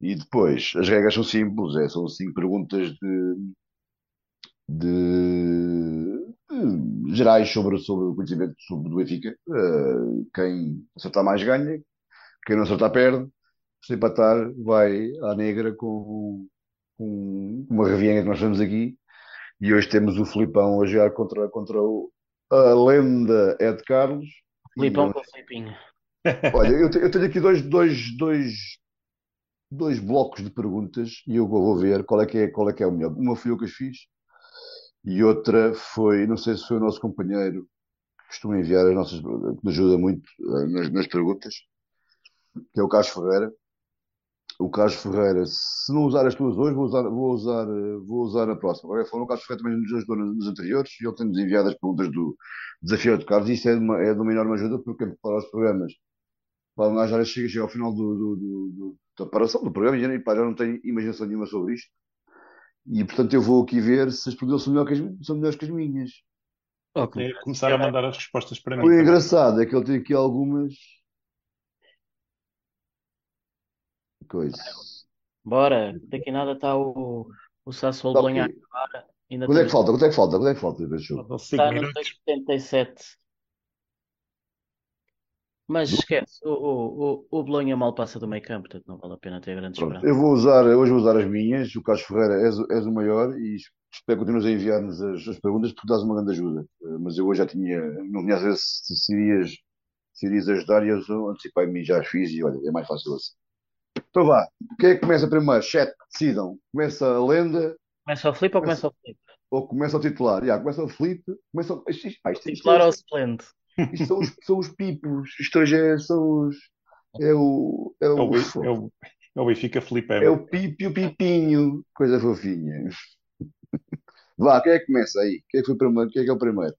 E depois, as regras são simples, é, são cinco perguntas de, de gerais sobre, sobre o conhecimento sobre o Benfica. Uh, quem acertar mais ganha, quem não acertar perde. Se empatar, vai à negra com, com uma revienga que nós temos aqui. E hoje temos o Filipão a jogar contra, contra o, a lenda Ed Carlos. Filipão com o Filipinho. Olha, eu, eu, tenho aqui dois, dois, dois, dois blocos de perguntas e eu vou ver qual é que é, qual é, que é o melhor. Uma foi eu que as fiz e outra foi, não sei se foi o nosso companheiro que costuma enviar as nossas, que nos ajuda muito uh, nas, nas, perguntas, que é o Carlos Ferreira. O Carlos Ferreira, se não usar as tuas hoje, vou usar, vou usar, uh, vou usar na próxima. Agora, o Carlos Ferreira também nos ajudou nos, anteriores e ele tem-nos enviado as perguntas do Desafio de Carlos isso é de uma, é de uma enorme ajuda porque para os programas, para nós já chega, chega ao final do, do, do, então, preparação do programa, e para eu não tenho imaginação nenhuma sobre isto. E portanto eu vou aqui ver se as perguntas são, melhor as, são melhores que as minhas. Okay. É, começar a mandar as respostas para mim. Foi engraçado, é que ele tem aqui algumas coisas. Bora, daqui a nada está o, o Sassuolo tá Bolonha agora. Quanto é, é que falta? Quanto é que falta? Quanto é que falta? Está no 277. Mas esquece, o, o, o, o Bolonha mal passa do meio campo, portanto não vale a pena ter grandes esperanças. eu vou usar, hoje vou usar as minhas. O Carlos Ferreira és, o- és o maior e espero que continues a enviar-nos as, as perguntas porque dás uma grande ajuda. Eh, Mas eu hoje já tinha, não tinha a ver se, se irias, se irias ajudar e eu antecipei-me e já as fiz e olha, é mais fácil assim. Então vá, quem é que começa primeiro? Chat, decidam. Começa a lenda Começa o Filipe ou começa o Filipe? ou começa o titular? Já, começa o Felipe, começa o... Isto, isto, pá, isto, isto, Titular ou isto, suplente? Isto são, os, são os pipos, é, são os... É o... É É o, é o, é o Benfica Felipe é o Pipo e o Pipinho. Coisa fofinha. Vá, quem é que começa aí? Quem é que foi primeiro? Quem é que é o primeiro?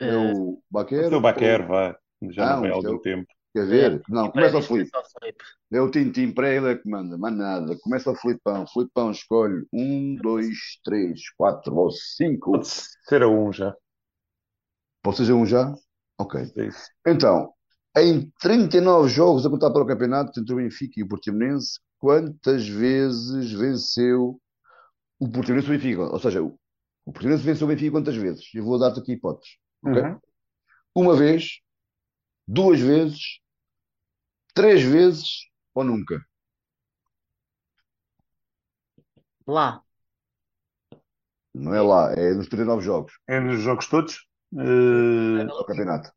É o Baquer? O Baquer, vá. Já Não, é algum o- tempo. Quer ver? Não, começa o Filipe. o Filipe. É o Tintim para ele é que manda. Mais nada. Começa o Filipão. Filipão escolhe um, dois, três, quatro ou cinco. Pode ser a um já. Pode ser um já? Ok. É. Então, em 39 jogos a contar para o campeonato entre o Benfica e o Portimonense, quantas vezes venceu o Portimonense e o Benfica? Ou seja, o o Portimonense venceu o Benfica quantas vezes? Eu vou dar-te aqui hipóteses. ok? Uhum. Uma vez, duas vezes, três vezes ou nunca? Lá. Não é lá, é nos 39 jogos É nos jogos todos. Do campeonato.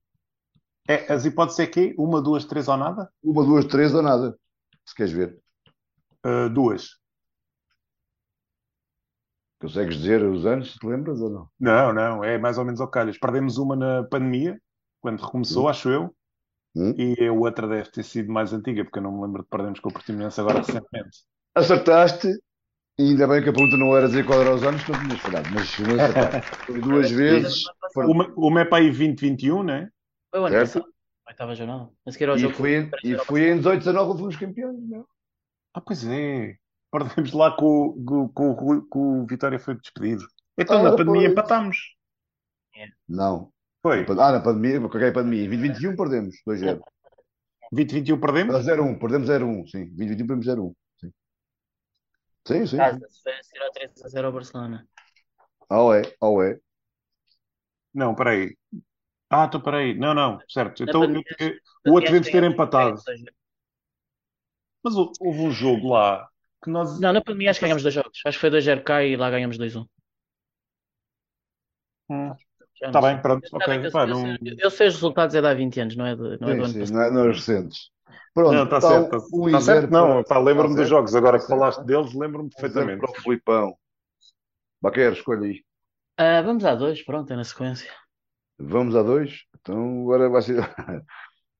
é, as hipóteses é que uma, duas, três ou nada? Uma, duas, três ou nada. Se queres ver. Eh, duas. Consegues dizer os anos, se te lembras ou não? Não, não, é mais ou menos ao calhas. Perdemos uma na pandemia, quando recomeçou, Hum. acho eu, Hum? e a outra deve ter sido mais antiga, porque eu não me lembro de perdermos com o Portimonense agora recentemente. Acertaste, e ainda bem que a pergunta não era dizer qual era os anos, que não tinhas falhado, mas não. Foi duas vezes, Uma, uma é para aí 2021, né? Foi o ano Certo. passado. Oitava jornada. A seguir ao e jogo. foi, em, e foi em 18, 19 que fomos campeões, não? Ah, pois é. Perdemos lá com, o- com, com, o com o Vitória foi despedido. Então, Ah, na pandemia empatámos. Não. Foi. Ah, na pandemia, porque é a pandemia. Em 2021 perdemos 2-0. 2021 perdemos? Ah, 0-1, perdemos 0-1, sim. 2021 perdemos 0-1. Sim, sim. Casa, ao 3 a 0 ao Barcelona. Ah, é, ah, é. Não, peraí. Ah, então peraí. Não, não, certo. Na Então, eu- eu- o outro devemos ter Ganhamos empatado. Mas hou- houve um jogo lá que nós. Não, na pandemia acho que ganhamos dois jogos. Acho que foi 2-0 cá e lá ganhamos 2-1. Hum, Tá não bem, pronto, Tá ok. bem que eu, Pá, eu não- sei, eu sei os resultados é de há 20 anos, não é, de, não é do ano Sim, passado. não é, não é os recentes. Pronto, Não, está tá certo. um Está e certo? zero Não, para- pá, lembro-me tá dos certo, jogos. Agora tá que falaste certo. deles, lembro-me perfeitamente. para o Filipão. Baquer, escolha aí. Ah, vamos a dois, pronto, é na sequência. Vamos a dois? Então agora vai ser.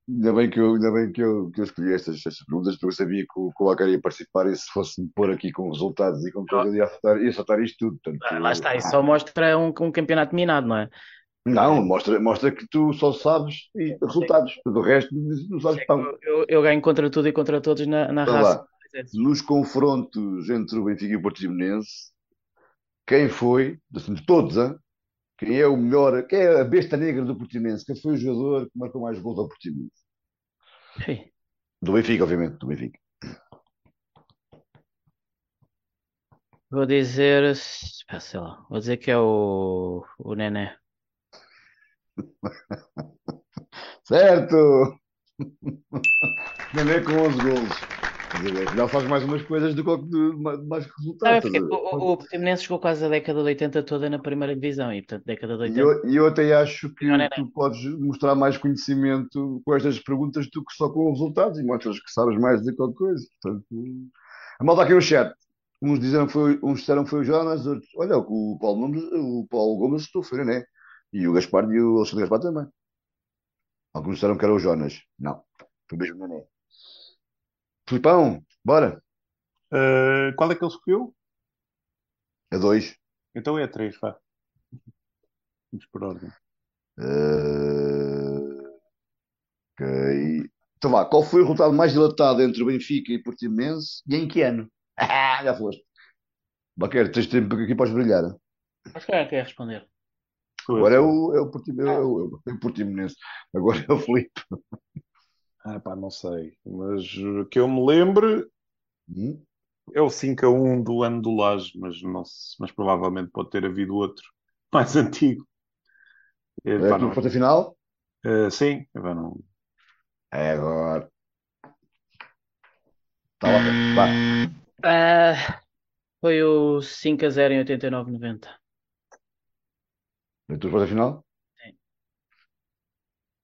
Ainda bem que eu, ainda bem que eu, que eu escolhi estas, estas perguntas, porque eu sabia que o, que o ia participar e se fosse-me pôr aqui com resultados e com coisa, ia acertar, ia acertar isto tudo. Portanto, Ah, lá está, isso só mostra um, um campeonato minado, não é? Não, mostra, mostra que tu só sabes e resultados. Tudo o resto não sabes pão. Eu, eu, ganho contra tudo e contra todos na, na Então raça. lá. Nos confrontos entre o Benfica e o Portimonense, quem foi, de todos, hein? Quem é o melhor, quem é a besta negra do Portimonense? Quem foi o jogador que marcou mais gols ao Portimonense? Sim. Do Benfica, obviamente, do Benfica. Vou dizer, sei lá, vou dizer que é o, o Nené. Certo! Não é com 11 golos. Dizer, Já faz mais umas coisas do que do- mais resultados. ver? o, o, Portimonense jogou quase a década de 80 toda na primeira divisão e, portanto, década de E 80. eu, e eu até acho que Não, não, não. tu podes mostrar mais conhecimento com estas perguntas do que só com os resultados e mostras que sabes mais de qualquer coisa. Portanto, a malta aqui no chat. Uns disseram que foi, uns disseram que foi o Jonas, outros, olha, o Paulo, Nunes, o Paulo Gomes estou foi, né? E o Gaspar e o Alexandre Gaspar também. Alguns disseram que era o Jonas. Não, foi mesmo o Nené. Filipão, bora. Uh, qual é que ele escolheu? A dois. Então é a 3, vá. Vamos por ordem. Eh, ok. Então vá, qual foi o resultado mais dilatado entre o Benfica e o Portimonense e em que ano? Ah, já foste. Baquer, tens tempo aqui para brilhar. Mas quem é que quer responder? Agora é o, é o, Portim, é o, é o Portimonense. Agora é o Filipe. Ah, pá, não sei. Mas uh, que eu me lembre Hum? é o 5 a 1 do ano do Laje, mas, não se- mas provavelmente pode ter havido outro mais antigo. É, É pá, não- tua ponta final? eh, sim, pá, não- É agora. Está lá, vá. Ah, foi o 5 a 0 em 89-90. É a tua ponta final? Sim.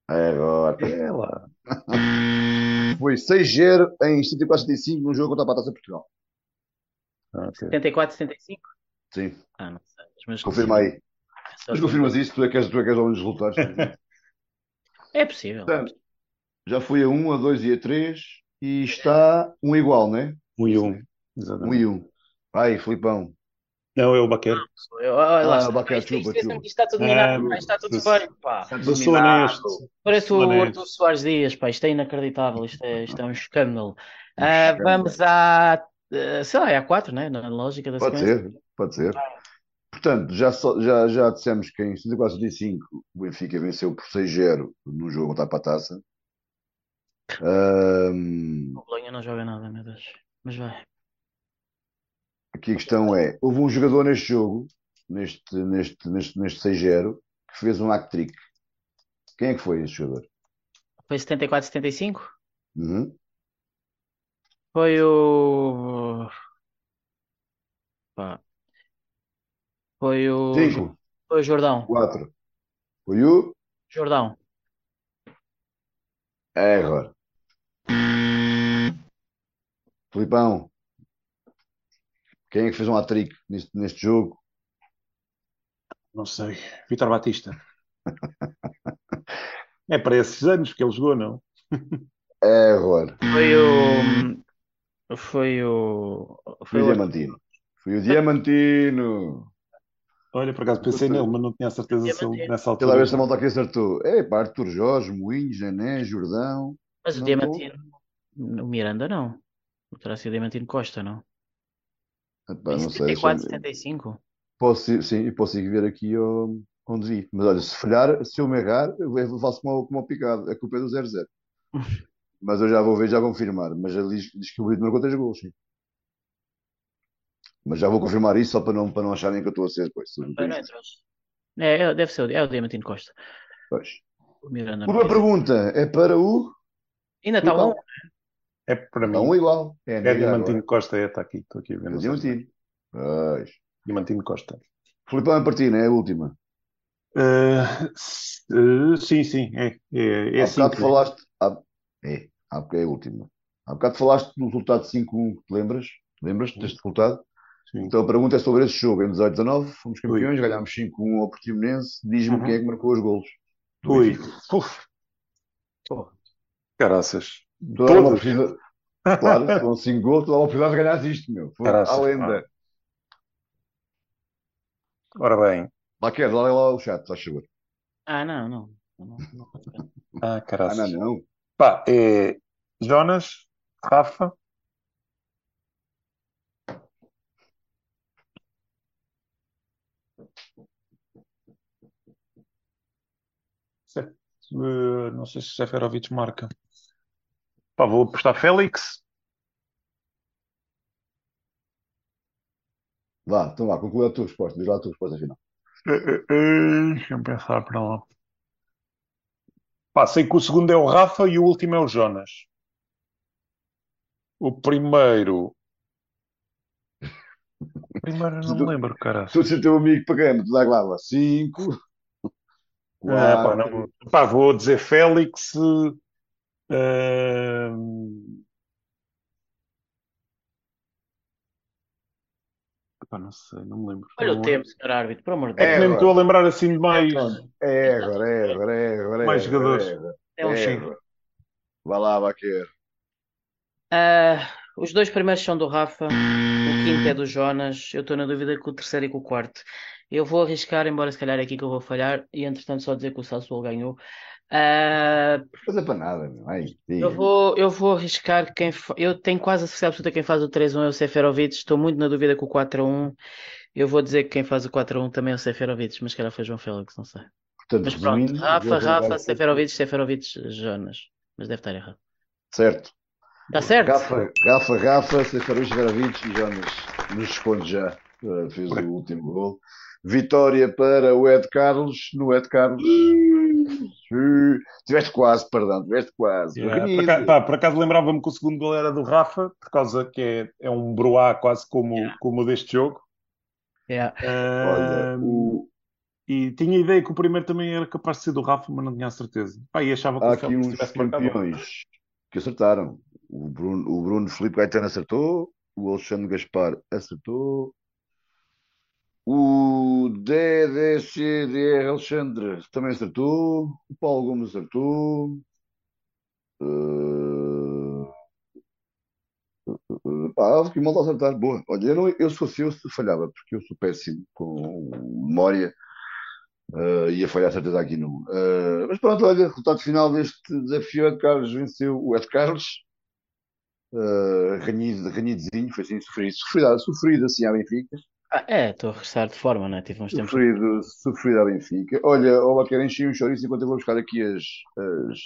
É agora. É lá. Foi 6-0 em 74-75 num jogo contra a de Portugal. Ah, ok. 74-75? Sim, Ah, não sei. Mas confirma aí. Só Mas confirmas isso, tu é que és, tu é que és homem dos resultados. É possível. Portanto, já fui a 1, a 2 e a 3 e está um igual, né? 1 e 1. 1 Exatamente. e 1. Vai, Filipão. Não, é o Baqueiro. Eu- olha lá Ah, está. Baquete, Isto- isto- desculpa, isto- isto está tudo Ah, minado, isto está tudo feio, pá. Eu sou honesto. Parece o. Arthur Soares Dias, pá, isto é inacreditável, isto é, isto é um escândalo. Um Ah, escândalo. vamos à, ah, sei lá, é a 4, né? Na lógica da Pode sequência. ser, pode ser. Portanto, já, só- já, já dissemos que em 74-75 o Benfica venceu por 6-0 no jogo contra a Pataça. Ahm, O Bolonha não joga nada, meu Deus. Mas vai. Aqui a questão é: houve um jogador neste jogo, neste, neste, neste, neste 6-0, que fez um hat-trick. Quem é que foi esse jogador? Foi 74, 75? Uhum. Foi o. Pá. Foi o. 5, Foi o Jordão. 4. Foi o Jordão. É agora. Filipão. Quem é que fez um hat-trick neste, neste jogo? Não sei. Vitor Batista. É para esses anos que ele jogou, não? É agora. Foi o. Foi o. Foi o. Diamantino. Foi o Diamantino. Olha, por acaso pensei nele, mas não tinha a certeza se ele nessa Aquela vez a altura. malta aqui acertou. É, pá, Arthur Jorge, Moinhos, Nené, Jordão. Mas o Diamantino. O Miranda não. Terá sido o Diamantino Costa, não? Epá, Em não sei. 74, deixa-me- 75. Posso, sim, posso ir ver aqui ao- onde vi. Mas olha, se falhar, se eu me errar, eu faço como, como picado. A culpa é do 0-0. Mas eu já vou ver, já vou confirmar. Mas ele diz, diz que o Brito marcou 3 gols, sim. Mas já vou confirmar isso só para não, para não acharem que eu estou a ser depois. É. É, deve ser o, é o Diamantino Costa. Pois. O Miranda não. pergunta é para o. Ainda está um. É para mim. um igual. É, É Diamantino agora. Costa, é, está aqui, estou aqui a ver. É no Diamantino. Pois. Diamantino Costa. Filipão é partida, é a última. S- eh, sim, sim, é, é, é há bocado falaste. Há, é, há bocado é a última. Há bocado falaste do resultado 5-1, te lembras? Lembras-te deste resultado? Sim. Então a pergunta é sobre esse jogo. Em 18-19, fomos campeões, ganhámos 5-1 ao Portimonense. Diz-me Uhum. quem é que marcou os golos. Ui, Pô, caraças. Toda a Todos. oportunidade. Claro, com 5 gols, toda a oportunidade de ganhar isto, meu. Foi Caraças, à lenda. Ora bem. Lá quer, lá, lá o chat, faz favor. Ah, não, não. não, não. Ah, Ah, caraças. não, não. Pá, é Jonas, Rafa, eh, não sei se Seferovic marca. Pá, vou apostar Félix. Vá, então vá, conclui a tua resposta. Diz lá a tua resposta final. Eh, eh, eh, Deixa-me pensar para lá. Pá, sei que o segundo é o Rafa e o último é o Jonas. O primeiro. O primeiro eu não me lembro, cara. Tu és o teu amigo quem? Tu dá lá, 5, Ah, pá, 4. não- pá, vou dizer Félix. eh, pá, não sei, não me lembro. Olha o Não- tempo, senhor árbitro, por amor de É Deus. que nem me estou a lembrar assim de mais. É agora, é agora, é agora. é Mais jogadores. é É um é agora. Vá lá, Baquer. Ah, os dois primeiros são do Rafa, o quinto é do Jonas. Eu estou na dúvida com o terceiro e com o quarto. Eu vou arriscar, embora se calhar é aqui que eu vou falhar, e entretanto só dizer que o Sassuolo ganhou. Uh, Coisa para nada, meu. Ai, eu vou, eu vou arriscar quem. fa- Eu tenho quase a certeza absoluta que quem faz o 3-1 é o Seferovic. Estou muito na dúvida com o 4-1. Eu vou dizer que quem faz o 4-1 também é o Seferovic, mas que calhar foi João Félix, não sei. Portanto, Mas pronto, resumindo, Rafa, vou Rafa, Seferovic, Seferovic, Jonas. Mas deve estar errado. Certo. Está certo? Rafa, Rafa, Rafa, Seferovic, Verovic e Jonas nos responde já. Uh, fez o último gol. Vitória para o Ed Carlos. No Ed Carlos. Uh, Tiveste quase, perdão, tiveste quase. Yeah, por, acaso, pá, por acaso lembrava-me que o segundo gol era do Rafa, por causa que é, é um broá quase como, como o deste jogo. Yeah. Olha, Ah, o- E tinha a ideia que o primeiro também era capaz de ser do Rafa, mas não tinha a certeza. Pá, e achava que há o aqui uns tivesse marcado. campeões que acertaram. O Bruno, o Bruno Felipe Gaetano acertou. O Alexandre Gaspar acertou. O DDCDR Alexandre também acertou. O Paulo Gomes acertou. Uh, uh, pá, há aqui malta a acertar. Boa. Olha, eu, não, eu se fosse eu falhava, porque eu sou péssimo com memória. Uh, ia falhar certeza aqui no. Uh, mas pronto, olha, resultado final deste desafio: Ed Carlos venceu o Ed Carlos. Uh, renhidozinho, foi assim, sofrido, sofrido, sofrido assim à Benfica. Ah, é, estou a regressar de forma, né? Tive uns tempos. Sofrido, sofrido à Benfica. Olha, olá, quero encher um chouriço enquanto eu vou buscar aqui as, as,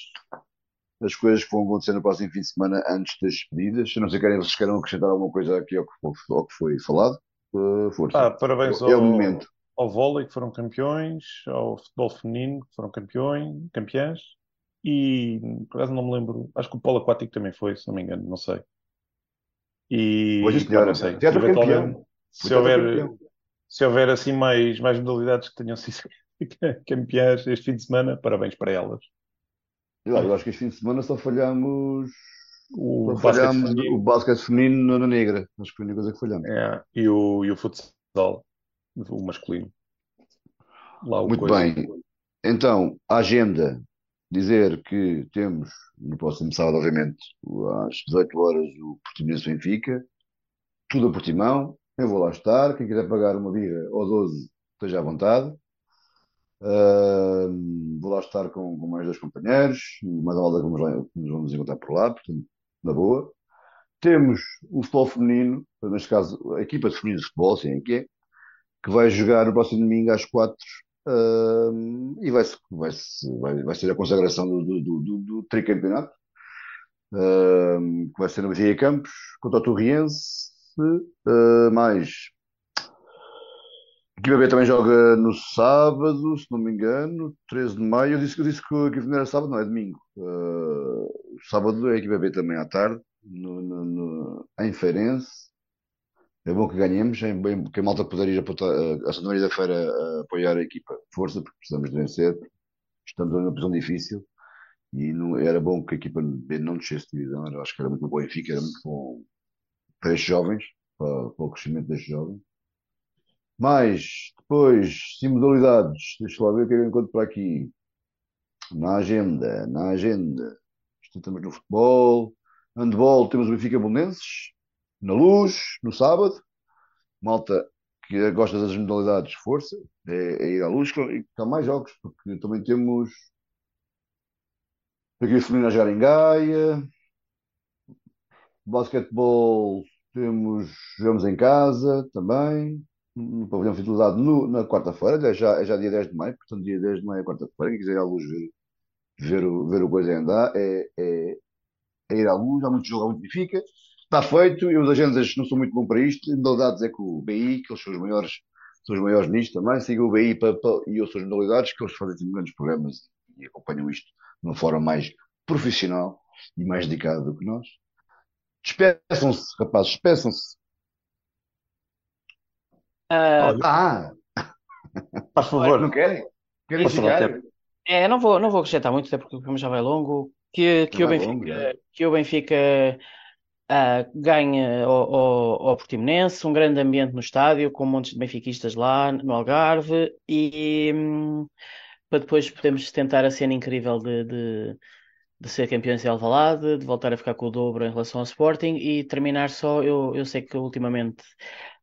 as coisas que vão acontecer no próximo fim de semana antes das despedidas. Se não sei se querem, vocês querem acrescentar alguma coisa aqui ao que, ao que foi falado, uh, força. Ah, parabéns é, é o ao, momento. ao vôlei que foram campeões, ao futebol feminino que foram campeões, campeãs, e por acaso não me lembro, acho que o polo aquático também foi, se não me engano, não sei. E pá, senhora. não sei, Teatro campeão. Se houver, se houver assim mais, mais modalidades que tenham sido campeãs este fim de semana, parabéns para elas. Eu, eu acho que este fim de semana só falhamos, O só falhamos feminino, o basquete feminino na negra. Acho que foi a única coisa que falhamos. é, e o, e o futsal, o masculino. Lá o Muito coisa. bem. Então, a agenda. Dizer que temos no próximo sábado, obviamente, às 18 horas, o Portimonense Benfica. Tudo a Portimão. Eu vou lá estar. Quem quiser pagar uma birra ou 12, esteja à vontade. Ahm, vou lá estar com, com mais dois companheiros. Mais a malta que nos vamos encontrar por lá. Portanto, na boa. Temos o futebol feminino, neste caso, a equipa de feminino de futebol, assim que é, que vai jogar no próximo domingo às 4 Ahm, e vai, vai, vai, vai ser a consagração do, do, do, do, tricampeonato, ahm, que vai ser no Benfica Campos, contra o Torriense, ah, mais. A equipa B também joga no sábado, se não me engano, 13 de maio. Eu disse, eu disse que a equipa não era sábado, não, é domingo. Ah, sábado é a equipa B também à tarde, no, no, no- em Feirense. É bom que ganhemos, é bem que a malta puder ir a, a Santa Maria da Feira a apoiar a equipa. Força, porque precisamos de vencer. Estamos numa posição difícil e não, era bom que a equipa B não descesse de divisão. Acho que era muito bom o Benfica, era muito bom para estes jovens, para, para o crescimento destes jovens. Mas, depois, sim, modalidades. Deixa lá ver o que é eu encontro para aqui. Na agenda, na agenda. Estamos no futebol. Handball, temos o Benfica Bolonenses. Na luz, no sábado. Malta que gosta das modalidades, força. É, é ir à luz. E há mais jogos, porque também temos aqui o Feminino em Gaia. Basquetebol, temos, jogamos em casa também. No pavilhão fidelidade no, na quarta-feira, já, é já dia 10 de maio, portanto, dia 10 de maio é quarta-feira. Quem quiser ir à luz ver, ver, o, ver o coisa andar, é, é, é ir à luz. Há muito jogo, há muito Benfica. Está feito, e os agendas não são muito bons para isto. Modalidades é com o BI, que eles são os maiores, são os maiores nisto também. Sigam o BI para, para, e outras modalidades, que eles fazem grandes programas e acompanham isto de uma forma mais profissional e mais dedicada do que nós. Despeçam-se, rapazes, despeçam-se. Ah, Olha, Ah, faz favor. não querem? Querem ficar? É, não vou, não vou acrescentar muito, até porque o programa já vai longo. Que, que o Vai longo, Benfica, já. que o Benfica ah, ganha ao, ao, ao Portimonense, um grande ambiente no estádio, com montes de benfiquistas lá no Algarve, e hum, para depois podermos tentar a cena incrível de, de, de ser campeões em Alvalade, de voltar a ficar com o dobro em relação ao Sporting e terminar só. Eu, eu sei que ultimamente,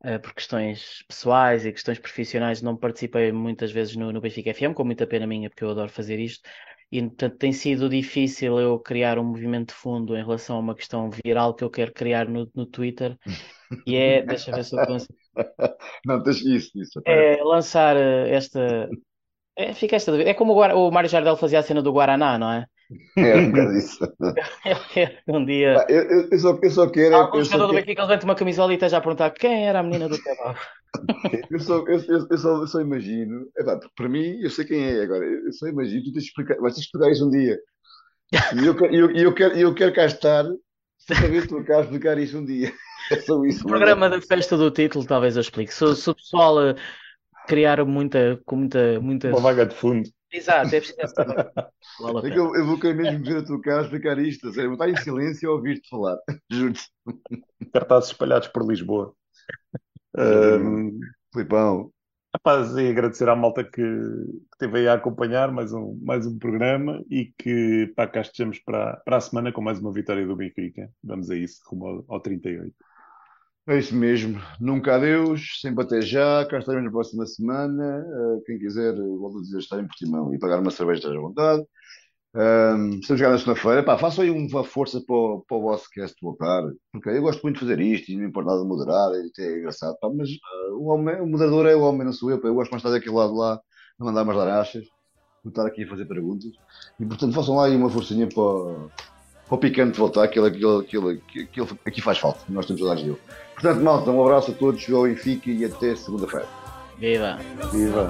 eh, por questões pessoais e questões profissionais, não participei muitas vezes no, no Benfica FM, com muita pena minha, porque eu adoro fazer isto. e portanto tem sido difícil eu criar um movimento de fundo em relação a uma questão viral que eu quero criar no, no Twitter e é, deixa ver se eu consigo. Não, tens isso, isso. É lançar eh, esta. É, fica esta dúvida. É como o, Guara- o Mário Jardel fazia a cena do Guaraná, não é? É um bocado isso. Eu quero que um dia. Eu, eu, eu só, eu só quero. Há é- algum Eu jogador só, do Benfica que levanta uma camisola e esteja a perguntar quem era a menina do kebab. eu, só, eu, eu, eu só, eu só imagino. Epá, porque para mim, eu sei quem é agora. Eu, só imagino. Tu tens de explicar. Vais ter de explicar isso um dia. E eu, quero- eu, eu, quero, eu quero cá estar. Para ver a tua cara explicar isso um dia. É só isso. O programa da festa do título, talvez eu explique. Se, se o pessoal eh, criar muita, com muita, muita. Uma vaga de fundo. Exato, é preciso essa. Vale É eu, eu vou querer mesmo ver a tua cara explicar isto. a sério. Eu vou estar em silêncio a ouvir-te falar. Juro-te. Cartazes espalhados por Lisboa. Ahm, Filipão. Rapaz, e agradecer à malta que, que esteve aí a acompanhar mais um, mais um programa e que pá, cá estejamos para, para a semana com mais uma vitória do Benfica. Vamos a isso, rumo ao, ao 38. É isso mesmo. Nunca adeus, sempre até já. Cá estaremos na próxima semana. Uh, quem quiser, volto a dizer, estar em Portimão e pagar uma cerveja, esteja à vontade. Um, estamos cá na segunda-feira. Façam aí uma força para o, para o vosso cast voltar. Porque eu gosto muito de fazer isto e não importa nada de moderar. Até é engraçado. Pá, mas uh, o, homem, o moderador é o homem, não sou eu. Pá. Eu gosto mais de estar daquele lado lá, a mandar umas larachas, que estar aqui a fazer perguntas. E portanto, façam lá aí uma forcinha para, para o picante voltar, que ele, que ele, que ele, que ele aqui faz falta. Nós temos saudades dele. Portanto, malta, um abraço a todos, Benfica e até segunda-feira. Viva! Viva!